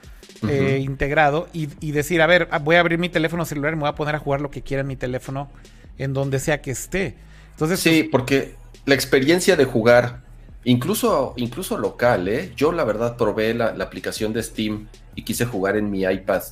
eh, integrado y, decir, a ver, voy a abrir mi teléfono celular y me voy a poner a jugar lo que quiera en mi teléfono en donde sea que esté. Entonces, sí, pues, porque la experiencia de jugar, incluso, incluso local, ¿eh? yo la verdad probé la, aplicación de Steam y quise jugar en mi iPad,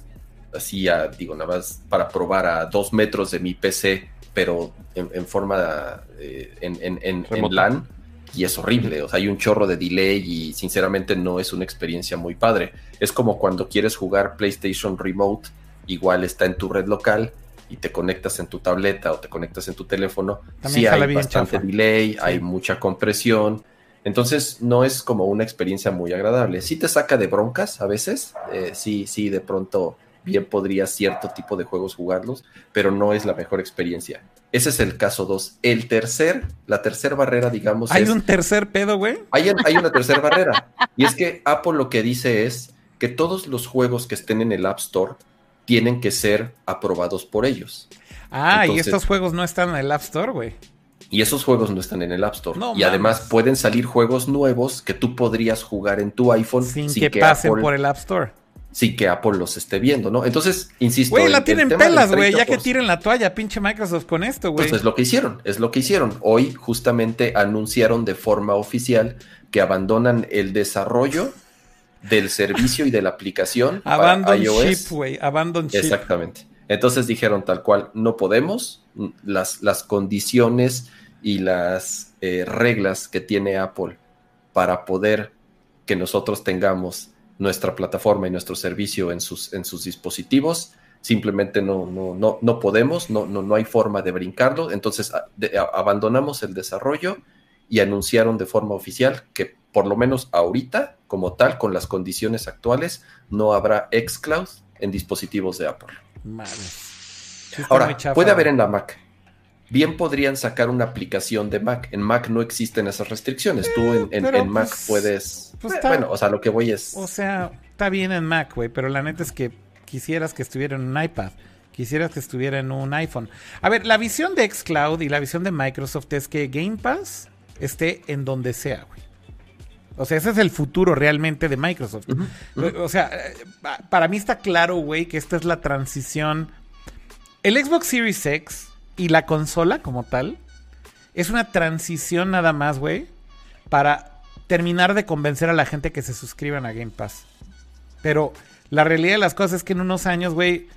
así, digo, nada más para probar a dos metros de mi PC, pero en, forma, eh, en, en, en LAN y es horrible. O sea, hay un chorro de delay y sinceramente no es una experiencia muy padre. Es como cuando quieres jugar PlayStation Remote, igual está en tu red local y te conectas en tu tableta o te conectas en tu teléfono. sí, hay bastante delay, hay mucha compresión. Entonces no es como una experiencia muy agradable. Sí te saca de broncas a veces. Eh, sí, sí, de pronto bien podría cierto tipo de juegos jugarlos, pero no es la mejor experiencia. Ese es el caso 2. El tercer, la tercera barrera, digamos. ¿Hay un tercer pedo, güey? Hay, hay una tercera barrera. Y es que Apple lo que dice es que todos los juegos que estén en el App Store tienen que ser aprobados por ellos. Ah, y estos juegos no están en el App Store, güey. Y esos juegos no están en el App Store. y además pueden salir juegos nuevos que tú podrías jugar en tu iPhone sin, que, pasen por el App Store sí que Apple los esté viendo, ¿no? Entonces, insisto. Güey, la tienen pelas, güey. Ya que tiren la toalla, pinche Microsoft con esto, güey. Pues es lo que hicieron, es lo que hicieron. Hoy justamente anunciaron de forma oficial que abandonan el desarrollo del servicio y de la aplicación. Abandon chip, güey. Abandon chip. Exactamente. Entonces dijeron tal cual, no podemos. Las, las condiciones y las eh, reglas que tiene Apple para poder que nosotros tengamos nuestra plataforma y nuestro servicio en sus, en sus dispositivos. Simplemente no, no, no, no podemos, no, no, no hay forma de brincarlo. Entonces abandonamos el desarrollo y anunciaron de forma oficial que por lo menos ahorita, como tal, con las condiciones actuales, no habrá xCloud en dispositivos de Apple. Ahora, puede haber en la Mac bien podrían sacar una aplicación de Mac. En Mac no existen esas restricciones. Tú en, Mac pues, puedes. Pues bueno, o sea, lo que voy es. O sea, está bien en Mac, güey, pero la neta es que quisieras que estuviera en un iPad. Quisieras que estuviera en un iPhone. A ver, la visión de Xcloud y la visión de Microsoft es que Game Pass esté en donde sea, güey. O sea, ese es el futuro realmente de Microsoft. O sea, eh, para mí está claro, güey, que esta es la transición. El Xbox Series X y la consola como tal es una transición nada más, güey, para terminar de convencer a la gente que se suscriban a Game Pass. Pero la realidad de las cosas es que en unos años, güey,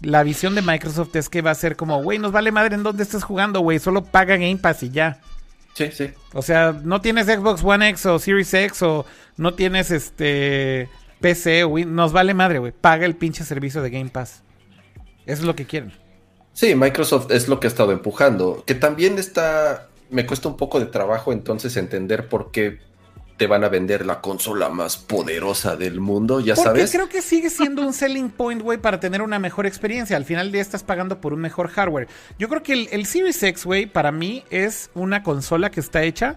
la visión de Microsoft es que va a ser como, güey, nos vale madre en dónde estés jugando, güey, solo paga Game Pass y ya. Sí, sí. O sea, no tienes Xbox One X o Series X o no tienes este PC o nos vale madre, güey, paga el pinche servicio de Game Pass. Eso es lo que quieren. Sí, Microsoft es lo que ha estado empujando, que también está, me cuesta un poco de trabajo entonces entender por qué te van a vender la consola más poderosa del mundo, ya Porque sabes. creo que sigue siendo un selling point, güey, para tener una mejor experiencia. Al final día estás pagando por un mejor hardware. Yo creo que el, el Series X, güey, para mí es una consola que está hecha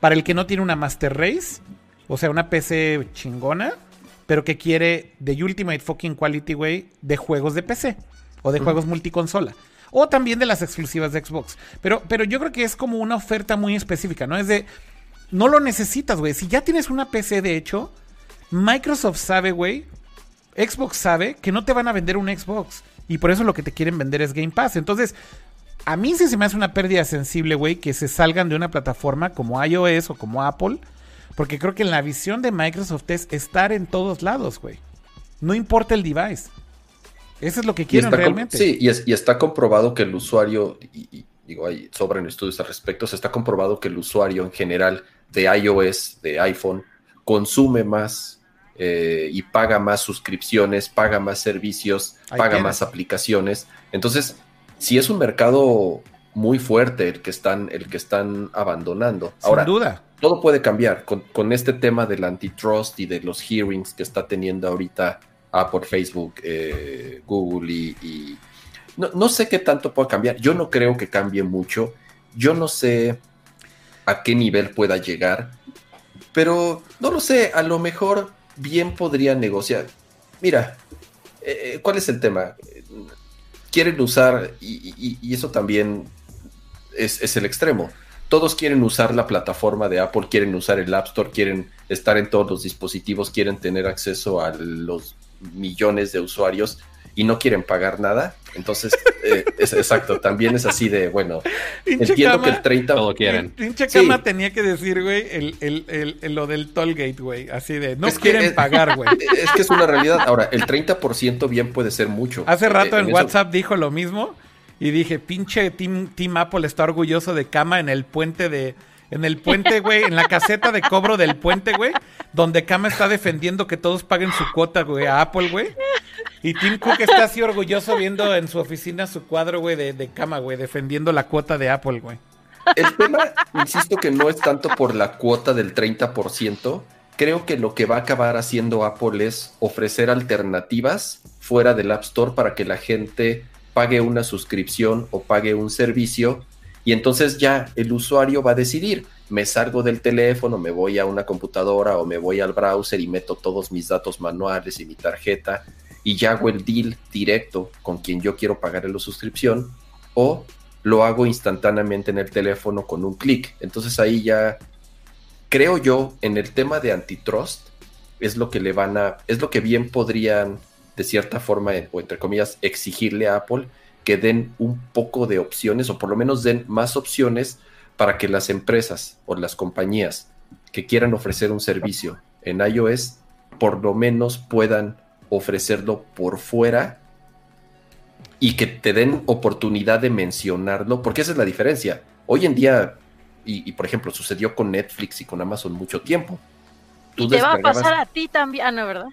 para el que no tiene una Master Race, o sea, una PC chingona, pero que quiere de Ultimate fucking quality, güey, de juegos de PC o de juegos multiconsola. O también de las exclusivas de Xbox. Pero, pero yo creo que es como una oferta muy específica, ¿no? Es de. No lo necesitas, güey. Si ya tienes una PC, de hecho, Microsoft sabe, güey. Xbox sabe que no te van a vender un Xbox. Y por eso lo que te quieren vender es Game Pass. Entonces, a mí sí se me hace una pérdida sensible, güey, que se salgan de una plataforma como iOS o como Apple. Porque creo que la visión de Microsoft es estar en todos lados, güey. No importa el device. Eso es lo que quieren realmente. Sí, y, y, está comprobado que el usuario, y, digo, hay sobran estudios al respecto, se está comprobado que el usuario en general de iOS, de iPhone, consume más eh, y paga más suscripciones, paga más servicios, paga más aplicaciones. Entonces, si es un mercado muy fuerte el que están, el que están abandonando. Sin duda. Todo puede cambiar con, con este tema del antitrust y de los hearings que está teniendo ahorita Apple, Facebook, eh, Google y... No, no, sé qué tanto pueda cambiar. Yo no creo que cambie mucho. Yo no sé a qué nivel pueda llegar. Pero no lo sé, a lo mejor bien podría negociar. Mira, eh, ¿cuál es el tema? Quieren usar, y, eso también es, es el extremo todos quieren usar la plataforma de Apple, quieren usar el App Store, quieren estar en todos los dispositivos, quieren tener acceso a los millones de usuarios y no quieren pagar nada. Entonces, eh, es exacto, también es así de, bueno, entiendo que el 30... Todo quieren. Pinche cama tenía que decir, güey, el, lo del tollgate, güey, así de, no quieren pagar, güey. Es que es una realidad. Ahora, el 30% bien puede ser mucho. Hace rato en, WhatsApp dijo lo mismo y dije, pinche Team, Team Apple está orgulloso de cama en el puente de... En el puente, güey, en la caseta de cobro del puente, güey, donde Kama está defendiendo que todos paguen su cuota, güey, a Apple, güey. Y Tim Cook está así orgulloso viendo en su oficina su cuadro, güey, de, de cama, güey, defendiendo la cuota de Apple, güey. El tema, insisto que no es tanto por la cuota del 30%. Creo que lo que va a acabar haciendo Apple es ofrecer alternativas fuera del App Store para que la gente pague una suscripción o pague un servicio y entonces ya el usuario va a decidir, me salgo del teléfono, me voy a una computadora o me voy al browser y meto todos mis datos manuales y mi tarjeta y ya hago el deal directo con quien yo quiero pagar la suscripción o lo hago instantáneamente en el teléfono con un clic. Entonces ahí ya creo yo en el tema de antitrust es lo que le van a es lo que bien podrían de cierta forma, o entre comillas, exigirle a Apple que den un poco de opciones o por lo menos den más opciones para que las empresas o las compañías que quieran ofrecer un servicio en iOS por lo menos puedan ofrecerlo por fuera y que te den oportunidad de mencionarlo, porque esa es la diferencia. Hoy en día, y, por ejemplo, sucedió con Netflix y con Amazon mucho tiempo te va a pasar a ti también, ah, no, ¿verdad?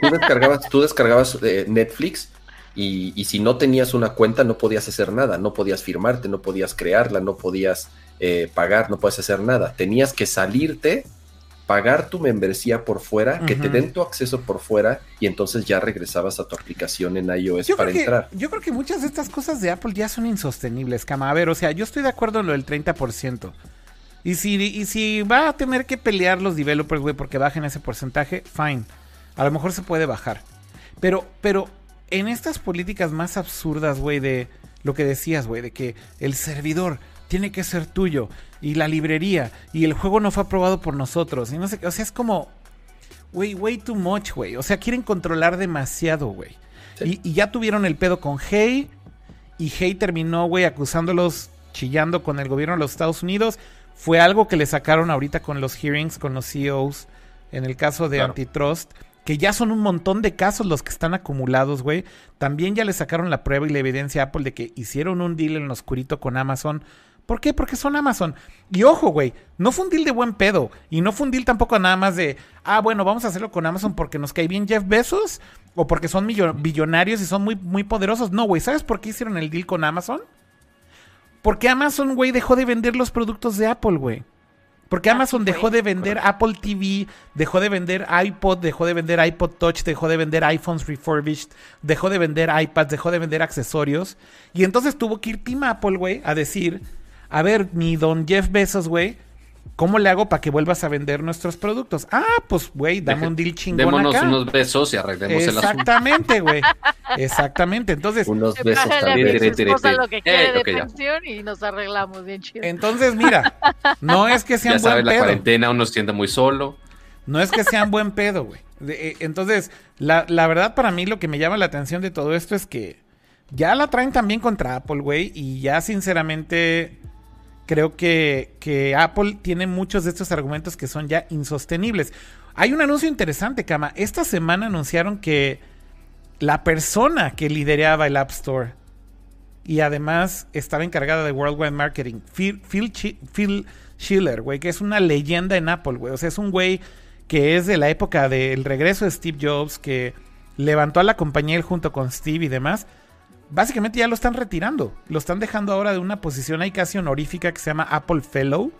tú, descargabas, tú descargabas eh, Netflix y, si no tenías una cuenta no podías hacer nada, no podías firmarte, no podías crearla, no podías eh, pagar, no podías hacer nada. Tenías que salirte, pagar tu membresía por fuera, que te den tu acceso por fuera y entonces ya regresabas a tu aplicación en iOS para entrar. yo creo que muchas de estas cosas de Apple ya son insostenibles, Cama. A ver, o sea, yo estoy de acuerdo en lo del 30%. Y si, y si va a tener que pelear los developers, güey, porque bajen ese porcentaje, fine. A lo mejor se puede bajar. Pero, pero en estas políticas más absurdas, güey, de lo que decías, güey, de que el servidor tiene que ser tuyo y la librería y el juego no fue aprobado por nosotros y no sé, o sea, es como, güey, way too much, güey. O sea, quieren controlar demasiado, güey. Y, y, ya tuvieron el pedo con Hey y Hey terminó, güey, acusándolos, chillando con el gobierno de los Estados Unidos fue algo que le sacaron ahorita con los hearings, con los CEOs, en el caso de antitrust, que ya son un montón de casos los que están acumulados, güey. También ya le sacaron la prueba y la evidencia a Apple de que hicieron un deal en lo oscurito con Amazon. ¿Por qué? Porque son Amazon. Y ojo, güey, no fue un deal de buen pedo. Y no fue un deal tampoco nada más de, ah, bueno, vamos a hacerlo con Amazon porque nos cae bien Jeff Bezos o porque son billonarios y son muy, muy poderosos. No, güey, ¿sabes por qué hicieron el deal con Amazon? Porque Amazon, güey, dejó de vender los productos de Apple, güey. Porque ah, Amazon dejó de vender Apple TV, dejó de vender iPod, dejó de vender iPod Touch, dejó de vender iPhones refurbished, dejó de vender iPads, dejó de vender accesorios. Y entonces tuvo que ir Team Apple, güey, a decir, a ver, mi don Jeff Bezos, güey, ¿Cómo le hago para que vuelvas a vender nuestros productos? Ah, pues, güey, dame un deal chingón Démonos unos besos y arreglemos el asunto. Exactamente, güey. Exactamente. Entonces... Unos besos también. lo que quiere eh, de pensión y nos arreglamos bien chido. Entonces, mira, no es que sean ya buen sabes, la cuarentena uno se siente muy solo. No es que sean buen pedo, güey. Eh, entonces, la, la verdad para mí lo que me llama la atención de todo esto es que ya la traen también contra Apple, güey, y ya sinceramente creo que, Apple tiene muchos de estos argumentos que son ya insostenibles. Hay un anuncio interesante, Kama. Esta semana anunciaron que la persona que lideraba el App Store y además estaba encargada de Worldwide Marketing, Phil, Phil, Schiller, güey, que es una leyenda en Apple, güey. O sea, es un güey que es de la época del regreso de Steve Jobs, que levantó a la compañía junto con Steve y demás básicamente ya lo están retirando. Lo están dejando ahora de una posición ahí casi honorífica que se llama Apple Fellow.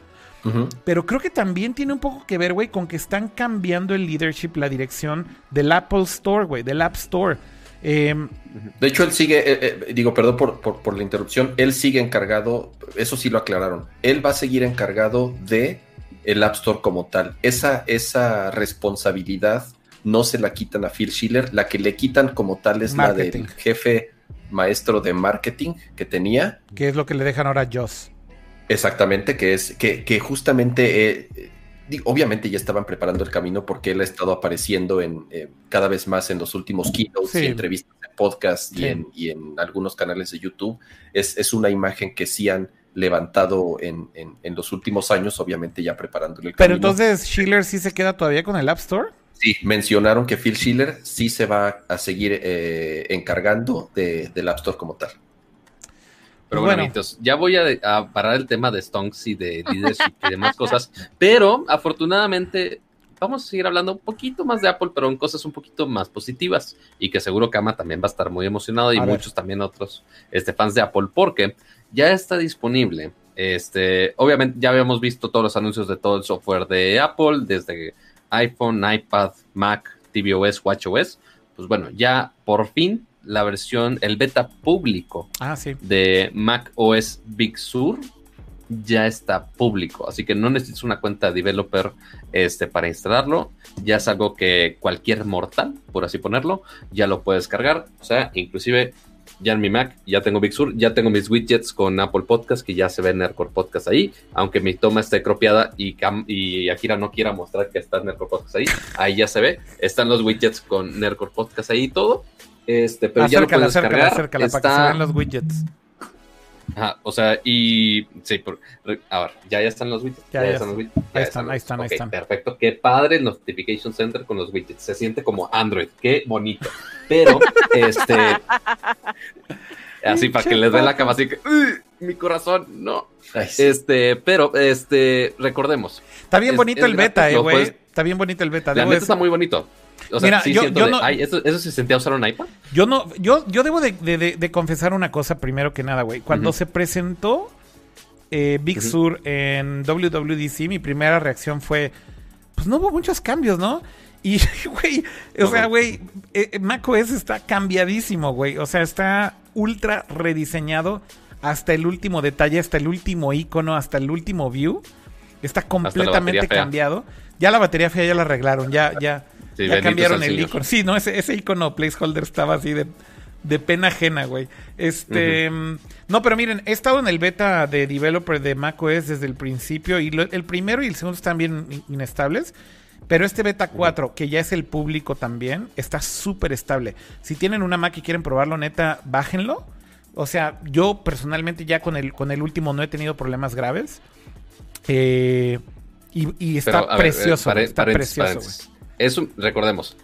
Pero creo que también tiene un poco que ver, güey, con que están cambiando el leadership, la dirección del Apple Store, güey, del App Store. Em, De hecho, él sigue, eh, eh, digo, perdón por, por- por la interrupción, él sigue encargado, eso sí lo aclararon, él va a seguir encargado de el App Store como tal. Esa, esa responsabilidad no se la quitan a Phil Schiller, la que le quitan como tal es Marketing. la del jefe maestro de marketing que tenía, que es lo que le dejan ahora a Joss. exactamente, que es que, que justamente, eh, obviamente ya estaban preparando el camino porque él ha estado apareciendo en eh, cada vez más en los últimos keynotes Sí. y entrevistas de podcast Sí. y, en, y en algunos canales de YouTube. Es, es una imagen que sí han levantado en, en- en los últimos años, obviamente ya preparándole el Pero camino. entonces, ¿Schiller sí se queda todavía con el App Store? Sí, mencionaron que Phil Schiller sí se va a seguir eh, encargando de, del App Store como tal. Pero bueno, ya voy a, a parar el tema de Stonks y de leadership y demás cosas, pero afortunadamente vamos a seguir hablando un poquito más de Apple, pero en cosas un poquito más positivas y que seguro Kama también va a estar muy emocionado y A ver. muchos también otros este, fans de Apple, porque ya está disponible. Este, obviamente ya habíamos visto todos los anuncios de todo el software de Apple, desde iPhone, iPad, Mac, tvOS, watchOS. Pues bueno, ya por fin la versión, el beta público Ah, sí. de Mac OS Big Sur ya está público, así que no necesitas una cuenta developer este, para instalarlo, ya es algo que cualquier mortal, por así ponerlo, ya lo puedes cargar, o sea, inclusive ya en mi Mac ya tengo Big Sur, ya tengo mis widgets con Apple Podcast que ya se ve en Nerdcore Podcast ahí, aunque mi toma esté cropiada y, Cam- y Akira no quiera mostrar que está Nerdcore Podcast ahí, ahí ya se ve, están los widgets con Nerdcore Podcast ahí y todo. Este, pero ya lo puedes acércala, cargar. acércala para que se está- vean los widgets. Ajá, o sea, y sí, por, a ver, ya, ya están los widgets. Ya, ya están los widgets. ya Ahí están, los ahí están, ahí están. Perfecto, qué padre el Notification Center con los widgets. Se siente como Android, qué bonito. Pero, este. Así para que les dé la cama, así que. "Ugh, Mi corazón, no. Este, pero, este, recordemos. Está bien Es- bonito es el beta, gratis, eh, güey. Está bien bonito el beta. La neta está muy bonito. O sea, Mira, sí yo- siento yo de, no- "Ay, ¿eso, ¿eso se sentía usar un iPad? Yo no, yo, yo debo de, de- de- de confesar una cosa primero que nada, güey. Cuando se presentó eh, Big. Sur en WWDC, mi primera reacción fue, pues no hubo muchos cambios, ¿no? Y, güey, o sea, güey, eh, macOS está cambiadísimo, güey. O sea, está ultra rediseñado hasta el último detalle, hasta el último icono, hasta el último view. Está completamente cambiado. Ya la batería fea ya la arreglaron, ya, ya, Sí, ya cambiaron el Señor. icono. Sí, no, ese, ese icono placeholder estaba así de, de pena ajena, güey. Este. No, pero miren, he estado en el beta de developer de macOS desde el principio. Y lo- el primero y el segundo están bien in- inestables. Pero este beta 4, que ya es el público también, está súper estable. Si tienen una Mac y quieren probarlo, neta, bájenlo. O sea, yo personalmente ya con el, con el último no he tenido problemas graves. Eh, y, y está Pero, a ver, precioso. eh, pare- está precioso, güey. Es un, recordemos,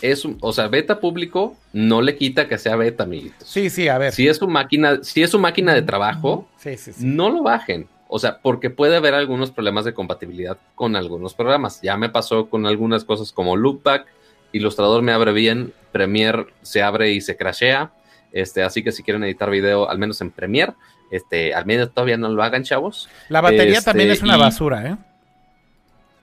es un, o sea, beta público no le quita que sea beta, amiguitos. Sí, sí, a ver. Si es su máquina, si es su máquina de trabajo, Sí, sí, sí. no lo bajen. O sea, porque puede haber algunos problemas de compatibilidad con algunos programas. Ya me pasó con algunas cosas como Loopback, Illustrator me abre bien, Premiere se abre y se crashea. Este, así que si quieren editar video, al menos en Premiere, este, al menos todavía no lo hagan, chavos. La batería Este, también es una y- basura, ¿eh?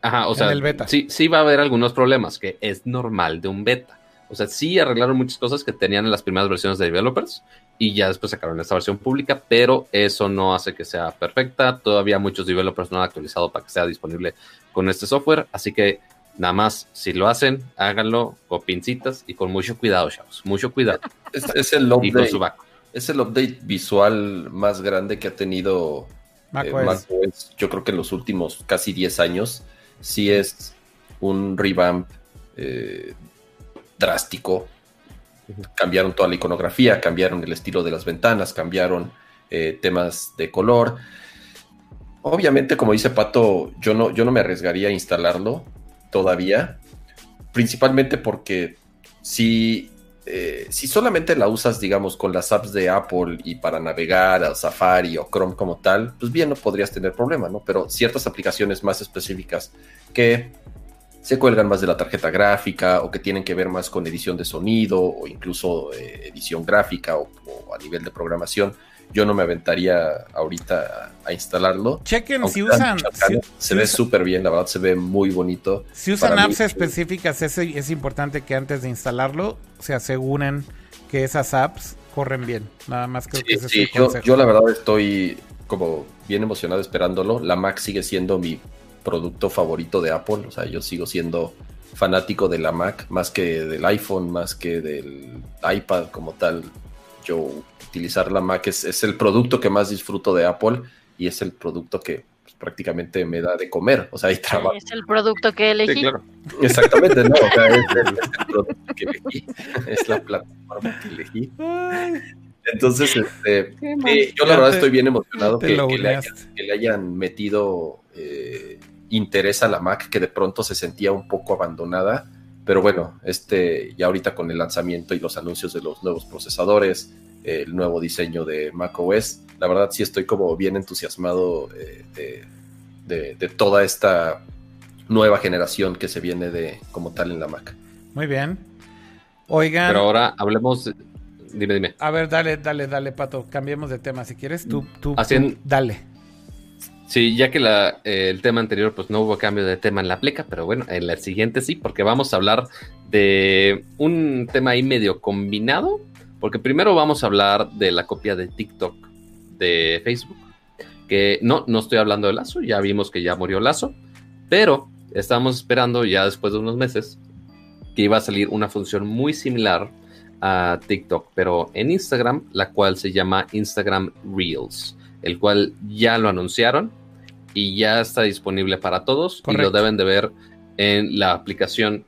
Ajá, o En sea, el beta. Sí, sí va a haber algunos problemas, que es normal de un beta. O sea, sí arreglaron muchas cosas que tenían en las primeras versiones de developers y ya después sacaron esta versión pública, pero eso no hace que sea perfecta. Todavía muchos developers no han actualizado para que sea disponible con este software, así que nada más, si lo hacen, háganlo con pincitas y con mucho cuidado, chavos. Mucho cuidado. Es, es el Y con update, su es el update visual más grande que ha tenido eh, macOS. macOS, yo creo que en los últimos casi 10 años. Sí es un revamp eh, drástico. Cambiaron toda la iconografía, cambiaron el estilo de las ventanas, cambiaron eh, temas de color. Obviamente, como dice Pato, yo no, yo no me arriesgaría a instalarlo todavía, principalmente porque si, eh, si solamente la usas, digamos, con las apps de Apple y para navegar a Safari o Chrome como tal, pues bien, no podrías tener problema, ¿no? Pero ciertas aplicaciones más específicas que se cuelgan más de la tarjeta gráfica o que tienen que ver más con edición de sonido o incluso eh, edición gráfica o, o a nivel de programación, yo no me aventaría ahorita a, a instalarlo. Chequen Aunque si usan. si- si se ve súper bien, la verdad se ve muy bonito. Si usan Para mí, apps específicas, es, es importante que antes de instalarlo se aseguren que esas apps corren bien. Nada más creo que Sí, ese es sí, el yo, yo la verdad estoy como bien emocionado esperándolo. La Mac sigue siendo mi producto favorito de Apple. O sea, yo sigo siendo fanático de la Mac más que del iPhone, más que del iPad como tal. Yo utilizar la Mac es, es el producto que más disfruto de Apple y es el producto que pues, prácticamente me da de comer. O sea, hay trabajo. Es el producto que elegí. Sí, claro. Exactamente, no. O sea, es el, es el producto que elegí. Es la plataforma que elegí. Entonces, este, ¿Qué eh, yo la verdad te- estoy bien emocionado que, le hayan, que le hayan metido eh, interés a la Mac, que de pronto se sentía un poco abandonada. Pero bueno, este, ya ahorita con el lanzamiento y los anuncios de los nuevos procesadores, el nuevo diseño de macOS, la verdad sí estoy como bien entusiasmado eh, de, de- de toda esta nueva generación que se viene de como tal en la Mac. muy bien. Oigan, Pero ahora hablemos. de- Dime, dime. a ver, dale, dale, dale, Pato. Cambiemos de tema si quieres. Tú, tú, Así tú, en- dale. Sí, ya que la, eh, el tema anterior, pues no hubo cambio de tema en la pleca, pero bueno, en la siguiente sí, porque vamos a hablar de un tema ahí medio combinado, porque primero vamos a hablar de la copia de TikTok de Facebook, que no, no estoy hablando de Lazo, ya vimos que ya murió Lazo, pero estamos esperando ya después de unos meses que iba a salir una función muy similar a TikTok, pero en Instagram, la cual se llama Instagram Reels, el cual ya lo anunciaron y ya está disponible para todos y lo deben de ver en la aplicación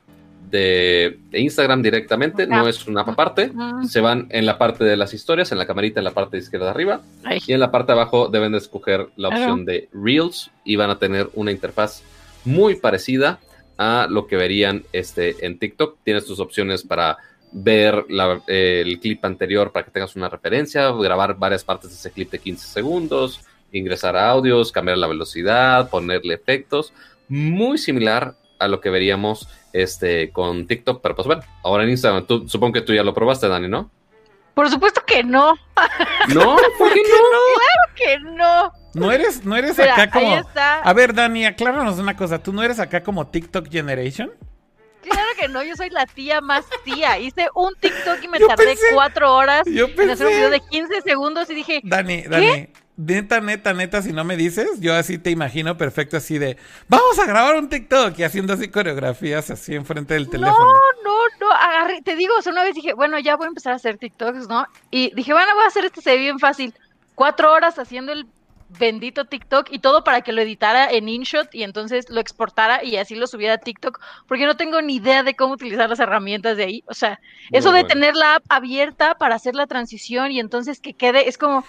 de, de Instagram directamente, no Ah. es una aparte. Mm, Se van en la parte de las historias, en la camarita en la parte de izquierda arriba, ay. y en la parte de abajo deben de escoger la opción de Reels y van a tener una interfaz muy parecida a lo que verían este, en TikTok. Tienes tus opciones para ver la- eh, el clip anterior para que tengas una referencia, grabar varias partes de ese clip de 15 segundos, ingresar a audios, cambiar la velocidad, ponerle efectos. Muy similar a lo que veríamos este, con TikTok, pero pues bueno, ahora en Instagram, tú, supongo que tú ya lo probaste, Dani, ¿no? Por supuesto que no, No, ¿por qué no? que no. No eres, no eres acá como. ahí está. A ver, Dani, acláranos una cosa. ¿Tú no eres acá como TikTok Generation? Claro que no, yo soy la tía más tía. Hice un TikTok y me Yo tardé pensé- cuatro horas Yo en hacer un video pensé. de 15 segundos y dije, Dani, Dani, neta, neta, neta, si no me dices, yo así te imagino perfecto así de, vamos a grabar un TikTok y haciendo así coreografías así enfrente del teléfono. no, no, no, agarré, te digo, o sea, una vez dije, bueno, ya voy a empezar a hacer TikToks, ¿no? Y dije, bueno, voy a hacer este, se ve bien fácil. Cuatro horas haciendo el bendito TikTok y todo para que lo editara en InShot y entonces lo exportara y así lo subiera a TikTok, porque no tengo ni idea de cómo utilizar las herramientas de ahí. O sea, eso de tener la app abierta para hacer la transición y entonces que quede, es como,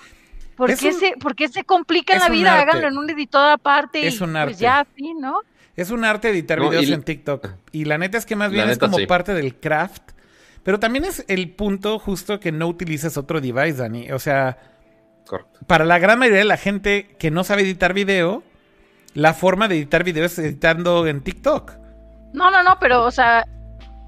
¿por, Es qué, un- se, ¿por qué se complica la vida? Háganlo en un editor aparte Es y un arte. pues ya, fin, ¿no? Es un arte editar No, videos y- en TikTok. Y la neta es que más bien es como sí. parte del craft. Pero también es el punto justo que no utilices otro device, Dani. O sea, Correcto. para la gran mayoría de la gente que no sabe editar video, la forma de editar video es editando en TikTok. No, no, no, pero, o sea,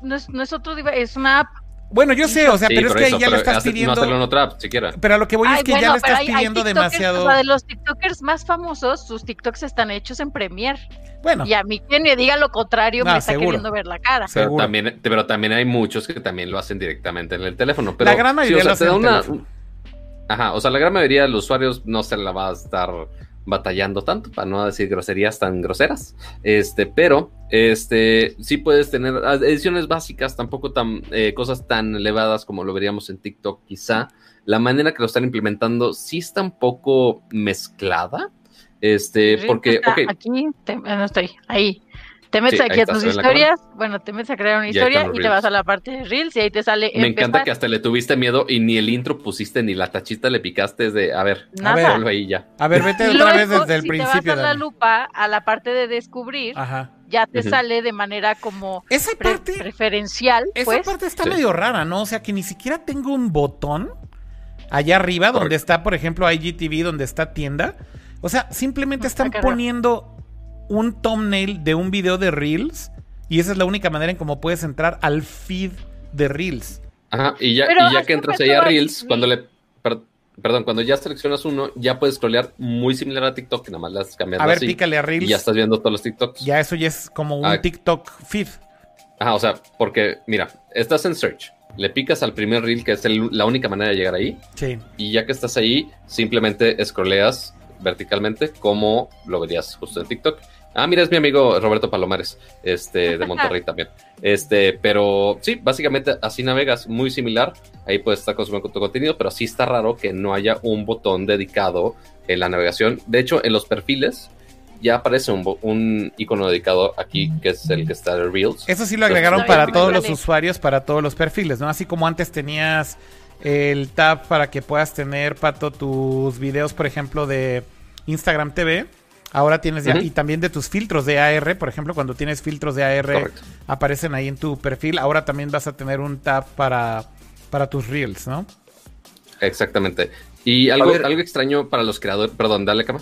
no es, no es otro device, es una app. Bueno, yo sé, o sea, Sí, pero es que eso, ya le estás hace- pidiendo. No app, siquiera. Pero a lo que voy Ay, es que bueno, ya le estás hay- pidiendo demasiado. O sea, de los TikTokers más famosos, sus TikToks están hechos en Premiere. Bueno, Y a mí quien me diga lo contrario No, me está seguro. queriendo ver la cara. Pero Seguro. también, pero también hay muchos que también lo hacen directamente en el teléfono. Pero, La gran mayoría sí, o sea, lo hace te da en el una- teléfono. Ajá, o sea, la gran mayoría de los usuarios no se la va a estar batallando tanto, para no decir groserías tan groseras. Este, pero, este, sí puedes tener ediciones básicas, tampoco tan, eh, cosas tan elevadas como lo veríamos en TikTok, quizá. La manera que lo están implementando sí está un poco mezclada. Este, porque, está ok, Aquí, te- no estoy, ahí. Te metes Sí, aquí a tus historias, bueno, te metes a crear una historia y te vas a la parte de Reels y ahí te sale Me encanta que hasta le tuviste miedo y ni el intro pusiste ni la tachita le picaste de, a ver, Nada. ver. ahí ya. a ver, vete otra vez desde el si principio, te vas a la lupa a la parte de descubrir, Ajá. ya te sale de manera como Esa pre- parte, preferencial, esa pues. parte está Sí. medio rara, ¿no? O sea, que ni siquiera tengo un botón allá arriba donde está, por ejemplo, IGTV, donde está tienda. O sea, simplemente Está están poniendo un thumbnail de un video de Reels y esa es la única manera en cómo puedes entrar al feed de Reels. Ajá, y ya, y ya que entras ahí a Reels, cuando le... per- perdón, cuando ya seleccionas uno, ya puedes scrollear muy similar a TikTok, que nada más las cambias A ver, así, pícale a Reels. y ya estás viendo todos los TikToks. Ya eso ya es como un Ah. TikTok feed. Ajá, o sea, porque, mira, estás en search, le picas al primer reel, que es el- la única manera de llegar ahí, Sí. y ya que estás ahí, simplemente scrolleas verticalmente como lo verías justo en TikTok. Ah, mira, es mi amigo Roberto Palomares, este, de Monterrey también. Este, pero sí, básicamente así navegas, muy similar. Ahí puedes estar consumiendo tu contenido, pero sí está raro que no haya un botón dedicado en la navegación. De hecho, en los perfiles ya aparece un, icono dedicado aquí, que es el que está de Reels. Eso sí lo agregaron para todos los usuarios, para todos los perfiles, ¿no? Así como antes tenías el tab para que puedas tener, Pato, tus videos, por ejemplo, de Instagram TV. Ahora tienes ya, y también de tus filtros de AR, por ejemplo, cuando tienes filtros de AR, Correcto. aparecen ahí en tu perfil. Ahora también vas a tener un tab para, para tus reels, ¿no? Exactamente. Y algo, ver. algo extraño para los creadores. Perdón, dale, cama.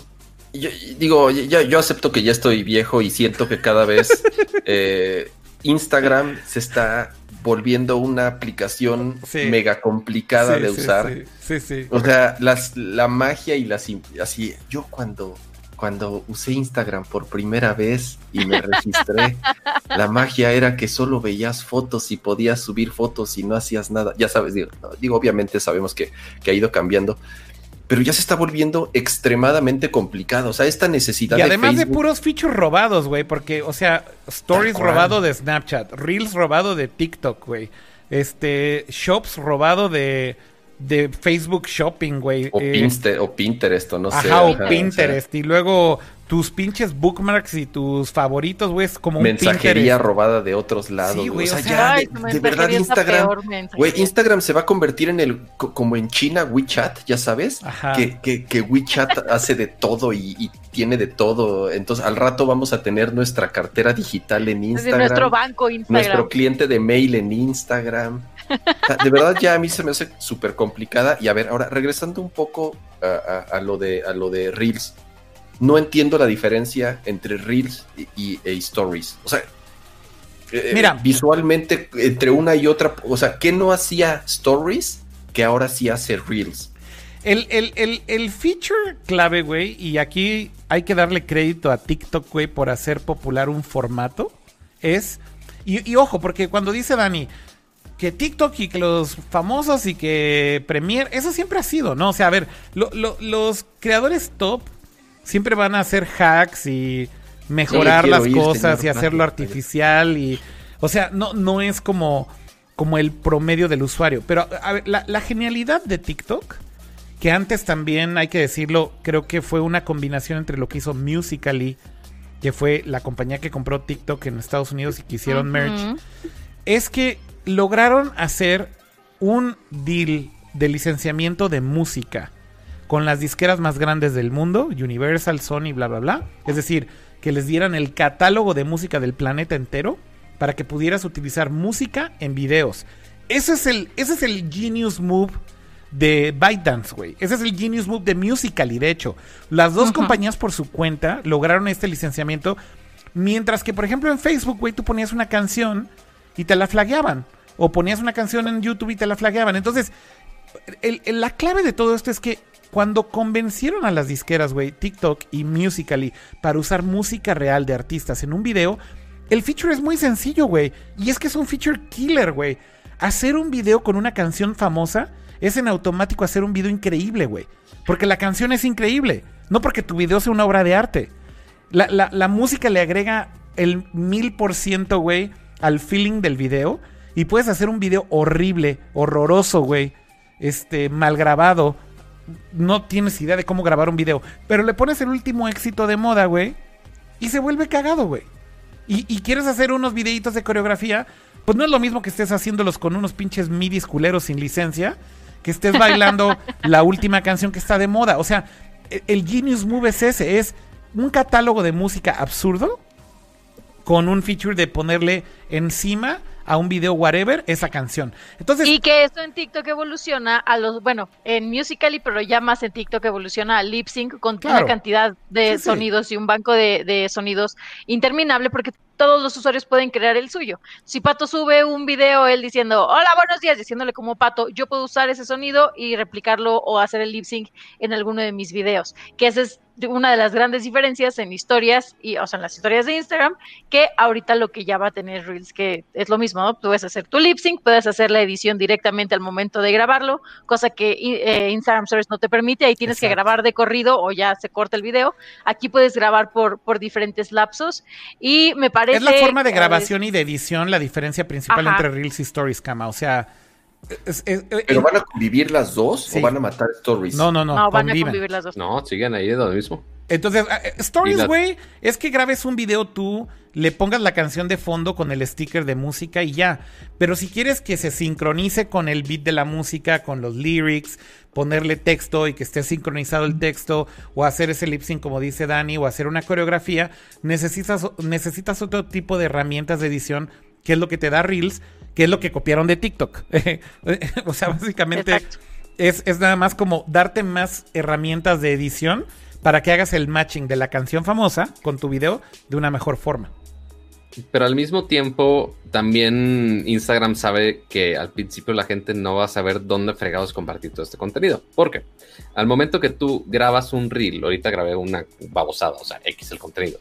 Yo, digo, yo acepto que ya estoy viejo y siento que cada vez eh, Instagram se está volviendo una aplicación Sí. mega complicada Sí, de sí, usar. Sí, sí, sí. O sea, las, la magia y las... Así, yo cuando, cuando usé Instagram por primera vez y me registré, la magia era que solo veías fotos y podías subir fotos y no hacías nada. Ya sabes, digo, digo, obviamente sabemos que, que ha ido cambiando, pero ya se está volviendo extremadamente complicado. O sea, esta necesidad Y además de, Facebook- puros features robados, güey, porque, o sea, Stories robado de Snapchat, Reels robado de TikTok, güey. Este, Shops robado de, de Facebook Shopping, güey. O, Eh, Pinterest, o Pinterest, o no sé. ajá, o ajá, Pinterest. Y luego tus pinches bookmarks y tus favoritos, güey, es como o un mensajería Pinterest. robada de otros lados. Sí, güey. o sea, o sea, ya, Ay, de, verdad Instagram... Güey, Instagram se va a convertir en el, co- como en China, WeChat, ya sabes, Ajá. que, que, que WeChat hace de todo y, y tiene de todo. Entonces, al rato vamos a tener nuestra cartera digital en Desde Instagram, nuestro banco Instagram. nuestro cliente de mail en Instagram. Sea, de verdad, ya a mí se me hace súper complicada. Y a ver, ahora regresando un poco a, a- a lo de, a lo de Reels, no entiendo la diferencia entre Reels y, y- e Stories. O sea, eh, Mira. visualmente entre una y otra, o sea, ¿qué no hacía Stories que ahora sí hace Reels? El, el, el, el feature clave, güey, y aquí hay que darle crédito a TikTok, güey, por hacer popular un formato, es... Y, y ojo, porque cuando dice Dani que TikTok y que los famosos y que Premiere, eso siempre ha sido, ¿no? O sea, a ver, lo- lo- los creadores top siempre van a hacer hacks y mejorar las ir, cosas y hacerlo artificial y... O sea, no, no es como, como el promedio del usuario. Pero, a ver, la, la genialidad de TikTok que antes también, hay que decirlo, creo que fue una combinación entre lo que hizo Musical.ly, que fue la compañía que compró TikTok en Estados Unidos y que hicieron merch, es que lograron hacer un deal de licenciamiento de música con las disqueras más grandes del mundo, Universal, Sony, bla, bla, bla. Es decir, que les dieran el catálogo de música del planeta entero para que pudieras utilizar música en videos. Ese es el, ese es el genius move de ByteDance, güey. Ese es el genius move de Musical.ly, de hecho. Las dos compañías por su cuenta lograron este licenciamiento, mientras que, por ejemplo, en Facebook, güey, tú ponías una canción y te la flagueaban. O ponías una canción en YouTube y te la flagueaban. Entonces, la clave de todo esto es que cuando convencieron a las disqueras, güey, TikTok y Musical.ly para usar música real de artistas en un video, el feature es muy sencillo, güey. Y es que es un feature killer, güey. Hacer un video con una canción famosa es en automático hacer un video increíble, güey. Porque la canción es increíble. No porque tu video sea una obra de arte. La, la- la música le agrega el mil por ciento, güey, al feeling del video. Y puedes hacer un video horrible, horroroso, güey. Este, mal grabado. No tienes idea de cómo grabar un video. Pero le pones el último éxito de moda, güey. Y se vuelve cagado, güey. Y, y quieres hacer unos videitos de coreografía. Pues no es lo mismo que estés haciéndolos con unos pinches midis culeros sin licencia. Que estés bailando la última canción que está de moda. O sea, el, el Genius Move es ese. Es un catálogo de música absurdo. Con un feature de ponerle encima a un video whatever esa canción. Entonces, Y que esto en TikTok evoluciona a los, bueno, en Musical.ly, pero ya más en TikTok evoluciona a lip sync con Claro. una cantidad de Sí, sí. sonidos y un banco de, de sonidos interminable, porque todos los usuarios pueden crear el suyo. Si Pato sube un video, él diciendo, hola, buenos días, diciéndole como Pato, yo puedo usar ese sonido y replicarlo o hacer el lip sync en alguno de mis videos, que esa es una de las grandes diferencias en historias, y, o sea, en las historias de Instagram, que ahorita lo que ya va a tener Reels, que es lo mismo, ¿no? Puedes hacer tu lip sync, puedes hacer la edición directamente al momento de grabarlo, cosa que eh, Instagram Stories no te permite, ahí tienes que grabar de corrido o ya se corta el video. Aquí puedes grabar por, por diferentes lapsos y me parece... Es la forma de grabación y de edición la diferencia principal entre Reels y Stories, Cama, o sea ¿Pero van a convivir las dos o van a matar Stories? No, no, no. No, van a convivir las dos. No, siguen ahí de lo mismo. Entonces, eh, Stories, güey, es que grabes un video tú, le pongas la canción de fondo con el sticker de música y ya. Pero si quieres que se sincronice con el beat de la música, con los lyrics, ponerle texto y que esté sincronizado el texto, o hacer ese lip sync como dice Dani, o hacer una coreografía, necesitas, necesitas otro tipo de herramientas de edición, que es lo que te da Reels, que es lo que copiaron de TikTok. o sea, básicamente es, es, nada más como darte más herramientas de edición para que hagas el matching de la canción famosa con tu video de una mejor forma. Pero al mismo tiempo, también Instagram sabe que al principio la gente no va a saber dónde fregados compartir todo este contenido. ¿Por qué? Al momento que tú grabas un reel, ahorita grabé una babosada, o sea, X el contenido,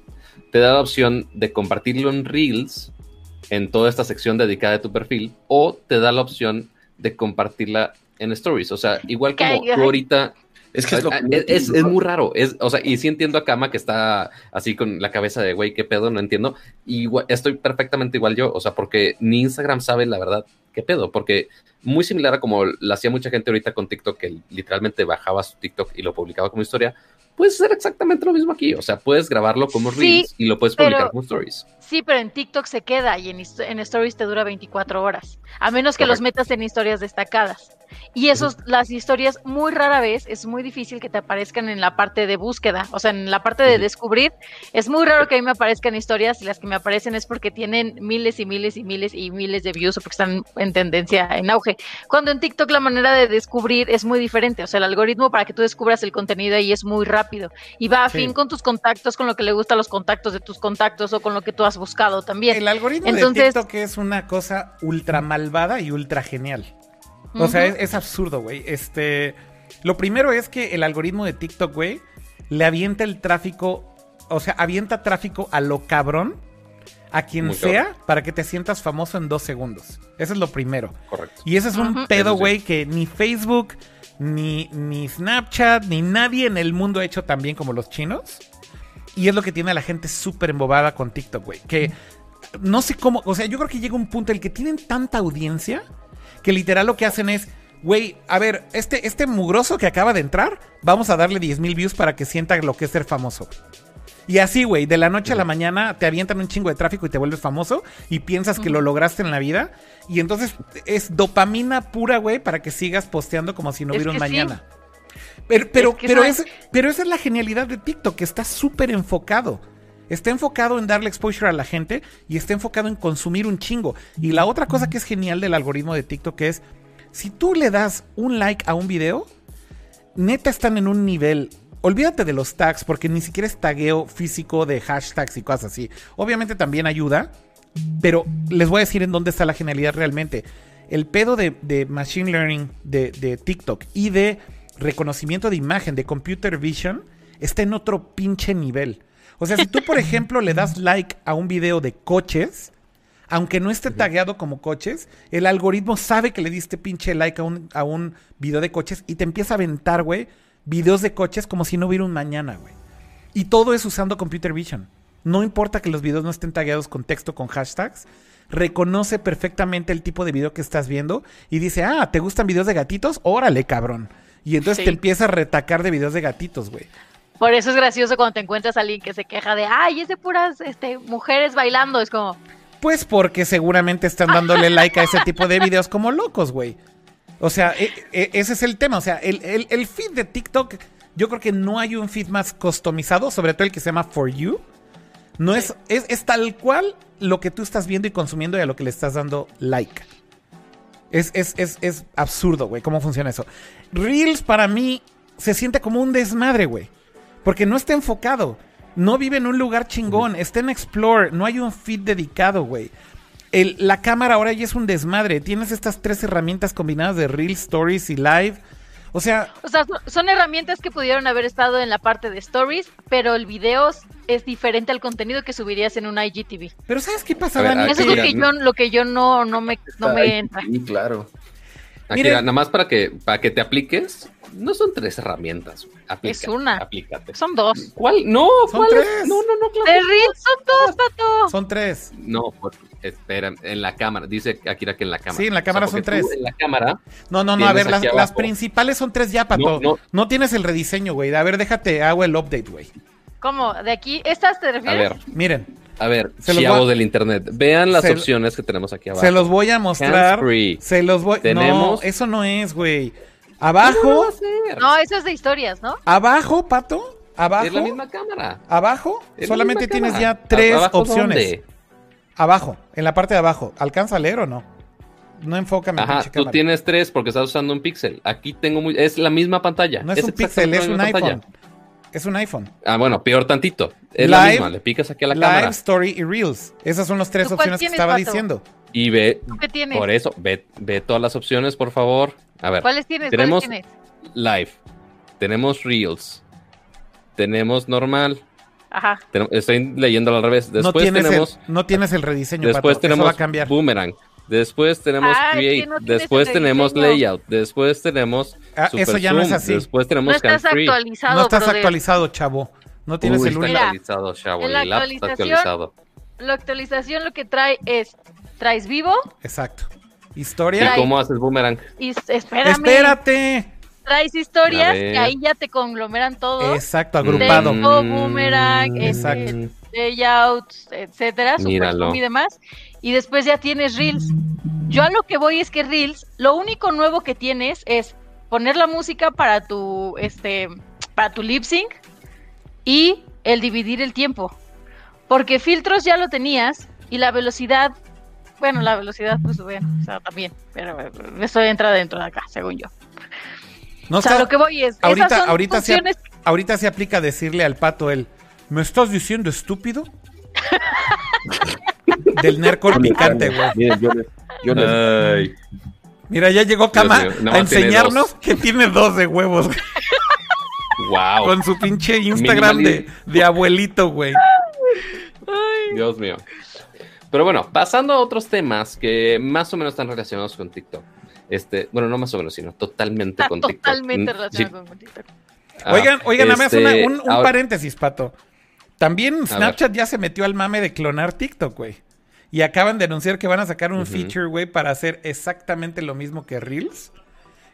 te da la opción de compartirlo en reels en toda esta sección dedicada a tu perfil o te da la opción de compartirla en stories. O sea, igual como tú ahorita... Es que es, es, muy raro. Es, o sea, y sí entiendo a Kama que está así con la cabeza de, güey, qué pedo, no entiendo. Y estoy perfectamente igual yo. O sea, porque ni Instagram sabe la verdad qué pedo. Porque muy similar a como lo hacía mucha gente ahorita con TikTok, que literalmente bajaba su TikTok y lo publicaba como historia puedes hacer exactamente lo mismo aquí. O sea, puedes grabarlo como Reels y lo puedes publicar como Stories. Sí, pero en TikTok se queda y en, en Stories te dura 24 horas. A menos que los metas en historias destacadas. Y esos, las historias muy rara vez es muy difícil que te aparezcan en la parte de búsqueda, o sea, en la parte de descubrir. Es muy raro que a mí me aparezcan historias y las que me aparecen es porque tienen miles y miles y miles y miles de views o porque están en tendencia, en auge. Cuando en TikTok la manera de descubrir es muy diferente, o sea, el algoritmo para que tú descubras el contenido ahí es muy rápido y va a fin con tus contactos, con lo que le gusta a los contactos de tus contactos o con lo que tú has buscado también. El algoritmo de TikTok es una cosa ultra malvada y ultra genial. O sea, es, absurdo, güey. Este. Lo primero es que el algoritmo de TikTok, güey, le avienta el tráfico. O sea, avienta tráfico a lo cabrón. A quien sea, para que te sientas famoso en dos segundos. Eso es lo primero. Correcto. Y ese es un pedo, güey, que ni Facebook, ni, ni Snapchat, ni nadie en el mundo ha hecho tan bien como los chinos. Y es lo que tiene a la gente súper embobada con TikTok, güey. Que no sé cómo, o sea, yo creo que llega un punto en el que tienen tanta audiencia que literal lo que hacen es, güey, a ver, este, este mugroso que acaba de entrar, vamos a darle 10 mil views para que sienta lo que es ser famoso. Y así, güey, de la noche a la mañana te avientan un chingo de tráfico y te vuelves famoso y piensas que lo lograste en la vida. Y entonces es dopamina pura, güey, para que sigas posteando como si no hubiera un mañana. Pero, pero, pero, es, pero esa es la genialidad de TikTok, que está súper enfocado. Está enfocado en darle exposure a la gente y está enfocado en consumir un chingo. Y la otra cosa que es genial del algoritmo de TikTok es, si tú le das un like a un video, neta están en un nivel olvídate de los tags, porque ni siquiera es tagueo físico de hashtags y cosas así. Obviamente también ayuda, pero les voy a decir en dónde está la genialidad realmente. El pedo de, Machine Learning de, TikTok y de reconocimiento de imagen, de Computer Vision, está en otro pinche nivel. O sea, si tú, por ejemplo, le das like a un video de coches, aunque no esté tagueado como coches, el algoritmo sabe que le diste pinche like a un, a un video de coches y te empieza a aventar, güey, videos de coches como si no hubiera un mañana, güey. Y todo es usando Computer Vision. No importa que los videos no estén tagueados con texto, con hashtags. Reconoce perfectamente el tipo de video que estás viendo y dice, ah, ¿te gustan videos de gatitos? Órale, cabrón. Y entonces te empieza a retacar de videos de gatitos, güey. Por eso es gracioso cuando te encuentras a alguien que se queja de, ay, es de puras este, mujeres bailando. Es como. Pues porque seguramente están dándole like a ese tipo de videos como locos, güey. O sea, e, e, ese es el tema. O sea, el, feed de TikTok, yo creo que no hay un feed más customizado, sobre todo el que se llama For You. No es, es, es, tal cual lo que tú estás viendo y consumiendo y a lo que le estás dando like. Es, es, es, es absurdo, güey, cómo funciona eso. Reels para mí se siente como un desmadre, güey. Porque no está enfocado. No vive en un lugar chingón. Está en Explore. No hay un feed dedicado, güey. El- la cámara ahora ya es un desmadre. Tienes estas tres herramientas combinadas de Real Stories y Live. O sea, O sea, son- herramientas que pudieron haber estado en la parte de stories, pero el video es diferente al contenido que subirías en un IGTV. pero ¿sabes qué pasa, Dani? Eso es lo que yo, lo que yo no, no me, no me entra. Sí, claro. Aquí, Miren. nada más para que, para que te apliques, no son tres herramientas. Aplícate, Es una. Aplícate. Son dos. ¿Cuál? No, Son ¿cuál tres. es? No, no, no, claro. Reels son dos, pato. Son tres. No, por- espera, en la cámara. Dice Akira que en la cámara. Sí, en la cámara son tres. En la cámara, No, no, no. A ver, las, principales son tres ya, Pato. No, No, no. tienes el rediseño, güey. A ver, déjate, hago el update, güey. ¿Cómo? ¿De aquí? ¿Estas te a refieres? ver, Miren, a ver, Se los chavos voy a- del internet. Vean las Se- opciones que tenemos aquí abajo. se los voy a mostrar. Se los voy. No, Tenemos- eso no es, güey. ¿Cómo no va Abajo? No, eso es de historias, ¿no? abajo, Pato. Abajo. Es la misma cámara. Abajo, Es la solamente tienes cámara. ya tres ¿Abajo opciones. dónde? Abajo, en la parte de abajo. ¿Alcanza a leer o no? No enfócame, Ajá, pinche tú cámara. tienes tres porque estás usando un pixel. Aquí tengo muy... Es la misma pantalla. No es, un pixel, es la un iPhone. pantalla. Es un iPhone. Ah, bueno, peor tantito. Es la Live- misma. Le picas aquí a la Live, cámara Story y Reels. Esas son las tres ¿Tú cuál opciones que estaba Pato? diciendo. y ve... ¿Tú qué tienes? Por eso, ve, ve todas las opciones, por favor. A ver, ¿Cuáles tienes? Tenemos- ¿Cuáles tienes? Live. Tenemos Reels. Tenemos normal. Ajá. Estoy leyendo al revés. no, Después tienes tenemos... el, no tienes el rediseño, Después Pato. Eso tenemos va a cambiar. Boomerang. Después tenemos Ah, Create. no después tenemos. Layout. Después tenemos Ah, Super eso ya no es así. Después No tenemos estás Hands-free. actualizado, No estás brother. actualizado, chavo. No tienes Uy, el. Mira, actualizado, chavo. la El app está actualización- actualizado. La actualización lo que trae es, traes vivo Exacto. ¿Y Historia. Trae- cómo haces Boomerang? y espérame, Espérate. traes historias que ahí ya te conglomeran todo. Exacto, agrupado. Mm, Texto, boomerang, Exacto. este, layouts, etcétera, super Míralo. zoom y demás. Y después ya tienes Reels. Yo a lo que voy es que Reels, lo único nuevo que tienes es poner la música para tu, este, para tu lip sync y el dividir el tiempo. Porque filtros ya lo tenías y la velocidad, bueno, la velocidad, pues bueno, o sea, también, pero eso entra dentro de acá, según yo. No o sea, está- lo que voy es, ahorita, esas son ahorita, se, funciones ahorita se aplica decirle al pato el ¿Me estás diciendo estúpido? Del Nercor picante, güey. Miren, yo les- yo les- Ay, Mira, ya llegó nada a enseñarnos que tiene dos de huevos wow. con su pinche Instagram de, de abuelito, güey. Dios mío. Pero bueno, pasando a otros temas que más o menos están relacionados con TikTok. Este, bueno, no más o menos, sino totalmente está con TikTok. totalmente Mm, relacionado con TikTok. sí. Ah, Oigan, oigan, nada más este, una- un, un ahora- paréntesis, pato. También Snapchat ya se metió al mame de clonar TikTok, güey. Y acaban de anunciar que van a sacar un feature, güey, para hacer exactamente lo mismo que Reels.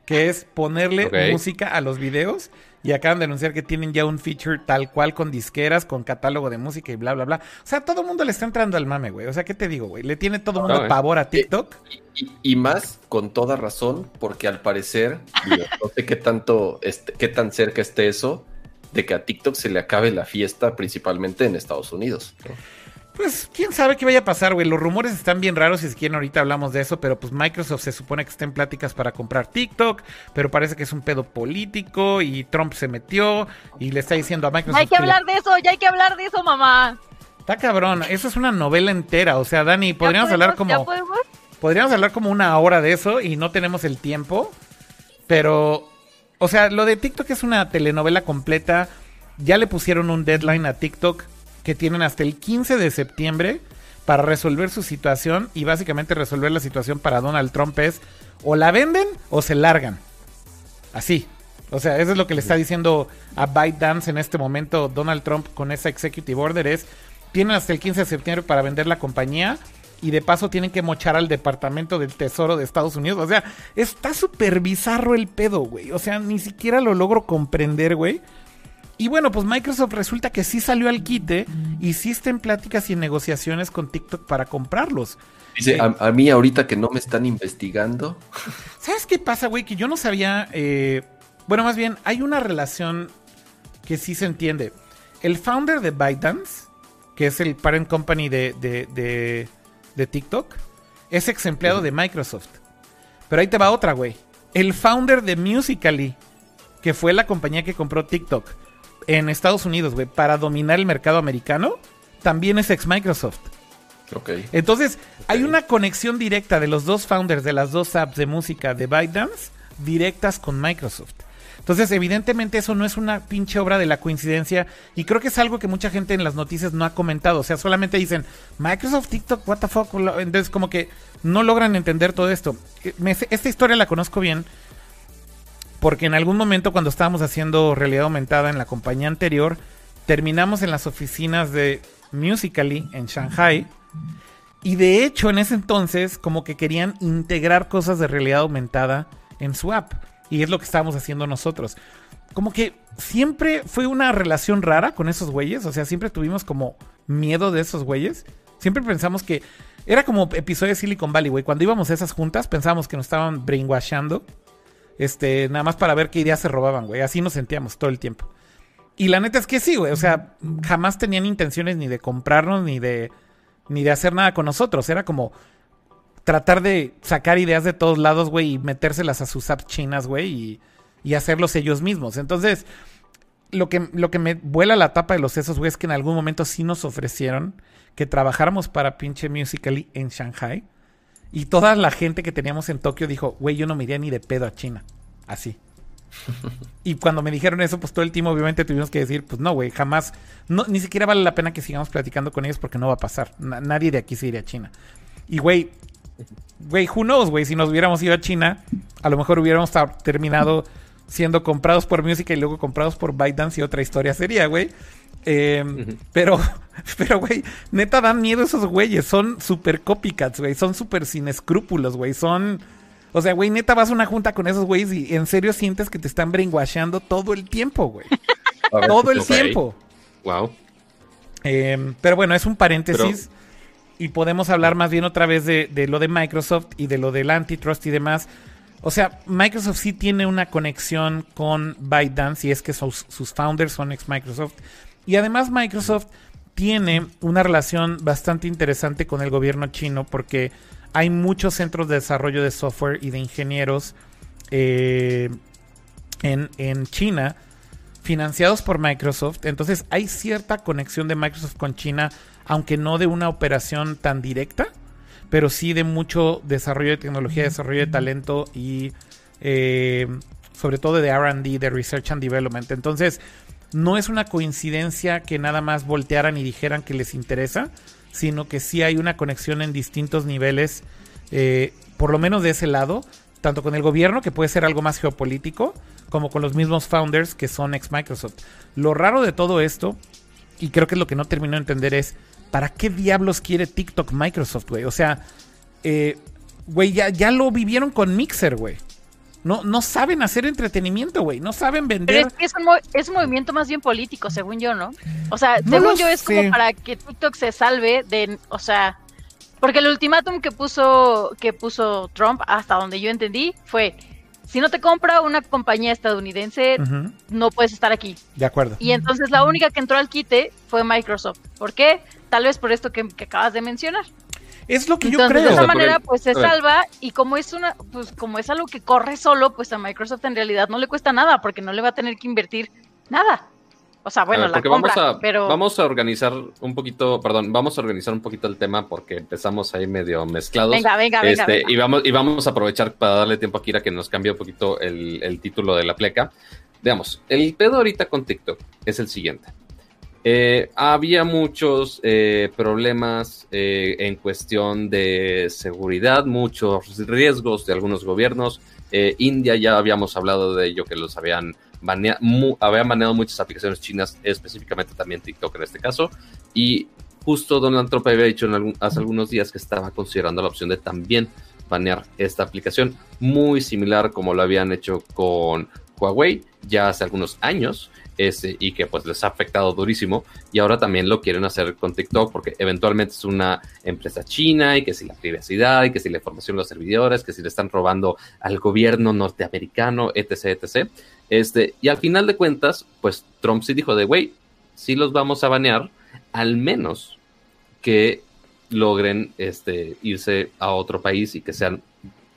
Que es ponerle música a los videos. Y acaban de anunciar que tienen ya un feature tal cual con disqueras, con catálogo de música y bla, bla, bla. O sea, todo el mundo le está entrando al mame, güey. O sea, ¿qué te digo, güey? Le tiene todo el mundo No, eh. pavor a TikTok. Y, y más con toda razón, porque al parecer, digo, no sé qué tanto, este, qué tan cerca esté eso, de que a TikTok se le acabe la fiesta, principalmente en Estados Unidos. ¿no? Pues quién sabe qué vaya a pasar, güey. Los rumores están bien raros y si quieren ahorita hablamos de eso, pero pues Microsoft se supone que está en pláticas para comprar TikTok, pero parece que es un pedo político y Trump se metió y le está diciendo a Microsoft Hay que hablar de eso, ya hay que hablar de eso, mamá. Está cabrón, eso es una novela entera, o sea, Dani, ¿Ya podríamos hablar como podríamos hablar como una hora de eso y no tenemos el tiempo, pero o sea, lo de TikTok es una telenovela completa. Ya le pusieron un deadline a TikTok que tienen hasta el 15 de septiembre para resolver su situación y básicamente resolver la situación para Donald Trump es o la venden o se largan. Así. O sea, eso es lo que le está diciendo a ByteDance en este momento Donald Trump con esa executive order es tienen hasta el 15 de septiembre para vender la compañía y de paso tienen que mochar al Departamento del Tesoro de Estados Unidos. O sea, está súper bizarro el pedo, güey. O sea, ni siquiera lo logro comprender, güey. Y bueno, pues Microsoft resulta que sí salió al quite y sí está en pláticas y en negociaciones con TikTok para comprarlos. Dice, a, a mí ahorita que no me están investigando, ¿Sabes qué pasa, güey? Que yo no sabía. eh, bueno, más bien, hay una relación que sí se entiende. El founder de ByteDance, que es el parent company de, de, de- de TikTok, es ex empleado de Microsoft. Pero ahí te va otra, güey. El founder de Musically, que fue la compañía que compró TikTok, en Estados Unidos, güey, para dominar el mercado americano, también es ex Microsoft. Ok. Entonces, hay una conexión directa de los dos founders de las dos apps de música de ByteDance directas con Microsoft. Entonces, evidentemente eso no es una pinche obra de la coincidencia y creo que es algo que mucha gente en las noticias no ha comentado. O sea, solamente dicen Microsoft, TikTok, what the fuck. Entonces, como que no logran entender todo esto. Eh, esta historia la conozco bien porque en algún momento cuando estábamos haciendo realidad aumentada en la compañía anterior, terminamos en las oficinas de Musically en Shanghai. Y de hecho, en ese entonces, como que querían integrar cosas de realidad aumentada en su app. Y es lo que estábamos haciendo nosotros. Como que siempre fue una relación rara con esos güeyes. O sea, siempre tuvimos como miedo de esos güeyes. Siempre pensamos que era como episodio de Silicon Valley, güey. Cuando íbamos a esas juntas, pensábamos que nos estaban brainwashando. Este, nada más para ver qué ideas se robaban, güey. Así nos sentíamos todo el tiempo. Y la neta es que sí, güey. O sea, jamás tenían intenciones ni de comprarnos ni de ni de hacer nada con nosotros. Era como tratar de sacar ideas de todos lados, güey, y metérselas a sus apps chinas, güey, y, y hacerlos ellos mismos. Entonces, lo que, lo que me vuela la tapa de los sesos, güey, es que en algún momento sí nos ofrecieron que trabajáramos para pinche Musically en Shanghai. Y toda la gente que teníamos en Tokio dijo, güey, yo no me iría ni de pedo a China. Así. Y cuando me dijeron eso, pues todo el team obviamente tuvimos que decir, pues no, güey, jamás, no, ni siquiera vale la pena que sigamos platicando con ellos porque no va a pasar. Na- nadie de aquí se iría a China. Y, güey, güey, who knows, güey, si nos hubiéramos ido a China, a lo mejor hubiéramos terminado siendo comprados por Music y luego comprados por ByteDance y otra historia sería, güey. Eh, Ujú. Pero, pero, güey, neta dan miedo esos güeyes. Son super copycats, güey. Son súper sin escrúpulos, güey. Son. O sea, güey, neta vas a una junta con esos güeyes y en serio sientes que te están brainwashando todo el tiempo, güey. Ver, Todo el tiempo. Wow. Eh, pero bueno, es un paréntesis. Y podemos hablar más bien otra vez de, de lo de Microsoft y de lo del antitrust y demás. O sea, Microsoft sí tiene una conexión con ByteDance y es que sus, sus founders son ex Microsoft. Y además Microsoft tiene una relación bastante interesante con el gobierno chino porque hay muchos centros de desarrollo de software y de ingenieros eh, en, en China financiados por Microsoft. Entonces hay cierta conexión de Microsoft con China, aunque no de una operación tan directa, pero sí de mucho desarrollo de tecnología, desarrollo de talento y eh, sobre todo de RD, de Research and Development. Entonces no es una coincidencia que nada más voltearan y dijeran que les interesa, sino que sí hay una conexión en distintos niveles, eh, por lo menos de ese lado, tanto con el gobierno, que puede ser algo más geopolítico, como con los mismos founders que son ex Microsoft. Lo raro de todo esto, y creo que es lo que no termino de entender, es ¿para qué diablos quiere TikTok Microsoft, güey? O sea, eh, güey, ya, ya lo vivieron con Mixer, güey. No, no saben hacer entretenimiento, güey. No saben Pero vender. es que es un, es un movimiento más bien político, según yo, ¿no? O sea, No según yo es como para que TikTok se salve de, o sea, porque el ultimátum que puso que puso Trump, hasta donde yo entendí, fue si no te compra una compañía estadounidense, no puedes estar aquí. de acuerdo. Y entonces la única que entró al quite fue Microsoft. ¿Por qué? Tal vez por esto que, que acabas de mencionar. Es lo que yo Entonces, creo. de esa manera, pues se salva y como es una, pues como es algo que corre solo, pues a Microsoft en realidad no le cuesta nada porque no le va a tener que invertir nada. O sea, bueno, A ver, la compra, vamos a, pero vamos a organizar un poquito, perdón, vamos a organizar un poquito el tema porque empezamos ahí medio mezclados. venga, venga, venga, Este, venga. Y, vamos, y vamos a aprovechar para darle tiempo a Kira que nos cambie un poquito el, el título de la pleca. Veamos, el pedo ahorita con TikTok es el siguiente. Eh, había muchos eh, problemas eh, en cuestión de seguridad, muchos riesgos de algunos gobiernos. Eh, India ya habíamos hablado de ello, que los habían baneado, habían baneado muchas aplicaciones chinas, específicamente también TikTok en este caso. Y justo Donald Trump había dicho en algún- hace algunos días que estaba considerando la opción de también banear esta aplicación, muy similar como lo habían hecho con Huawei ya hace algunos años. Este, y que pues les ha afectado durísimo y ahora también lo quieren hacer con TikTok porque eventualmente es una empresa china y que si la privacidad y que si la información de los servidores, que si le están robando al gobierno norteamericano, etc, etc. Este, y al final de cuentas, pues Trump sí dijo de, güey, sí los vamos a banear, al menos que logren este, irse a otro país y que sean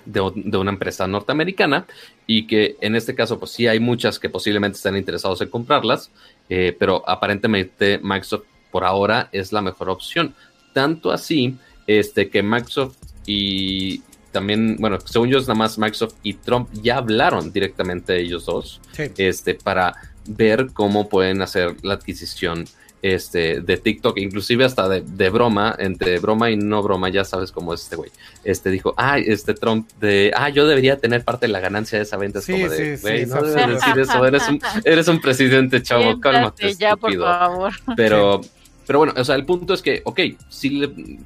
de, una empresa norteamericana y que en este caso pues sí hay muchas que posiblemente estén interesados en comprarlas, eh, pero aparentemente Microsoft por ahora es la mejor opción. Tanto así este, que Microsoft y también, bueno, según yo es nada más Microsoft y Trump ya hablaron directamente ellos dos este, para ver cómo pueden hacer la adquisición este, de TikTok, inclusive hasta de, broma, entre broma y no broma, ya sabes cómo es este güey. Este dijo, ah, este Trump de, ah, yo debería tener parte de la ganancia de esa venta. Es como de, güey, no debes decir eso, eres un, eres un presidente, chavo, cálmate. Ya, por favor. Pero, pero bueno, o sea, el punto es que, ok, sí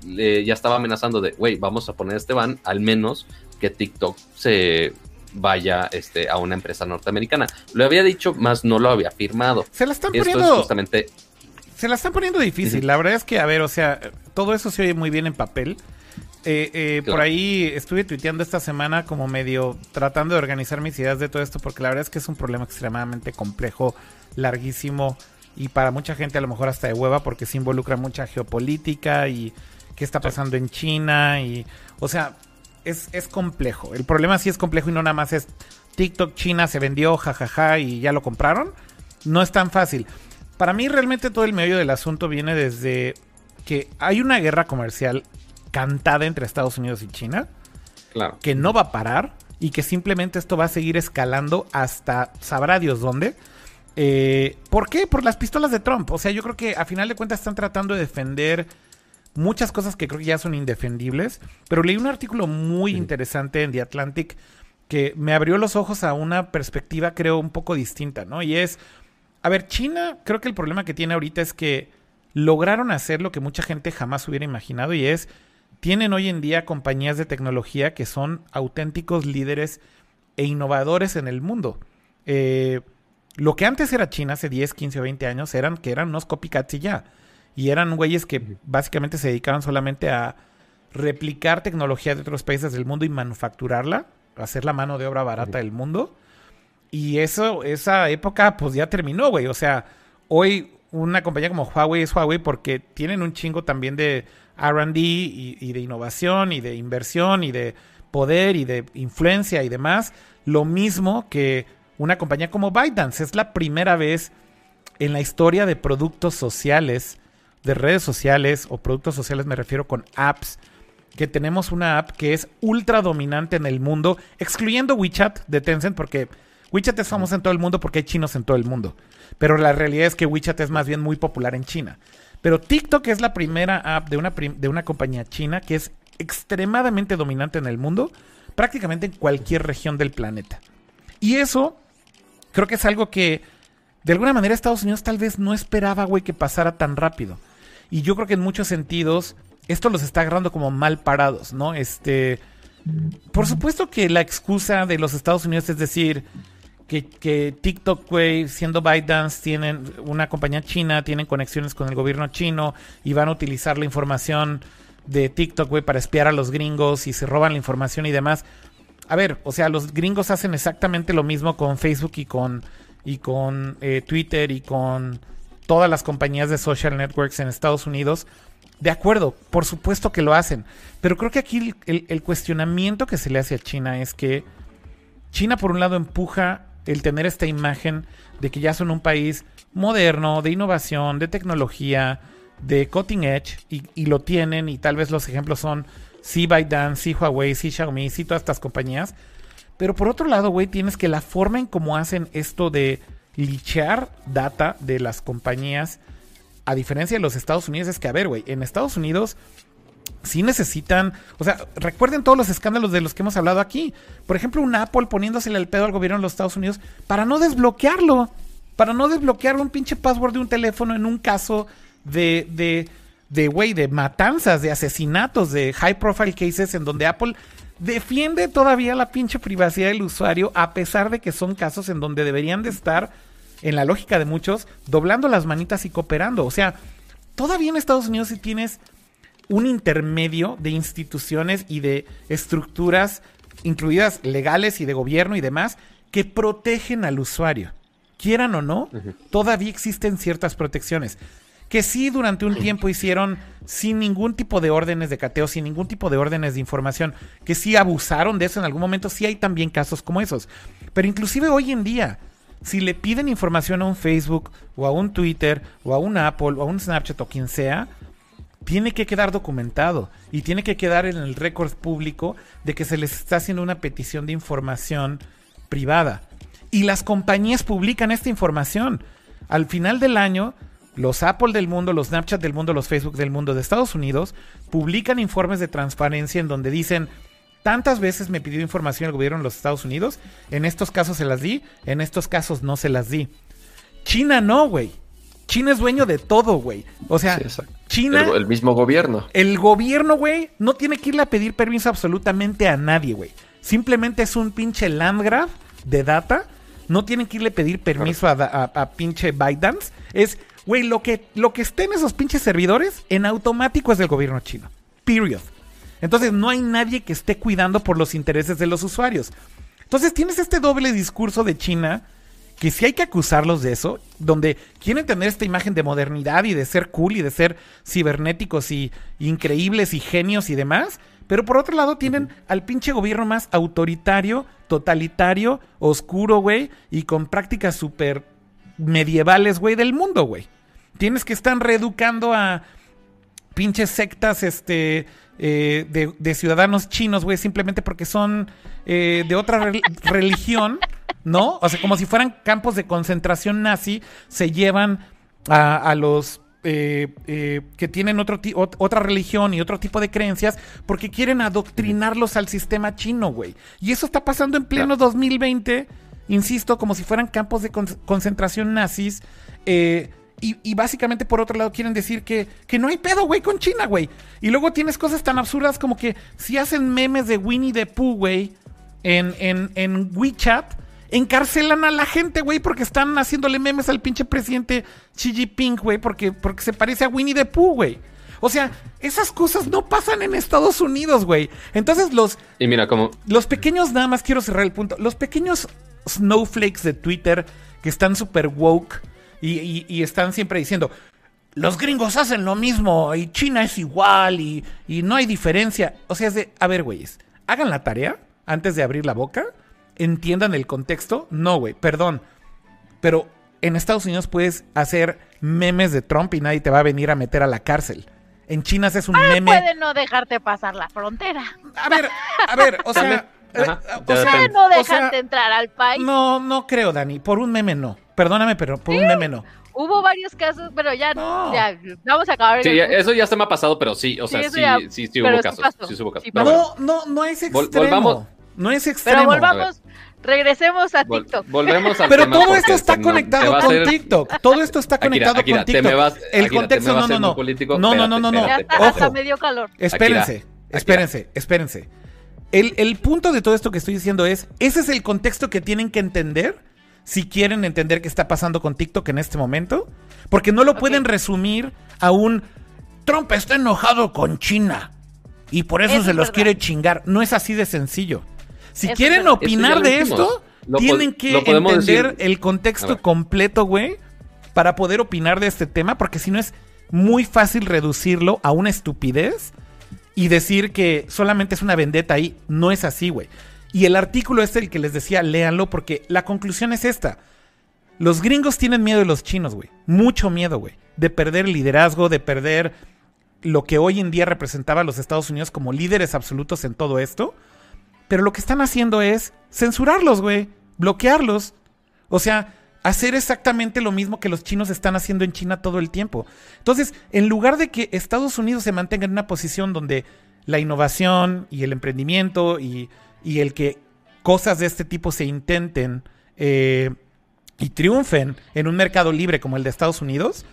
le, ya estaba amenazando de, güey, vamos a poner este ban, al menos que TikTok se vaya este, a una empresa norteamericana. Lo había dicho, más no lo había firmado. Se la están poniendo. justamente se la están poniendo difícil. La verdad es que, a ver, o sea, todo eso se oye muy bien en papel. Eh, eh, por ahí estuve tuiteando esta semana como medio tratando de organizar mis ideas de todo esto, porque la verdad es que es un problema extremadamente complejo, larguísimo y para mucha gente a lo mejor hasta de hueva, porque se involucra mucha geopolítica y qué está pasando en China y, o sea, es, es complejo. El problema sí es complejo y no nada más es TikTok China se vendió, jajaja, y ya lo compraron. No es tan fácil. Para mí realmente todo el medio del asunto viene desde que hay una guerra comercial cantada entre Estados Unidos y China. Claro. Que no va a parar y que simplemente esto va a seguir escalando hasta sabrá Dios dónde. Eh, ¿Por qué? Por las pistolas de Trump. O sea, yo creo que a final de cuentas están tratando de defender muchas cosas que creo que ya son indefendibles. Pero leí un artículo muy interesante en The Atlantic que me abrió los ojos a una perspectiva, creo, un poco distinta, ¿no? Y es a ver, China, creo que el problema que tiene ahorita es que lograron hacer lo que mucha gente jamás hubiera imaginado y es, tienen hoy en día compañías de tecnología que son auténticos líderes e innovadores en el mundo. Eh, lo que antes era China hace 10, 15 o 20 años eran que eran unos copycats y ya. Y eran güeyes que básicamente se dedicaban solamente a replicar tecnología de otros países del mundo y manufacturarla, hacer la mano de obra barata del mundo. Y eso, esa época, pues ya terminó, güey. O sea, hoy una compañía como Huawei es Huawei porque tienen un chingo también de RD y, de innovación y de inversión y de poder y de influencia y demás. Lo mismo que una compañía como ByteDance. Es la primera vez en la historia de productos sociales, de redes sociales o productos sociales, me refiero con apps, que tenemos una app que es ultra dominante en el mundo, excluyendo WeChat de Tencent, porque WeChat es famoso en todo el mundo porque hay chinos en todo el mundo. Pero la realidad es que WeChat es más bien muy popular en China. Pero TikTok es la primera app de una, de una compañía china que es extremadamente dominante en el mundo, prácticamente en cualquier región del planeta. Y eso creo que es algo que de alguna manera Estados Unidos tal vez no esperaba, güey, que pasara tan rápido. Y yo creo que en muchos sentidos esto los está agarrando como mal parados, ¿no? Este, por supuesto que la excusa de los Estados Unidos es decir, que, TikTok, güey, siendo ByteDance, tienen una compañía china, tienen conexiones con el gobierno chino y van a utilizar la información de TikTok, güey, para espiar a los gringos y se roban la información y demás. A ver, o sea, los gringos hacen exactamente lo mismo con Facebook y con, y con eh, Twitter y con todas las compañías de social networks en Estados Unidos. De acuerdo, por supuesto que lo hacen. Pero creo que aquí el cuestionamiento que se le hace a China es que China, por un lado, empuja el tener esta imagen de que ya son un país moderno, de innovación, de tecnología, de cutting edge, y, lo tienen, y tal vez los ejemplos son sí ByteDance, sí Huawei, sí Xiaomi, sí todas estas compañías. Pero por otro lado, güey, tienes que la forma en cómo hacen esto de lichear data de las compañías, a diferencia de los Estados Unidos, es que, a ver, güey, en Estados Unidos sí necesitan, o sea, recuerden todos los escándalos de los que hemos hablado aquí. Por ejemplo, un Apple poniéndosele el pedo al gobierno de los Estados Unidos para no desbloquearlo, para no desbloquear un pinche password de un teléfono en un caso de, de, de, güey, de matanzas, de asesinatos, de high profile cases en donde Apple defiende todavía la pinche privacidad del usuario a pesar de que son casos en donde deberían de estar, en la lógica de muchos, doblando las manitas y cooperando. O sea, todavía en Estados Unidos si tienes un intermedio de instituciones y de estructuras, incluidas legales y de gobierno y demás, que protegen al usuario. Quieran o no, todavía existen ciertas protecciones. que sí durante un tiempo hicieron sin ningún tipo de órdenes de cateo, sin ningún tipo de órdenes de información, que sí abusaron de eso en algún momento, sí hay también casos como esos. Pero inclusive hoy en día, si le piden información a un Facebook o a un Twitter o a un Apple o a un Snapchat o quien sea, tiene que quedar documentado y tiene que quedar en el récord público de que se les está haciendo una petición de información privada. Y las compañías publican esta información. Al final del año, los Apple del mundo, los Snapchat del mundo, los Facebook del mundo de Estados Unidos publican informes de transparencia en donde dicen tantas veces me pidió información el gobierno de los Estados Unidos, en estos casos se las di, en estos casos no se las di. China no, güey. China es dueño de todo, güey. O sea, Sí. China, El, el mismo gobierno. el gobierno, güey, no tiene que irle a pedir permiso absolutamente a nadie, güey. Simplemente es un pinche landgrab de data. No tienen que irle a pedir permiso a, a- a pinche ByteDance. Es, güey, lo que, lo que esté en esos pinches servidores, en automático es del gobierno chino. Period. Entonces no hay nadie que esté cuidando por los intereses de los usuarios. Entonces tienes este doble discurso de China que sí hay que acusarlos de eso, donde quieren tener esta imagen de modernidad y de ser cool y de ser cibernéticos y increíbles y genios y demás, pero por otro lado tienen al pinche gobierno más autoritario, totalitario, oscuro, güey, y con prácticas súper medievales, güey, del mundo, güey. Tienes que estar reeducando a pinches sectas este eh, de, de ciudadanos chinos, güey, simplemente porque son eh, de otra rel- religión, ¿no? O sea, como si fueran campos de concentración nazi, se llevan a, a los eh, eh, que tienen otro otra religión y otro tipo de creencias porque quieren adoctrinarlos al sistema chino, güey. Y eso está pasando en pleno 2020, insisto, como si fueran campos de con- concentración nazis. eh, y, y básicamente por otro lado quieren decir que, que no hay pedo, güey, con China, güey. Y luego tienes cosas tan absurdas como que si hacen memes de Winnie the Pooh, güey, en, en, en WeChat, encarcelan a la gente, güey, porque están haciéndole memes al pinche presidente Xi Jinping, güey, porque, porque se parece a Winnie the Pooh, güey. O sea, esas cosas no pasan en Estados Unidos, güey. Entonces los, Y mira, como los pequeños, nada más quiero cerrar el punto. Los pequeños snowflakes de Twitter que están súper woke y, y- y están siempre diciendo. Los gringos hacen lo mismo y China es igual y, y no hay diferencia. O sea, es de, a ver, güeyes, hagan la tarea antes de abrir la boca, entiendan el contexto. No, güey, perdón. Pero en Estados Unidos puedes hacer memes de Trump y nadie te va a venir a meter a la cárcel. En China haces un meme. Puede no dejarte pasar la frontera. A ver, a ver, o sea. Eh, Ajá, o ya sea, depende. no o dejarte sea, entrar al país. no, no creo, Dani. Por un meme no. Perdóname, pero por un meme no. Hubo varios casos, pero ya, No. ya vamos a acabar. Sí, el- ya- eso ya se me ha pasado, pero sí, o sea, eso sí, ya- sí, sí, hubo sí casos. pasó. Sí, hubo. Sí No, no, no es Vol- extremo. volvamos. No es Pero extremo. volvamos, regresemos a vol- TikTok. volvemos al Pero tema todo esto está no, conectado con TikTok. Todo esto está conectado Akira, con te TikTok. me vas- el Akira, te contexto, me vas no, no, no. político. No, no, no, no, no. Ojo. me dio calor. Espérense, Akira. espérense, espérense. El, el punto de todo esto que estoy diciendo es, ese es el contexto que tienen que entender si quieren entender qué está pasando con TikTok en este momento. Porque no lo pueden resumir a un Trump está enojado con China y por eso Eso se es los verdad. quiere chingar. No es así de sencillo. Si Eso es quieren opinar de esto, Lo tienen que entender decir- el contexto completo, güey, para poder opinar de este tema, porque si no es muy fácil reducirlo a una estupidez y decir que solamente es una vendetta ahí. No es así, güey. Y el artículo este, el que les decía, léanlo, porque la conclusión es esta. Los gringos tienen miedo de los chinos, güey. Mucho miedo, güey. De perder el liderazgo, de perder lo que hoy en día representaba a los Estados Unidos como líderes absolutos en todo esto. Pero lo que están haciendo es censurarlos, güey. Bloquearlos. O sea, hacer exactamente lo mismo que los chinos están haciendo en China todo el tiempo. Entonces, en lugar de que Estados Unidos se mantenga en una posición donde la innovación y el emprendimiento y, el que cosas de este tipo se intenten eh, y triunfen en un mercado libre como el de Estados Unidos,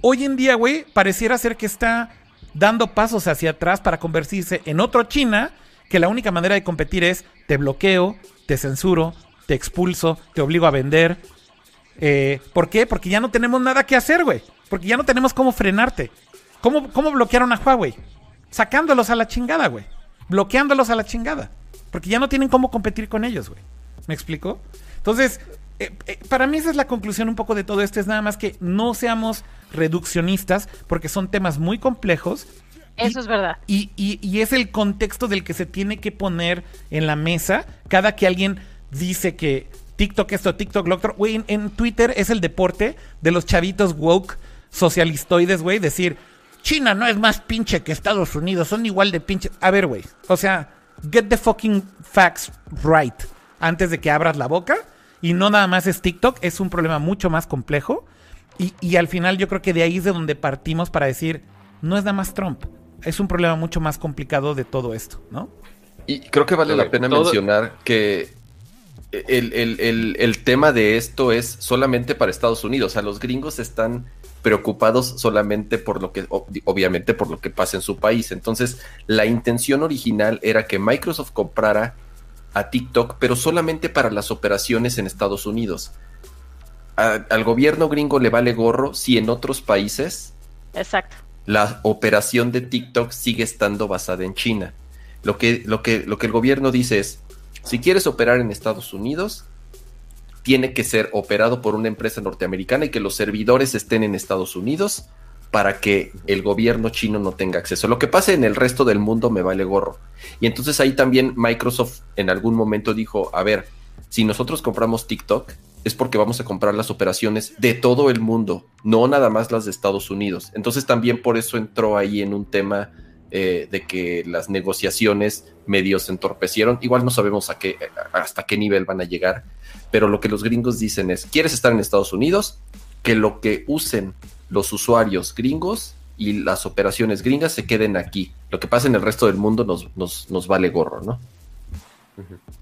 hoy en día, güey, pareciera ser que está dando pasos hacia atrás para convertirse en otro China que la única manera de competir es te bloqueo, te censuro, te expulso, te obligo a vender. Eh, ¿Por qué? Porque ya no tenemos nada que hacer, güey. Porque ya no tenemos cómo frenarte. ¿Cómo, ¿Cómo bloquearon a Huawei? Sacándolos a la chingada, güey. Bloqueándolos a la chingada. Porque ya no tienen cómo competir con ellos, güey. ¿Me explico? Entonces, eh, eh, para mí esa es la conclusión un poco de todo esto. Es nada más que no seamos reduccionistas porque son temas muy complejos. Eso y- es verdad. Y, y- y es el contexto del que se tiene que poner en la mesa cada que alguien dice que TikTok esto, TikTok lo otro. Güey, en, en Twitter es el deporte de los chavitos woke socialistoides, güey, decir, China no es más pinche que Estados Unidos, son igual de pinche. A ver, güey, o sea, get the fucking facts right antes de que abras la boca. Y no nada más es TikTok, es un problema mucho más complejo. Y, y al final yo creo que de ahí es de donde partimos para decir, no es nada más Trump, es un problema mucho más complicado de todo esto, ¿no? Y creo que vale la pena todo- mencionar que el, el- el- el tema de esto es solamente para Estados Unidos. O sea, los gringos están preocupados solamente por lo que, ob- obviamente, por lo que pasa en su país. Entonces, la intención original era que Microsoft comprara a TikTok, pero solamente para las operaciones en Estados Unidos. A- al gobierno gringo le vale gorro si en otros países Exacto. La operación de TikTok sigue estando basada en China. Lo que, lo que, lo que el gobierno dice es, si quieres operar en Estados Unidos, tiene que ser operado por una empresa norteamericana y que los servidores estén en Estados Unidos para que el gobierno chino no tenga acceso. Lo que pase en el resto del mundo me vale gorro. Y entonces ahí también Microsoft en algún momento dijo, a ver, si nosotros compramos TikTok, es porque vamos a comprar las operaciones de todo el mundo, no nada más las de Estados Unidos. Entonces también por eso entró ahí en un tema eh, de que las negociaciones medio se entorpecieron. Igual no sabemos a qué, hasta qué nivel van a llegar, pero lo que los gringos dicen es, ¿quieres estar en Estados Unidos? Que lo que usen los usuarios gringos y las operaciones gringas se queden aquí. Lo que pasa en el resto del mundo nos, nos, nos vale gorro, ¿no? O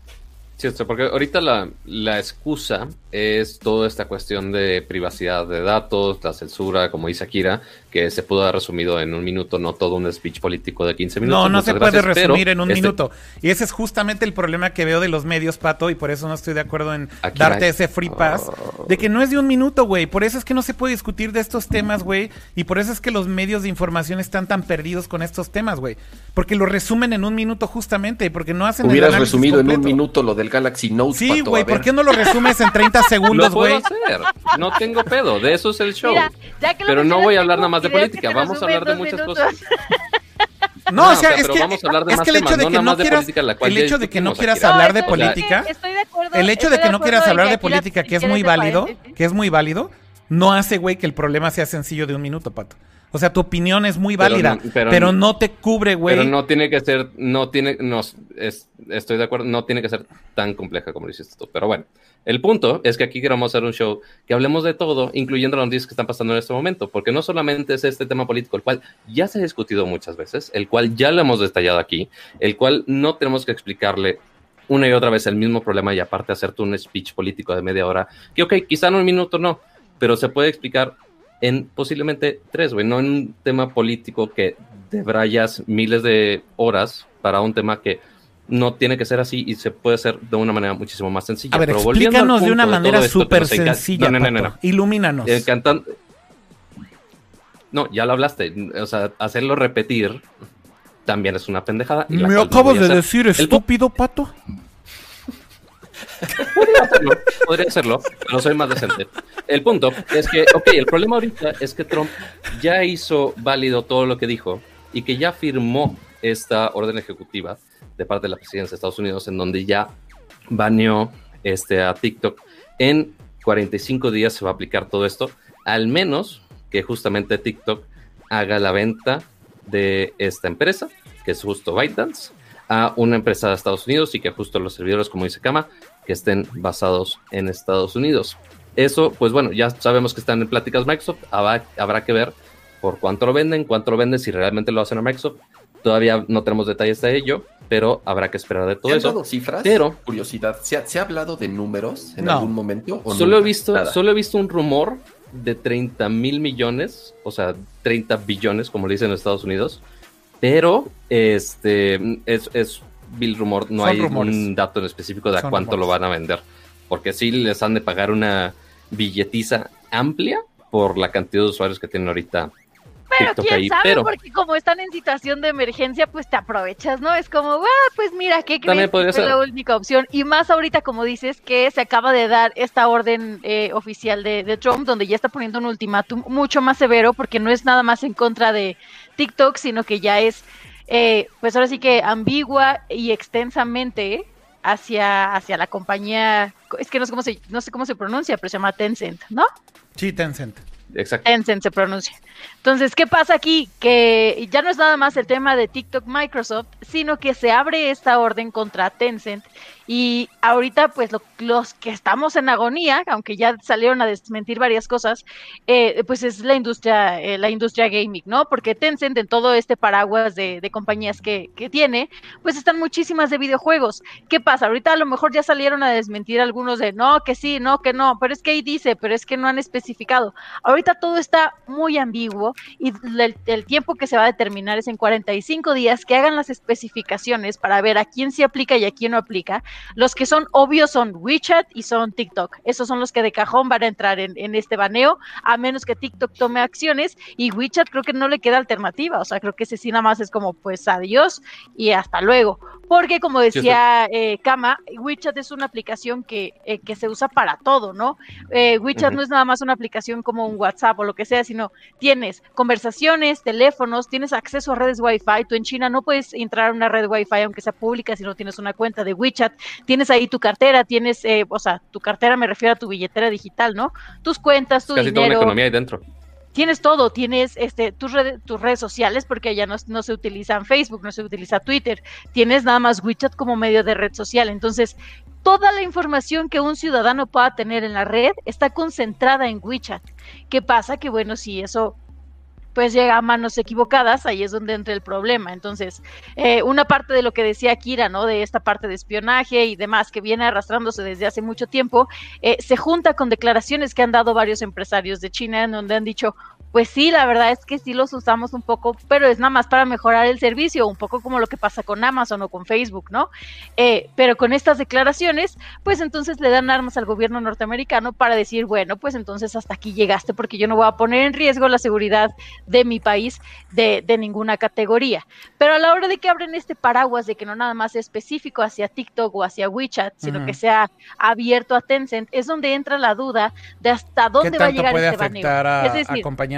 sea, porque ahorita la, la excusa es toda esta cuestión de privacidad de datos, la censura, como dice Akira, que se pudo haber resumido en un minuto, no todo un speech político de 15 minutos. No, no se puede gracias, resumir en un este- minuto. Y ese es justamente el problema que veo de los medios, Pato, y por eso no estoy de acuerdo en Aquí darte hay- ese free pass. De que no es de un minuto, güey. Por eso es que no se puede discutir de estos temas, güey. Y por eso es que los medios de información están tan perdidos con estos temas, güey. Porque lo resumen en un minuto justamente, y porque no hacen Hubieras resumido en un minuto lo del Galaxy Note. Sí, güey. ¿por qué no lo resumes en 30 Lo segundos, puedo güey? hacer, no tengo pedo, de eso es el show. Mira, ya que lo Pero no voy a hablar nada más de política, vamos a hablar de muchas minutos. No, No, o sea, o sea, es pero que, vamos a hablar de es más que el hecho de que no quieras, política, la cual el hecho de que no quieras hablar de política, Estoy de acuerdo. el hecho de que no quieras hablar de política, que es muy válido, que es muy válido, no hace, güey, que el problema sea sencillo de un minuto, Pato. O sea, tu opinión es muy Pero válida, no- pero no te cubre, güey. Pero no tiene que ser, no tiene, no, es- estoy de acuerdo, no tiene que ser tan compleja como lo hiciste tú. Pero bueno, el punto es que aquí queremos hacer un show que hablemos de todo, incluyendo las noticias que están pasando en este momento, porque no solamente es este tema político, el cual ya se ha discutido muchas veces, el cual ya lo hemos detallado aquí, el cual no tenemos que explicarle una y otra vez el mismo problema y aparte hacerte un speech político de media hora, que ok, quizá en un minuto no, pero se puede explicar en posiblemente tres, güey, no en un tema político que debrayas miles de horas para un tema que no tiene que ser así y se puede hacer de una manera muchísimo más sencilla. A ver, Pero explícanos de una manera súper sencilla, No, no, no, no. Ilumínanos. No, ya lo hablaste. O sea, hacerlo repetir también es una pendejada. y ¿Me no acabas de hacer. decir El estúpido, Pato? Podría hacerlo, podría hacerlo, pero soy más decente. El punto es que, ok, el problema ahorita es que Trump ya hizo válido todo lo que dijo y que ya firmó esta orden ejecutiva de parte de la presidencia de Estados Unidos en donde ya baneó este, a TikTok. En 45 días se va a aplicar todo esto, al menos que justamente TikTok haga la venta de esta empresa, que es justo ByteDance, a una empresa de Estados Unidos y que justo los servidores, como dice Kama, que estén basados en Estados Unidos. Eso, pues bueno, ya sabemos que están en pláticas Microsoft, habrá, habrá que ver por cuánto lo venden, cuánto lo venden, si realmente lo hacen a Microsoft. Todavía no tenemos detalles de ello, pero habrá que esperar de todo ¿Se han eso. dado cifras? Pero- Curiosidad, ¿se ha, se ha hablado de números en No. algún momento? o Solo he, visto, Nada. solo he visto un rumor de 30 mil millones, o sea, 30 billones, como le dicen en Estados Unidos, pero este es, es vil rumor, no Son hay rumores. un dato en específico de a cuánto lo van a vender, porque sí les han de pagar una billetiza amplia por la cantidad de usuarios que tienen ahorita Pero TikTok quién ahí. sabe, Pero porque como están en situación de emergencia, pues te aprovechas, ¿no? Es como, ah, pues mira, ¿qué crees? Que ser. la única opción. Y más ahorita, como dices, que se acaba de dar esta orden eh, oficial de, de Trump, donde ya está poniendo un ultimátum mucho más severo, porque no es nada más en contra de TikTok, sino que ya es, eh, pues ahora sí que ambigua y extensamente hacia, hacia la compañía, es que no sé cómo se, no sé cómo se pronuncia, pero se llama Tencent, ¿no? Sí, Tencent. Exacto. Tencent se pronuncia. Entonces, ¿qué pasa aquí? Que ya no es nada más el tema de TikTok Microsoft, sino que se abre esta orden contra Tencent y ahorita pues lo- los que estamos en agonía, aunque ya salieron a desmentir varias cosas, eh, pues es la industria, eh, la industria gaming, ¿no? Porque Tencent en todo este paraguas de, compañías que, que tiene, pues están muchísimas de videojuegos. ¿Qué pasa? Ahorita a lo mejor ya salieron a desmentir algunos de no, que sí, no, que no, pero es que ahí dice, pero es que no han especificado. Ahorita todo está muy ambiguo y el, el tiempo que se va a determinar es en 45 días que hagan las especificaciones para ver a quién se aplica y a quién no aplica. Los que son obvios son WeChat y son TikTok. Esos son los que de cajón van a entrar en, en este baneo, a menos que TikTok tome acciones y WeChat creo que no le queda alternativa. O sea, creo que ese sí nada más es como pues adiós y hasta luego. Porque como decía eh, Kama, WeChat es una aplicación que, eh, que se usa para todo, ¿no? Eh, WeChat no es nada más una aplicación como un WhatsApp o lo que sea, sino tienes conversaciones, teléfonos, tienes acceso a redes Wi-Fi. Tú en China no puedes entrar a una red Wi-Fi aunque sea pública si no tienes una cuenta de WeChat. Tienes ahí tu cartera, tienes, eh, o sea, tu cartera me refiero a tu billetera digital, ¿no? Tus cuentas, tu Casi toda una dinero, economía ahí dentro. tienes todo, tienes este, tus, redes, tus redes sociales, porque ya no, no, se utilizan Facebook, no se utiliza Twitter, tienes nada más WeChat como medio de red social. Entonces, toda la información que un ciudadano pueda tener en la red está concentrada en WeChat. ¿Qué pasa? Que bueno, si eso pues llega a manos equivocadas, ahí es donde entra el problema. Entonces, eh, una parte de lo que decía Kira, ¿no? De esta parte de espionaje y demás que viene arrastrándose desde hace mucho tiempo, eh, se junta con declaraciones que han dado varios empresarios de China, en donde han dicho, pues sí, la verdad es que sí los usamos un poco, pero es nada más para mejorar el servicio, un poco como lo que pasa con Amazon o con Facebook, ¿no? Eh, pero con estas declaraciones, pues entonces le dan armas al gobierno norteamericano para decir, bueno, pues entonces hasta aquí llegaste porque yo no voy a poner en riesgo la seguridad de mi país de, de ninguna categoría. Pero a la hora de que abren este paraguas de que no nada más es específico hacia TikTok o hacia WeChat, sino que sea abierto a Tencent, es donde entra la duda de hasta ¿Qué dónde va a llegar puede este baneo.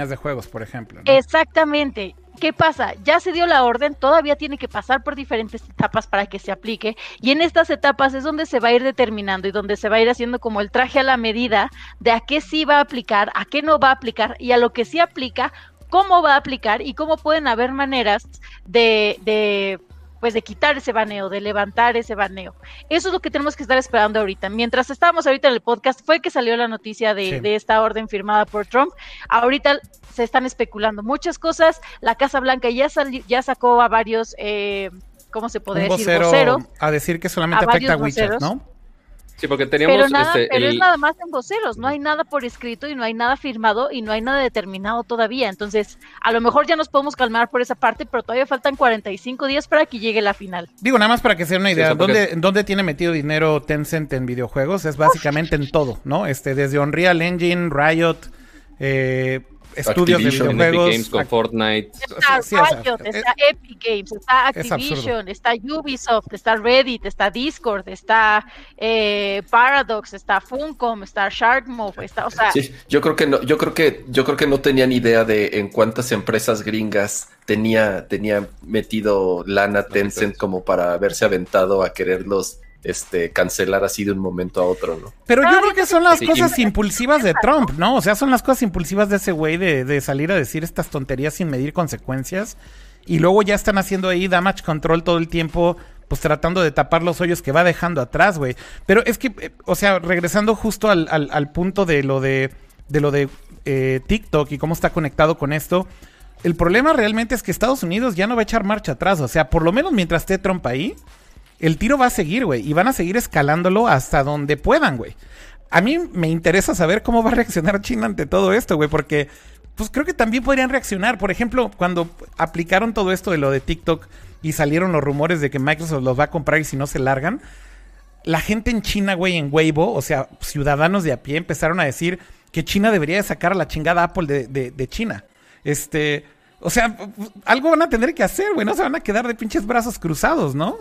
a de juegos, por ejemplo? Exactamente. ¿Qué pasa? Ya se dio la orden, todavía tiene que pasar por diferentes etapas para que se aplique y en estas etapas es donde se va a ir determinando y donde se va a ir haciendo como el traje a la medida de a qué sí va a aplicar, a qué no va a aplicar y a lo que sí aplica, cómo va a aplicar y cómo pueden haber maneras de, de pues de quitar ese baneo, de levantar ese baneo. Eso es lo que tenemos que estar esperando ahorita. Mientras estábamos ahorita en el podcast, fue que salió la noticia de, Sí. de esta orden firmada por Trump. Ahorita se están especulando muchas cosas. La Casa Blanca ya, sali- ya sacó a varios, eh, ¿cómo se podría decir? vocero a decir que solamente afecta a varios WeChat, voceros. ¿no? Sí, porque teníamos Pero, nada, este, pero el- es nada más en voceros, no hay nada por escrito y no hay nada firmado y no hay nada determinado todavía. Entonces, a lo mejor ya nos podemos calmar por esa parte, pero todavía faltan 45 días para que llegue la final. Digo, nada más para que se den una Sí, idea, ¿dónde, ¿dónde tiene metido dinero Tencent en videojuegos? Es básicamente en todo, ¿no? Este, desde Unreal Engine, Riot, eh, estudios de en Epic videojuegos. Games con Fortnite. Está Sí, Riot, es- está Epic Games, está es. Activision, está Ubisoft, está Reddit, está Discord, está eh, Paradox, está Funcom, está Sharkmob, está, o sea, Sí, yo creo que no, yo creo que, yo creo que no tenían idea de en cuántas empresas gringas tenía, tenía metido lana Tencent como para haberse aventado a quererlos este, cancelar así de un momento a otro, ¿no? Pero yo Ah, creo que son las sí, cosas y- impulsivas de Trump, ¿no? O sea, son las cosas impulsivas de ese güey de, de salir a decir estas tonterías sin medir consecuencias. Y luego ya están haciendo ahí damage control todo el tiempo, pues tratando de tapar los hoyos que va dejando atrás, güey. Pero es que, eh, o sea, regresando justo al, al- al punto de lo de, de lo de eh, TikTok y cómo está conectado con esto. El problema realmente es que Estados Unidos ya no va a echar marcha atrás. O sea, por lo menos mientras esté Trump ahí, el tiro va a seguir, güey. Y van a seguir escalándolo hasta donde puedan, güey. A mí me interesa saber cómo va a reaccionar China ante todo esto, güey, porque pues creo que también podrían reaccionar. Por ejemplo, cuando aplicaron todo esto de lo de TikTok y salieron los rumores de que Microsoft los va a comprar y si no se largan, la gente en China, güey, en Weibo, o sea, ciudadanos de a pie, empezaron a decir que China debería de sacar a la chingada Apple de, de- de China. Este, O sea, algo van a tener que hacer, güey. No se van a quedar de pinches brazos cruzados, ¿no?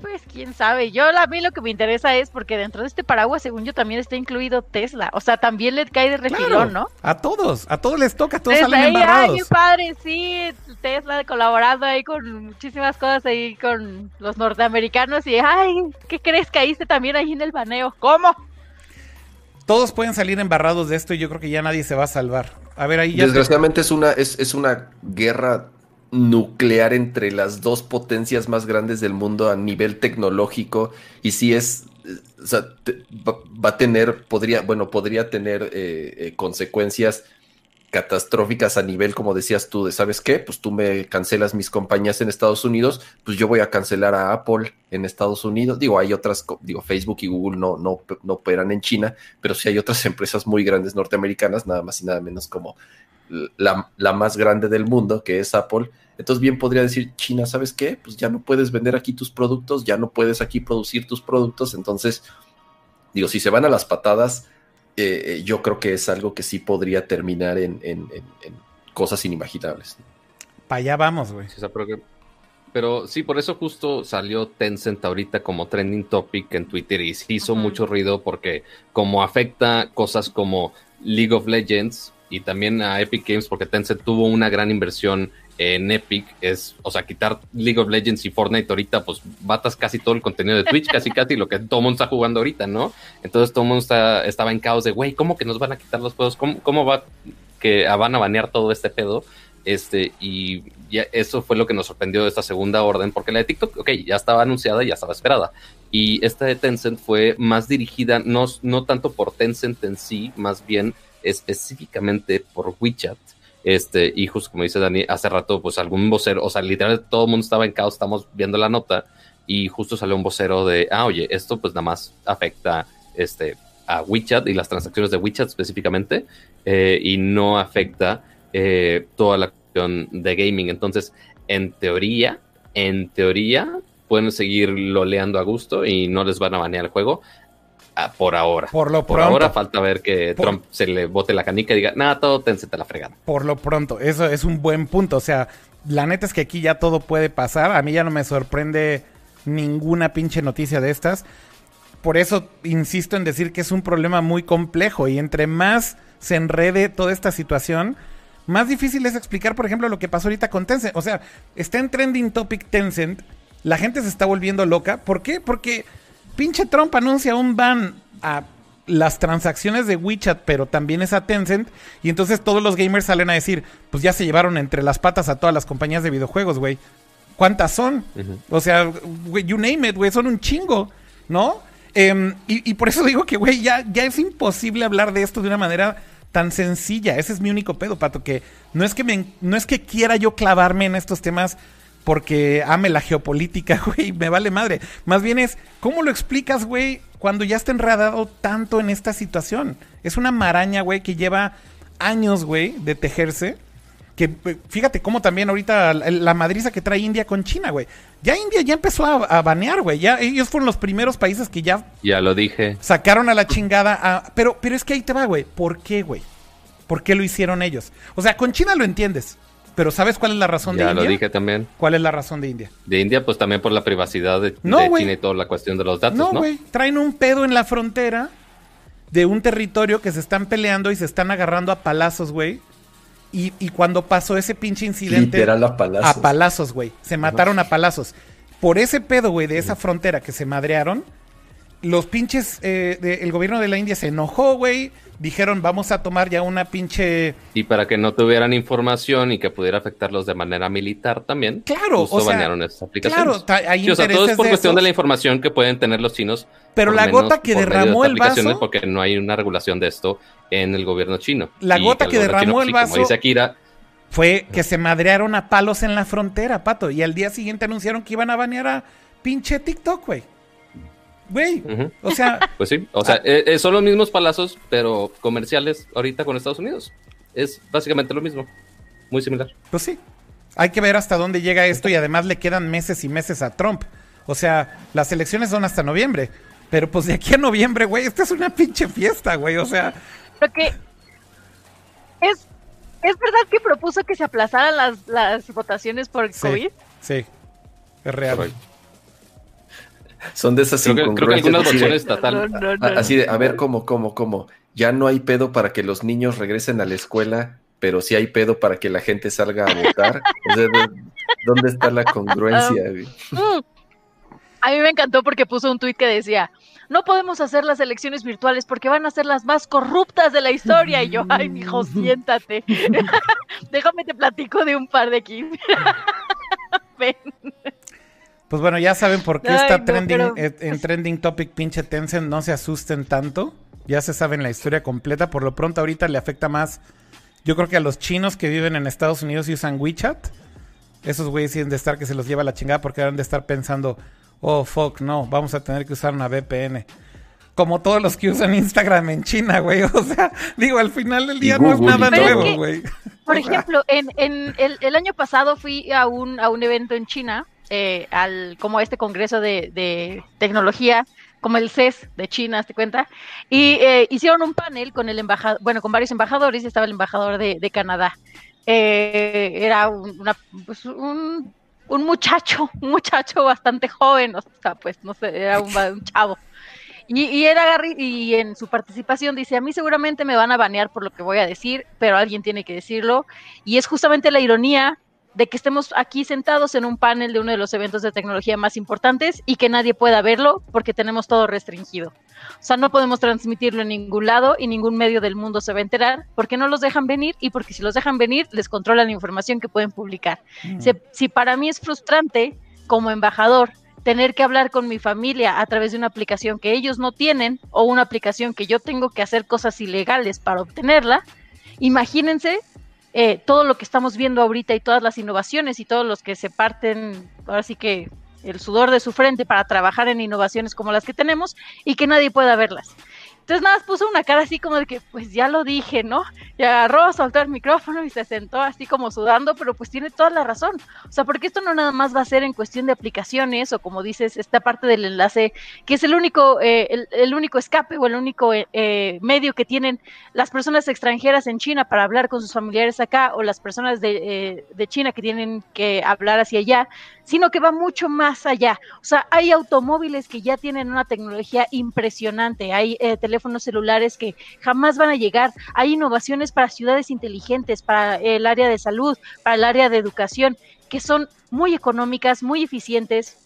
Pues quién sabe. Yo a mí lo que me interesa es porque dentro de este paraguas, según yo, también está incluido Tesla. O sea, también le cae de refilón, Claro, ¿no? A todos, a todos les toca, todos Tesla salen ahí, ay, embarrados. qué padre, sí, Tesla colaborando ahí con muchísimas cosas ahí con los norteamericanos y ay, ¿qué crees? Caíste también ahí en el baneo. ¿Cómo? Todos pueden salir embarrados de esto y yo creo que ya nadie se va a salvar. A ver, ahí ya. te- Desgraciadamente es una, es, es una guerra nuclear entre las dos potencias más grandes del mundo a nivel tecnológico y si es, va, a tener, podría, bueno, podría tener eh, eh, consecuencias catastróficas a nivel, como decías tú, de, ¿sabes qué? Pues tú me cancelas mis compañías en Estados Unidos, pues yo voy a cancelar a Apple en Estados Unidos. Digo, hay otras, digo, Facebook y Google no, no, no operan en China, pero sí hay otras empresas muy grandes norteamericanas, nada más y nada menos como la, la más grande del mundo, que es Apple. Entonces bien podría decir, China, ¿sabes qué? Pues ya no puedes vender aquí tus productos, ya no puedes aquí producir tus productos. Entonces, digo, si se van a las patadas, eh, eh, yo creo que es algo que sí podría terminar en, en- en- en cosas inimaginables. Para allá vamos, güey. Pero, sí, por eso justo salió Tencent ahorita como trending topic en Twitter y hizo mucho ruido porque como afecta cosas como League of Legends y también a Epic Games porque Tencent tuvo una gran inversión en Epic, es, o sea, quitar League of Legends y Fortnite ahorita, pues batas casi todo el contenido de Twitch, casi casi lo que todo mundo está jugando ahorita, ¿no? Entonces todo mundo está, estaba en caos de, güey, ¿cómo que nos van a quitar los juegos? ¿Cómo, cómo va que ah, van a banear todo este pedo? Este, y ya eso fue lo que nos sorprendió de esta segunda orden, porque la de TikTok, ok, ya estaba anunciada ya estaba esperada. Y esta de Tencent fue más dirigida, no, no tanto por Tencent en sí, más bien específicamente por WeChat. Este, y justo como dice Dani, hace rato, pues algún vocero, o sea, literal todo el mundo estaba en caos, estamos viendo la nota, y justo salió un vocero de, ah, oye, esto pues nada más afecta este, a WeChat y las transacciones de WeChat específicamente, eh, y no afecta eh, toda la cuestión de gaming. Entonces, en teoría, en teoría, pueden seguir loleando a gusto y no les van a banear el juego ah, por ahora. Por lo Por pronto. ahora falta ver que Por- Trump se le bote la canica y diga, nada, todo Tencent te la fregada. Por lo pronto, eso es un buen punto. O sea, la neta es que aquí ya todo puede pasar. A mí ya no me sorprende ninguna pinche noticia de estas. Por eso insisto en decir que es un problema muy complejo y entre más se enrede toda esta situación, más difícil es explicar, por ejemplo, lo que pasó ahorita con Tencent. O sea, está en trending topic Tencent, la gente se está volviendo loca. ¿Por qué? Porque pinche Trump anuncia un ban a las transacciones de WeChat, pero también es a Tencent. Y entonces todos los gamers salen a decir, pues ya se llevaron entre las patas a todas las compañías de videojuegos, güey. ¿Cuántas son? O sea, you name it, güey, son un chingo, ¿no? Em, y, y por eso digo que, güey, ya, ya es imposible hablar de esto de una manera tan sencilla. Ese es mi único pedo, Pato, que no es que, me, no es que quiera yo clavarme en estos temas porque ame la geopolítica, güey, me vale madre. Más bien es, ¿cómo lo explicas, güey, cuando ya está enredado tanto en esta situación? Es una maraña, güey, que lleva años, güey, de tejerse. Que eh, fíjate cómo también ahorita la, la madriza que trae India con China, güey. Ya India ya empezó a, a banear, güey. Ya ellos fueron los primeros países que ya Ya lo dije. sacaron a la chingada a... Pero, pero es que ahí te va, güey. ¿Por qué, güey? ¿Por qué lo hicieron ellos? O sea, con China lo entiendes. Pero ¿sabes cuál es la razón de Ya India? lo dije también. ¿Cuál es la razón de India? De India, pues también por la privacidad de, No, de güey. China y toda la cuestión de los datos, No, ¿no? güey. Traen un pedo en la frontera de un territorio que se están peleando y se están agarrando a palazos, güey. Y, y cuando pasó ese pinche incidente... Literal a palazos. A palazos, güey. Se mataron a palazos. Por ese pedo, güey, de esa frontera que se madrearon, los pinches, eh, de- el gobierno de la India se enojó, güey. Dijeron, vamos a tomar ya una pinche... Y para que no tuvieran información y que pudiera afectarlos de manera militar también. Claro, justo o sea, banearon estas aplicaciones. Claro, ta- hay Sí, o sea, todo es por de cuestión de la información que pueden tener los chinos. Pero la gota que de derramó el vaso- Porque no hay una regulación de esto en el gobierno chino. La gota que derramó chino, el sí, vaso- Como dice Akira, Fue que se madrearon a palos en la frontera, pato. Y al día siguiente anunciaron que iban a banear a pinche TikTok, güey. Güey. O sea, pues sí. O sea, Ah. eh, eh, son los mismos palazos, pero comerciales ahorita con Estados Unidos. Es básicamente lo mismo. Muy similar. pues sí. Hay que ver hasta dónde llega esto y además le quedan meses y meses a Trump. O sea, las elecciones son hasta noviembre. Pero pues de aquí a noviembre, güey, esta es una pinche fiesta, güey. O sea, Lo que es ¿Es verdad que propuso que se aplazaran las, las votaciones por Sí, COVID? sí, es real. Correcto. Son de esas Creo que, creo que algunas así de- votaciones estatal. No, así de, a ver, ¿cómo, cómo, cómo? Ya no hay pedo para que los niños regresen a la escuela, pero sí hay pedo para que la gente salga a votar. O sea, ¿de- ¿dónde está la congruencia? güey? Mm. A mí me encantó porque puso un tuit que decía, no podemos hacer las elecciones virtuales porque van a ser las más corruptas de la historia. Y yo, ay, mijo, siéntate. Déjame te platico de un par de aquí. Ven. Pues bueno, ya saben por qué Ay, está no, trending, pero- eh, en trending topic pinche Tencent, no se asusten tanto. Ya se saben la historia completa. Por lo pronto ahorita le afecta más, yo creo que a los chinos que viven en Estados Unidos y usan WeChat. Esos güeyes tienen de estar que se los lleva la chingada porque deben de estar pensando, oh fuck, no, vamos a tener que usar una VPN. Como todos los que usan Instagram en China, güey. O sea, digo, al final del día no es nada nuevo, que- güey. Por ejemplo, en, en el, el año pasado fui a un, a un evento en China, eh, al, como este congreso de, de tecnología, como el CES de China, ¿te cuenta? Y eh, hicieron un panel con el embajador, bueno, con varios embajadores, estaba el embajador de, de Canadá. Eh, era un, una- pues, un, un muchacho, un muchacho bastante joven, o sea, pues no sé, era un, un chavo. Y, y era y en su participación dice, a mí seguramente me van a banear por lo que voy a decir, pero alguien tiene que decirlo. Y es justamente la ironía de que estemos aquí sentados en un panel de uno de los eventos de tecnología más importantes y que nadie pueda verlo porque tenemos todo restringido. O sea, no podemos transmitirlo en ningún lado y ningún medio del mundo se va a enterar porque no los dejan venir y porque si los dejan venir les controlan la información que pueden publicar. Si, si para mí es frustrante como embajador tener que hablar con mi familia a través de una aplicación que ellos no tienen o una aplicación que yo tengo que hacer cosas ilegales para obtenerla, imagínense eh, todo lo que estamos viendo ahorita y todas las innovaciones y todos los que se parten, ahora sí que el sudor de su frente para trabajar en innovaciones como las que tenemos y que nadie pueda verlas. Entonces nada más puso una cara así como de que, pues ya lo dije, ¿no? Y agarró, soltó el micrófono y se sentó así como sudando, pero pues tiene toda la razón. O sea, porque esto no nada más va a ser en cuestión de aplicaciones o como dices, esta parte del enlace, que es el único, eh, el, el, único escape o el único eh, medio que tienen las personas extranjeras en China para hablar con sus familiares acá o las personas de, eh, de China que tienen que hablar hacia allá, sino que va mucho más allá. O sea, hay automóviles que ya tienen una tecnología impresionante, hay eh, teléfonos celulares que jamás van a llegar, hay innovaciones para ciudades inteligentes, para el área de salud, para el área de educación, que son muy económicas, muy eficientes.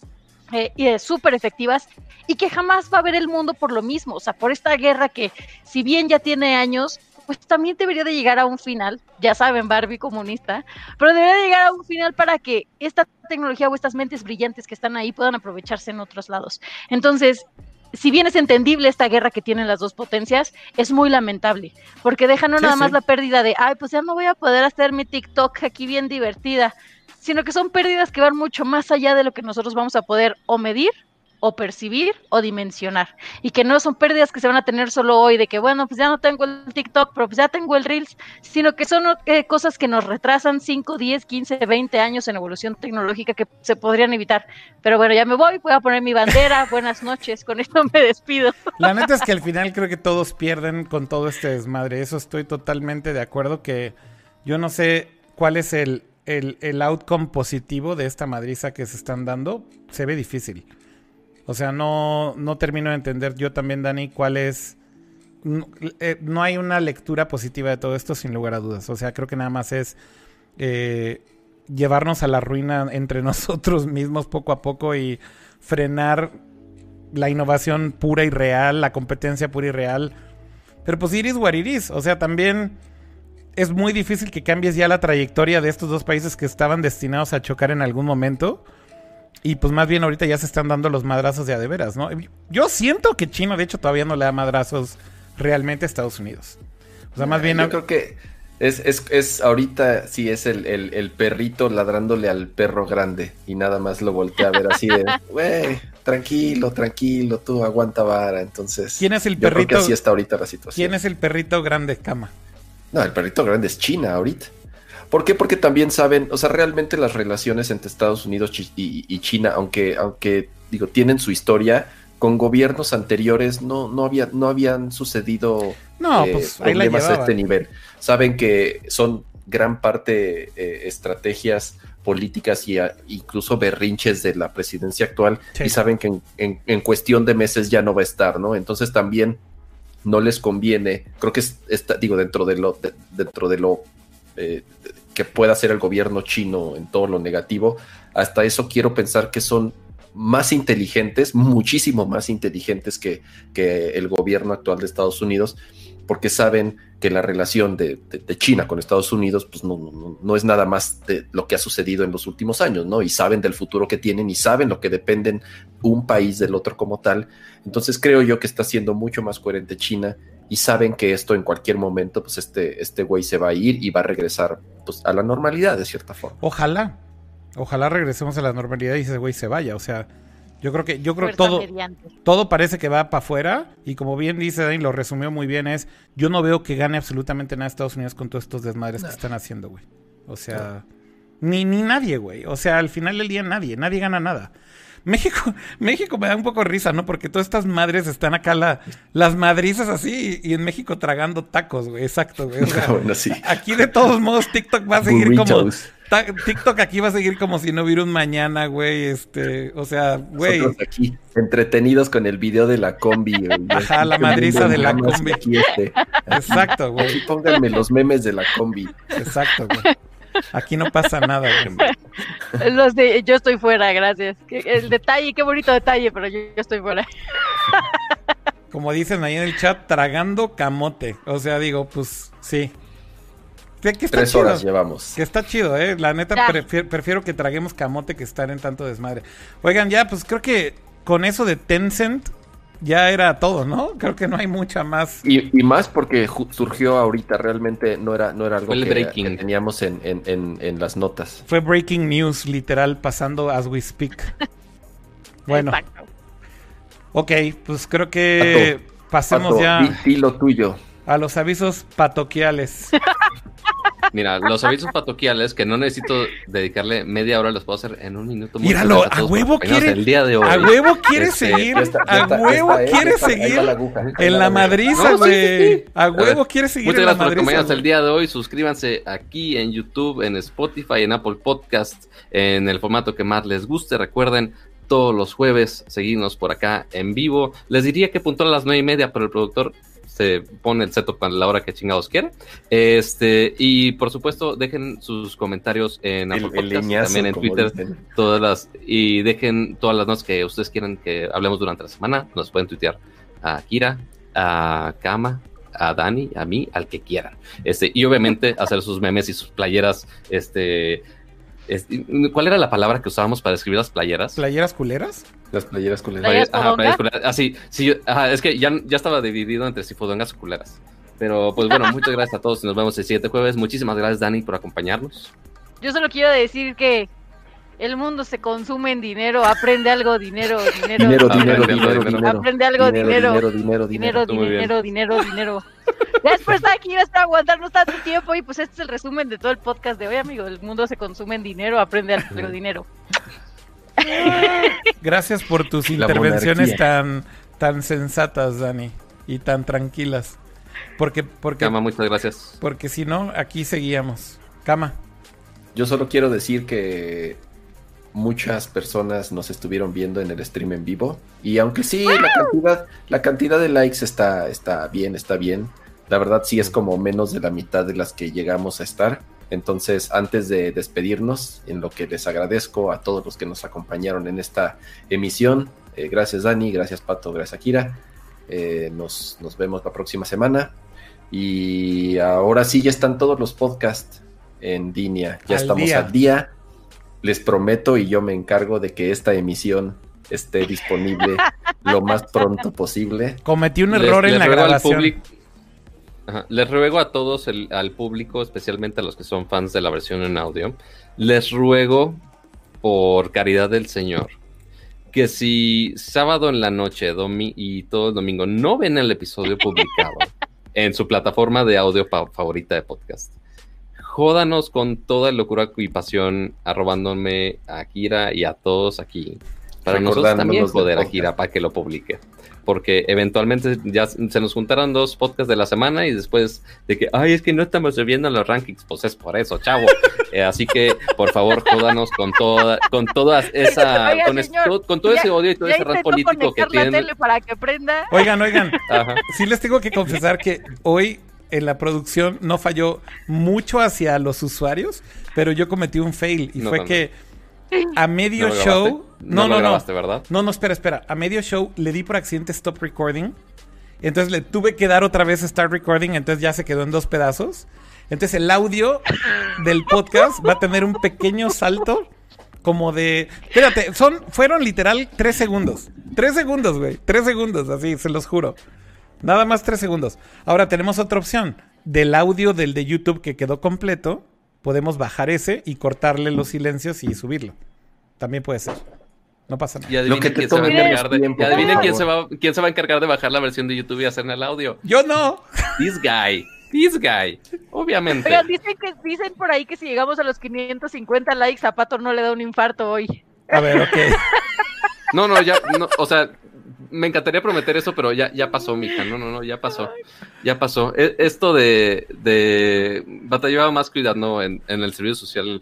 Eh, y súper efectivas y que jamás va a ver el mundo por lo mismo, o sea, por esta guerra que si bien ya tiene años, pues también debería de llegar a un final, ya saben, Barbie comunista, pero debería de llegar a un final para que esta tecnología o estas mentes brillantes que están ahí puedan aprovecharse en otros lados. Entonces, si bien es entendible esta guerra que tienen las dos potencias, es muy lamentable, porque deja no sí, nada sí. más la pérdida de, ay, pues ya no voy a poder hacer mi TikTok aquí bien divertida, sino que son pérdidas que van mucho más allá de lo que nosotros vamos a poder o medir o percibir o dimensionar. Y que no son pérdidas que se van a tener solo hoy, de que bueno, pues ya no tengo el TikTok, pero pues ya tengo el Reels, sino que son eh, cosas que nos retrasan 5, 10, 15, 20 años en evolución tecnológica que se podrían evitar. Pero bueno, ya me voy, voy a poner mi bandera, buenas noches, con esto me despido. La neta es que al final creo que todos pierden con todo este desmadre, eso estoy totalmente de acuerdo que yo no sé cuál es el, el, el outcome positivo de esta madriza que se están dando, se ve difícil. O sea, no, no termino de entender yo también, Dani, cuál es... No, eh, no, hay una lectura positiva de todo esto sin lugar a dudas. O sea, creo que nada más es eh, llevarnos a la ruina entre nosotros mismos poco a poco y frenar la innovación pura y real, la competencia pura y real. Pero pues iris what it is. O sea, también es muy difícil que cambies ya la trayectoria de estos dos países que estaban destinados a chocar en algún momento. Y pues más bien ahorita ya se están dando los madrazos de a de veras, ¿no? Yo siento que China, de hecho, todavía no le da madrazos realmente a Estados Unidos. O sea, más bien... Yo creo que es, es, es ahorita sí es el, el, el, perrito ladrándole al perro grande y nada más lo voltea a ver así de, güey, tranquilo, tranquilo, tú aguanta vara. Entonces, ¿quién es el yo perrito? Creo que así está ahorita la situación. ¿Quién es el perrito grande, cama? No, el perrito grande es China ahorita. ¿Por qué? Porque también saben, o sea, realmente las relaciones entre Estados Unidos y, y China, aunque, aunque digo, tienen su historia, con gobiernos anteriores no, no, había, no habían sucedido no, eh, pues, problemas a este nivel. Saben que son gran parte eh, estrategias políticas y a- incluso berrinches de la presidencia actual Sí. y saben que en, en- en cuestión de meses ya no va a estar, ¿no? Entonces también no les conviene, creo que es, está, digo, dentro de lo, de- dentro de lo eh, que pueda hacer el gobierno chino en todo lo negativo, hasta eso quiero pensar que son más inteligentes, muchísimo más inteligentes que, que el gobierno actual de Estados Unidos, porque saben que la relación de, de- China con Estados Unidos pues no, no- no es nada más de lo que ha sucedido en los últimos años, ¿no? Y saben del futuro que tienen y saben lo que dependen un país del otro como tal. Entonces creo yo que está siendo mucho más coherente China y saben que esto en cualquier momento, pues este, este güey se va a ir y va a regresar pues, a la normalidad de cierta forma. Ojalá. Ojalá regresemos a la normalidad y ese güey se vaya. O sea, yo creo que, yo creo todo, mediante. todo parece que va para afuera. Y como bien dice Dani, lo resumió muy bien, es yo no veo que gane absolutamente nada Estados Unidos con todos estos desmadres que están haciendo, güey. O sea, ni, ni nadie, güey. O sea, al final del día nadie, nadie gana nada. México, México me da un poco risa, ¿no? Porque todas estas madres están acá, la, las madrizas así, y, y en México tragando tacos, güey. Exacto, güey. O sea, bueno, sí. aquí de todos modos TikTok va a seguir como... Burritos. TikTok aquí va a seguir como si no hubiera un mañana, güey. Este, o sea, güey. Nosotros aquí entretenidos con el video de la combi. güey. Ajá, la Aquí madriza de la combi. aquí, este. Exacto, Aquí güey. pónganme los memes de la combi. Exacto, güey. Aquí no pasa nada. Los de yo estoy fuera, gracias. Que- El detalle, qué bonito detalle, pero yo, yo estoy fuera. Como dicen ahí en el chat, tragando camote. O sea, digo, pues sí. Que, que está Tres chido. horas llevamos. Que está chido, ¿eh? La neta, prefiero, prefiero que traguemos camote que estar en tanto desmadre. Oigan, ya, pues creo que con eso de Tencent ya era todo, ¿no? Creo que no hay mucha más. Y, y más porque surgió ahorita, realmente no era, no era algo el que, breaking. que teníamos en, en- en- en las notas. Fue breaking news, literal, pasando as we speak. Bueno, Exacto. ok, pues creo que pasemos Pato, ya di, di lo tuyo. a los avisos patoquiales. Mira, los avisos patoquiales que no necesito dedicarle media hora, los puedo hacer en un minuto. Míralo, a huevo quiere- El día de hoy. A huevo quiere Este, seguir, a huevo quiere seguir la aguja, en la madriza, No, sí, güey. sí. A huevo quiere seguir Muchas en la gracias por acompañarnos el día de hoy. Suscríbanse aquí en YouTube, en Spotify, en Apple Podcast, en el formato que más les guste. Recuerden, todos los jueves seguirnos por acá en vivo. Les diría que puntual a las nueve y media, pero el productor se pone el setup a la hora que chingados quiere. Este, y por supuesto, dejen sus comentarios en Apple El, el Podcast, leñazo, también en Twitter dicen. todas las y dejen todas las notas que ustedes quieran que hablemos durante la semana. Nos pueden tuitear a Kira, a Kama, a Dani, a mí, al que quieran. Este, y obviamente hacer sus memes y sus playeras. Este, ¿cuál era la palabra que usábamos para describir las playeras? ¿Playeras culeras? Las playeras las ¿Playeras Ajá, playeras culeras. Ah, sí, sí, yo- ajá, es que ya, ya estaba dividido entre si fodongas o culeras. Pero pues bueno, muchas gracias a todos y nos vemos el siguiente jueves. Muchísimas gracias, Dani, por acompañarnos. Yo solo quiero decir que el mundo se consume en dinero. Aprende algo, dinero, dinero. Dinero, dinero, aprende dinero, algo, dinero. Aprende algo, dinero. dinero, dinero, Dinero, dinero, dinero, dinero. Gracias por estar aquí, gracias por aguantarnos tanto tiempo. Y pues este es el resumen de todo el podcast de hoy, amigo. El mundo se consume en dinero, aprende algo, dinero. Gracias por tus intervenciones tan, tan sensatas, Dani, y tan tranquilas. Porque, porque, Kama, muchas gracias. porque si no, aquí seguíamos. Cama. Yo solo quiero decir que muchas personas nos estuvieron viendo en el stream en vivo y aunque sí la cantidad la cantidad de likes está está bien está bien la verdad sí es como menos de la mitad de las que llegamos a estar entonces antes de despedirnos en lo que les agradezco a todos los que nos acompañaron en esta emisión eh, gracias Dani gracias Pato gracias Akira Eh, nos, nos vemos la próxima semana y ahora sí ya están todos los podcasts en línea. Ya Al estamos día. al día. Les prometo y yo me encargo de que esta emisión esté disponible lo más pronto posible. Cometí un Les- error en les la ruego al grabación. Ajá, Les ruego a todos, el- al público, especialmente a los que son fans de la versión en audio, les ruego, por caridad del Señor, que si sábado en la noche domi y todo el domingo no ven el episodio publicado en su plataforma de audio favorita de podcast, jódanos con toda locura y pasión, arrobándome a Kira y a todos aquí para nosotros también joder a podcast. Kira para que lo publique. Porque eventualmente ya se nos juntaron dos podcasts de la semana y después de que, ay, es que no estamos subiendo los rankings, pues es por eso, chavo. Eh, así que, por favor, jódanos con toda, con todas esa, Oiga, con, señor, todo- con todo ya- ese odio y todo ese intentó político que tienen. tele para que prenda. Oigan, oigan, Ajá. sí les tengo que confesar que hoy en la producción no falló mucho hacia los usuarios, pero yo cometí un fail y No fue que a medio ¿No lo show, no, No lo no, no, grabaste, ¿verdad? no, no, espera, espera, a medio show le di por accidente stop recording, entonces le tuve que dar otra vez start recording, entonces ya se quedó en dos pedazos, entonces el audio del podcast va a tener un pequeño salto como de, espérate, son, fueron literal tres segundos, tres segundos, güey, tres segundos, así, se los juro. Nada más tres segundos. Ahora tenemos otra opción. Del audio del de YouTube que quedó completo, podemos bajar ese y cortarle los silencios y subirlo. También puede ser. No pasa nada. Y adivinen que quién se va a encargar de, tiempo, adivinen quién se, va, quién se va a encargar de bajar la versión de YouTube y hacer el audio. Yo no. This guy. This guy. Obviamente. Oigan, dicen, que, dicen por ahí que si llegamos a los 550 likes, Zapato no le da un infarto hoy. A ver, ok. No, no, ya, no, o sea, me encantaría prometer eso, pero ya, ya pasó, mija. No, no, no, ya pasó. Ya pasó. E- Esto de, de batallaba más cuidando en, en el servicio social,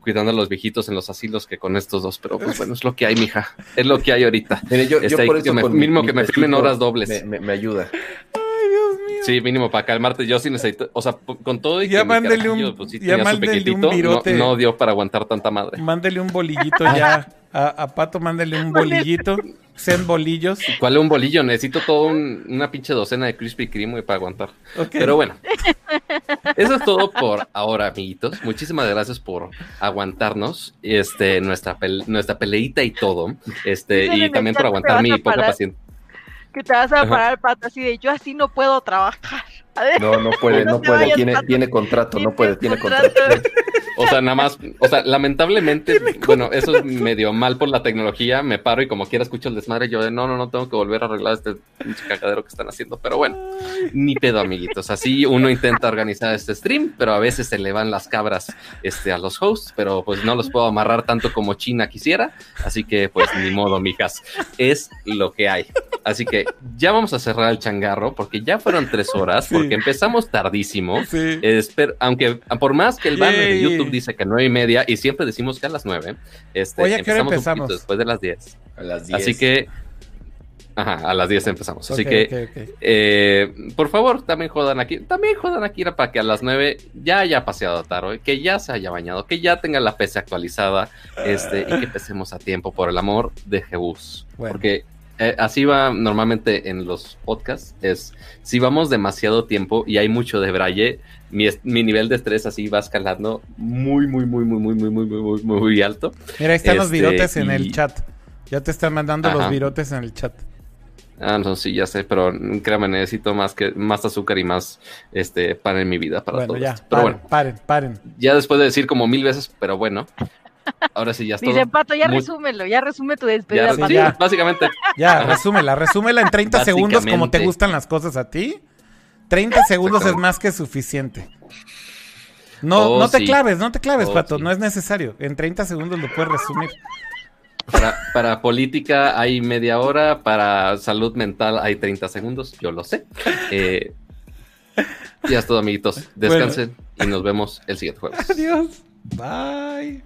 cuidando a los viejitos en los asilos que con estos dos, pero pues bueno, es lo que hay, mija. Es lo que hay ahorita. Mire, yo, yo por que me- con mi- mínimo mi que me firmen horas dobles. Me, me- me ayuda. Ay, Dios mío. Sí, mínimo para calmarte. Yo sí necesito, o sea, con todo y Ya que mi mándele un- pues, sí ya tenía su mándele un pequeñito, virote. no, no dio para aguantar tanta madre. Mándele un bolillito ya. A, a Pato, mándele un bolillito. Sean bolillos. ¿Cuál es un bolillo? Necesito todo un- una pinche docena de Krispy Kreme para aguantar. Ok. Pero bueno, eso es todo por ahora, amiguitos. Muchísimas gracias por aguantarnos, este, nuestra, nuestra peleita y todo, este, y también por aguantar mi poca paciencia. Que te vas a parar pato así de yo así no puedo trabajar. No, no puede, No no puede. vayas, Tiene, tiene contrato, no puede, tiene contrato. contrato. O sea, nada más, o sea, lamentablemente, bueno, eso es medio mal por la tecnología. Me paro y como quiera escucho el desmadre. Yo de no, no, no tengo que volver a arreglar este pinche cagadero que están haciendo. Pero bueno, ni pedo, amiguitos. Así uno intenta organizar este stream, pero a veces se le van las cabras este, a los hosts, pero pues no los puedo amarrar tanto como China quisiera. Así que, pues ni modo, mijas. Es lo que hay. Así que ya vamos a cerrar el changarro porque ya fueron tres horas, Sí. Porque empezamos tardísimo. Sí. Aunque por más que el banner de. YouTube dice que nueve y media y siempre decimos que a las nueve, este, Oye, ¿a qué hora empezamos un empezamos? poquito después de las 10. A las 10. Así que, ajá, a las 10 empezamos. Así que, eh, por favor, también jodan aquí, también jodan aquí para que a las 9 ya haya paseado a Taro, que ya se haya bañado, que ya tenga la PC actualizada, este, y que empecemos a tiempo por el amor de Jebus. Bueno. Porque eh, así va normalmente en los podcasts, es si vamos demasiado tiempo y hay mucho de braille, mi, nivel de estrés así va escalando muy, muy, muy, muy, muy, muy, muy, muy, muy, muy, muy alto. Mira, ahí están los este, virotes en el chat. Ya te están mandando los virotes en el chat. Ah, no, sí, ya sé, pero mm, créame, necesito más que más azúcar y más este pan en mi vida para Bueno, todo ya. esto. Pero paren, bueno, paren, paren. ya después de decir como mil veces, pero bueno, ahora sí ya está. Dicen, Pato, ya Muy- resúmelo, ya resume tu despedida, Ya, Sí, Pato. sí, ya. básicamente. Ya, resúmela, resúmela en 30 segundos como te gustan las cosas a ti. 30 segundos es más que suficiente. No, Oh, no te sí. claves, no te claves, Oh, Pato, sí. no es necesario. En 30 segundos lo puedes resumir. Para, para política hay media hora, para salud mental hay 30 segundos, yo lo sé. Eh, ya es todo, amiguitos. Descansen y nos vemos el siguiente jueves. Adiós. Bye.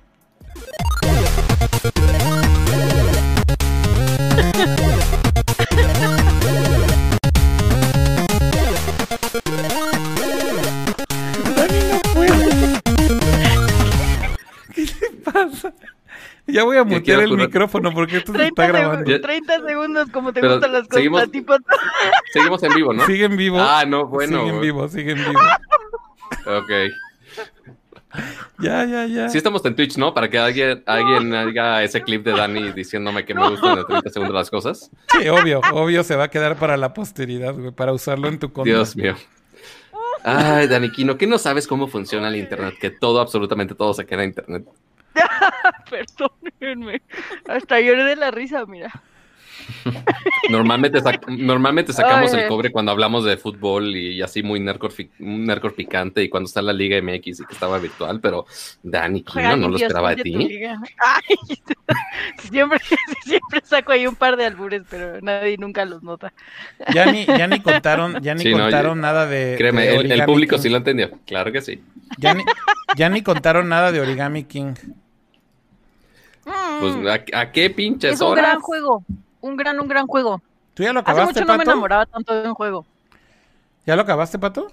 Ya voy a ¿Qué mutear el micrófono porque esto se 30, está grabando. Ya- 30 segundos como te Pero gustan las cosas seguimos- a ti, Pato. Seguimos en vivo, ¿no? Sigue en vivo. Ah, no, bueno. Sigue en vivo, sigue en vivo. Ok. Ya, ya, ya. Sí estamos en Twitch, ¿no? Para que alguien, alguien haga ese clip de Dani diciéndome que me gustan en 30 segundos las cosas. Sí, obvio, obvio se va a quedar para la posteridad, güey, para usarlo en tu contra. Dios mío. Ay, Daniquino, ¿qué no sabes cómo funciona el internet? Que todo, absolutamente todo se queda en internet. Perdónenme. Hasta lloré de la risa, mira. Normalmente, sac- normalmente sacamos Ay. el cobre cuando hablamos de fútbol y, así muy nerdcore, fi- nerdcore picante y cuando está la Liga MX y que estaba virtual, pero Dani Juega no lo esperaba de ti. Ay, siempre, siempre saco ahí un par de albures, pero nadie nunca los nota. Ya ni, ya ni contaron, ya ni Sí, no, contaron nada de. Créeme, de el, público King. sí lo entendió. Claro que sí. Ya ni, ya ni contaron nada de Origami King. Pues, ¿a, a qué pinches es un horas? gran juego, un gran, un gran juego. ¿Tú ya lo Hace acabaste, mucho no me enamoraba tanto de un juego. ¿Ya lo acabaste, Pato?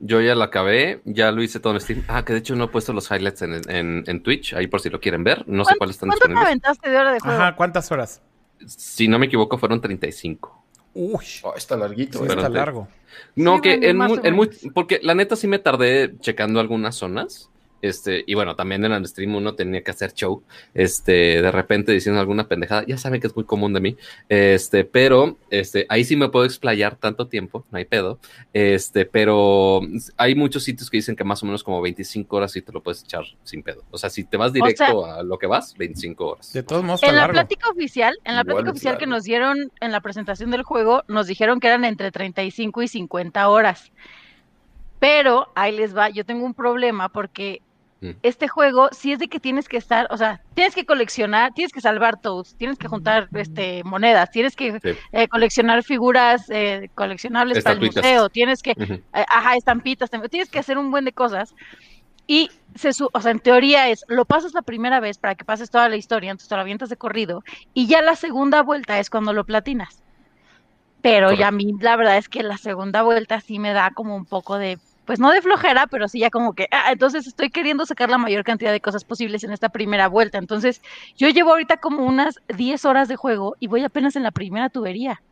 Yo ya lo acabé, ya lo hice todo en Steam. Ah, que de hecho no he puesto los highlights en, en- en Twitch, ahí por si lo quieren ver. No sé ¿Cuánto- cuáles están ¿Cuánto te disponibles. aventaste de hora de juego? Ajá, ¿cuántas horas? Si no me equivoco, fueron 35. Uy, Oh, está larguito. está te- largo. No, Sí, que en, en mu- menos. porque la neta sí me tardé checando algunas zonas. Este, y bueno, también en el stream uno tenía que hacer show, este, de repente diciendo alguna pendejada, ya saben que es muy común de mí, este, pero, este, ahí sí me puedo explayar tanto tiempo, no hay pedo, este, pero hay muchos sitios que dicen que más o menos como 25 horas sí te lo puedes echar sin pedo, o sea, si te vas directo a lo que vas, 25 horas. De todos modos En la largo. plática oficial, en la Igual plática oficial que nos dieron en la presentación del juego, nos dijeron que eran entre 35 y 50 horas. Pero ahí les va, yo tengo un problema porque. Este juego sí es de que tienes que estar, o sea, tienes que coleccionar, tienes que salvar toads, tienes que juntar este monedas, tienes que Sí. eh, coleccionar figuras eh, coleccionables para el museo, tienes que eh, ajá, estampitas, tienes que hacer un buen de cosas. Y se o sea, en teoría es, lo pasas la primera vez para que pases toda la historia, entonces te lo avientas de corrido, y ya la segunda vuelta es cuando lo platinas. Pero ya a mí la verdad es que la segunda vuelta sí me da como un poco de, pues no de flojera, pero sí ya como que, ah, entonces estoy queriendo sacar la mayor cantidad de cosas posibles en esta primera vuelta. Entonces yo llevo ahorita como unas 10 horas de juego y voy apenas en la primera tubería.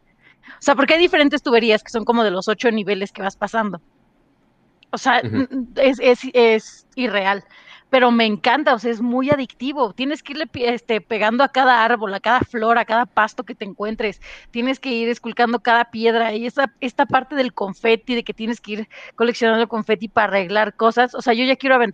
O sea, porque hay diferentes tuberías que son como de los ocho niveles que vas pasando. O sea, es, es, es irreal. Pero me encanta, o sea, es muy adictivo. Tienes que irle este, pegando a cada árbol, a cada flor, a cada pasto que te encuentres. Tienes que ir esculcando cada piedra. Y esa, esta parte del confeti, de que tienes que ir coleccionando confeti para arreglar cosas. O sea, yo ya quiero aventar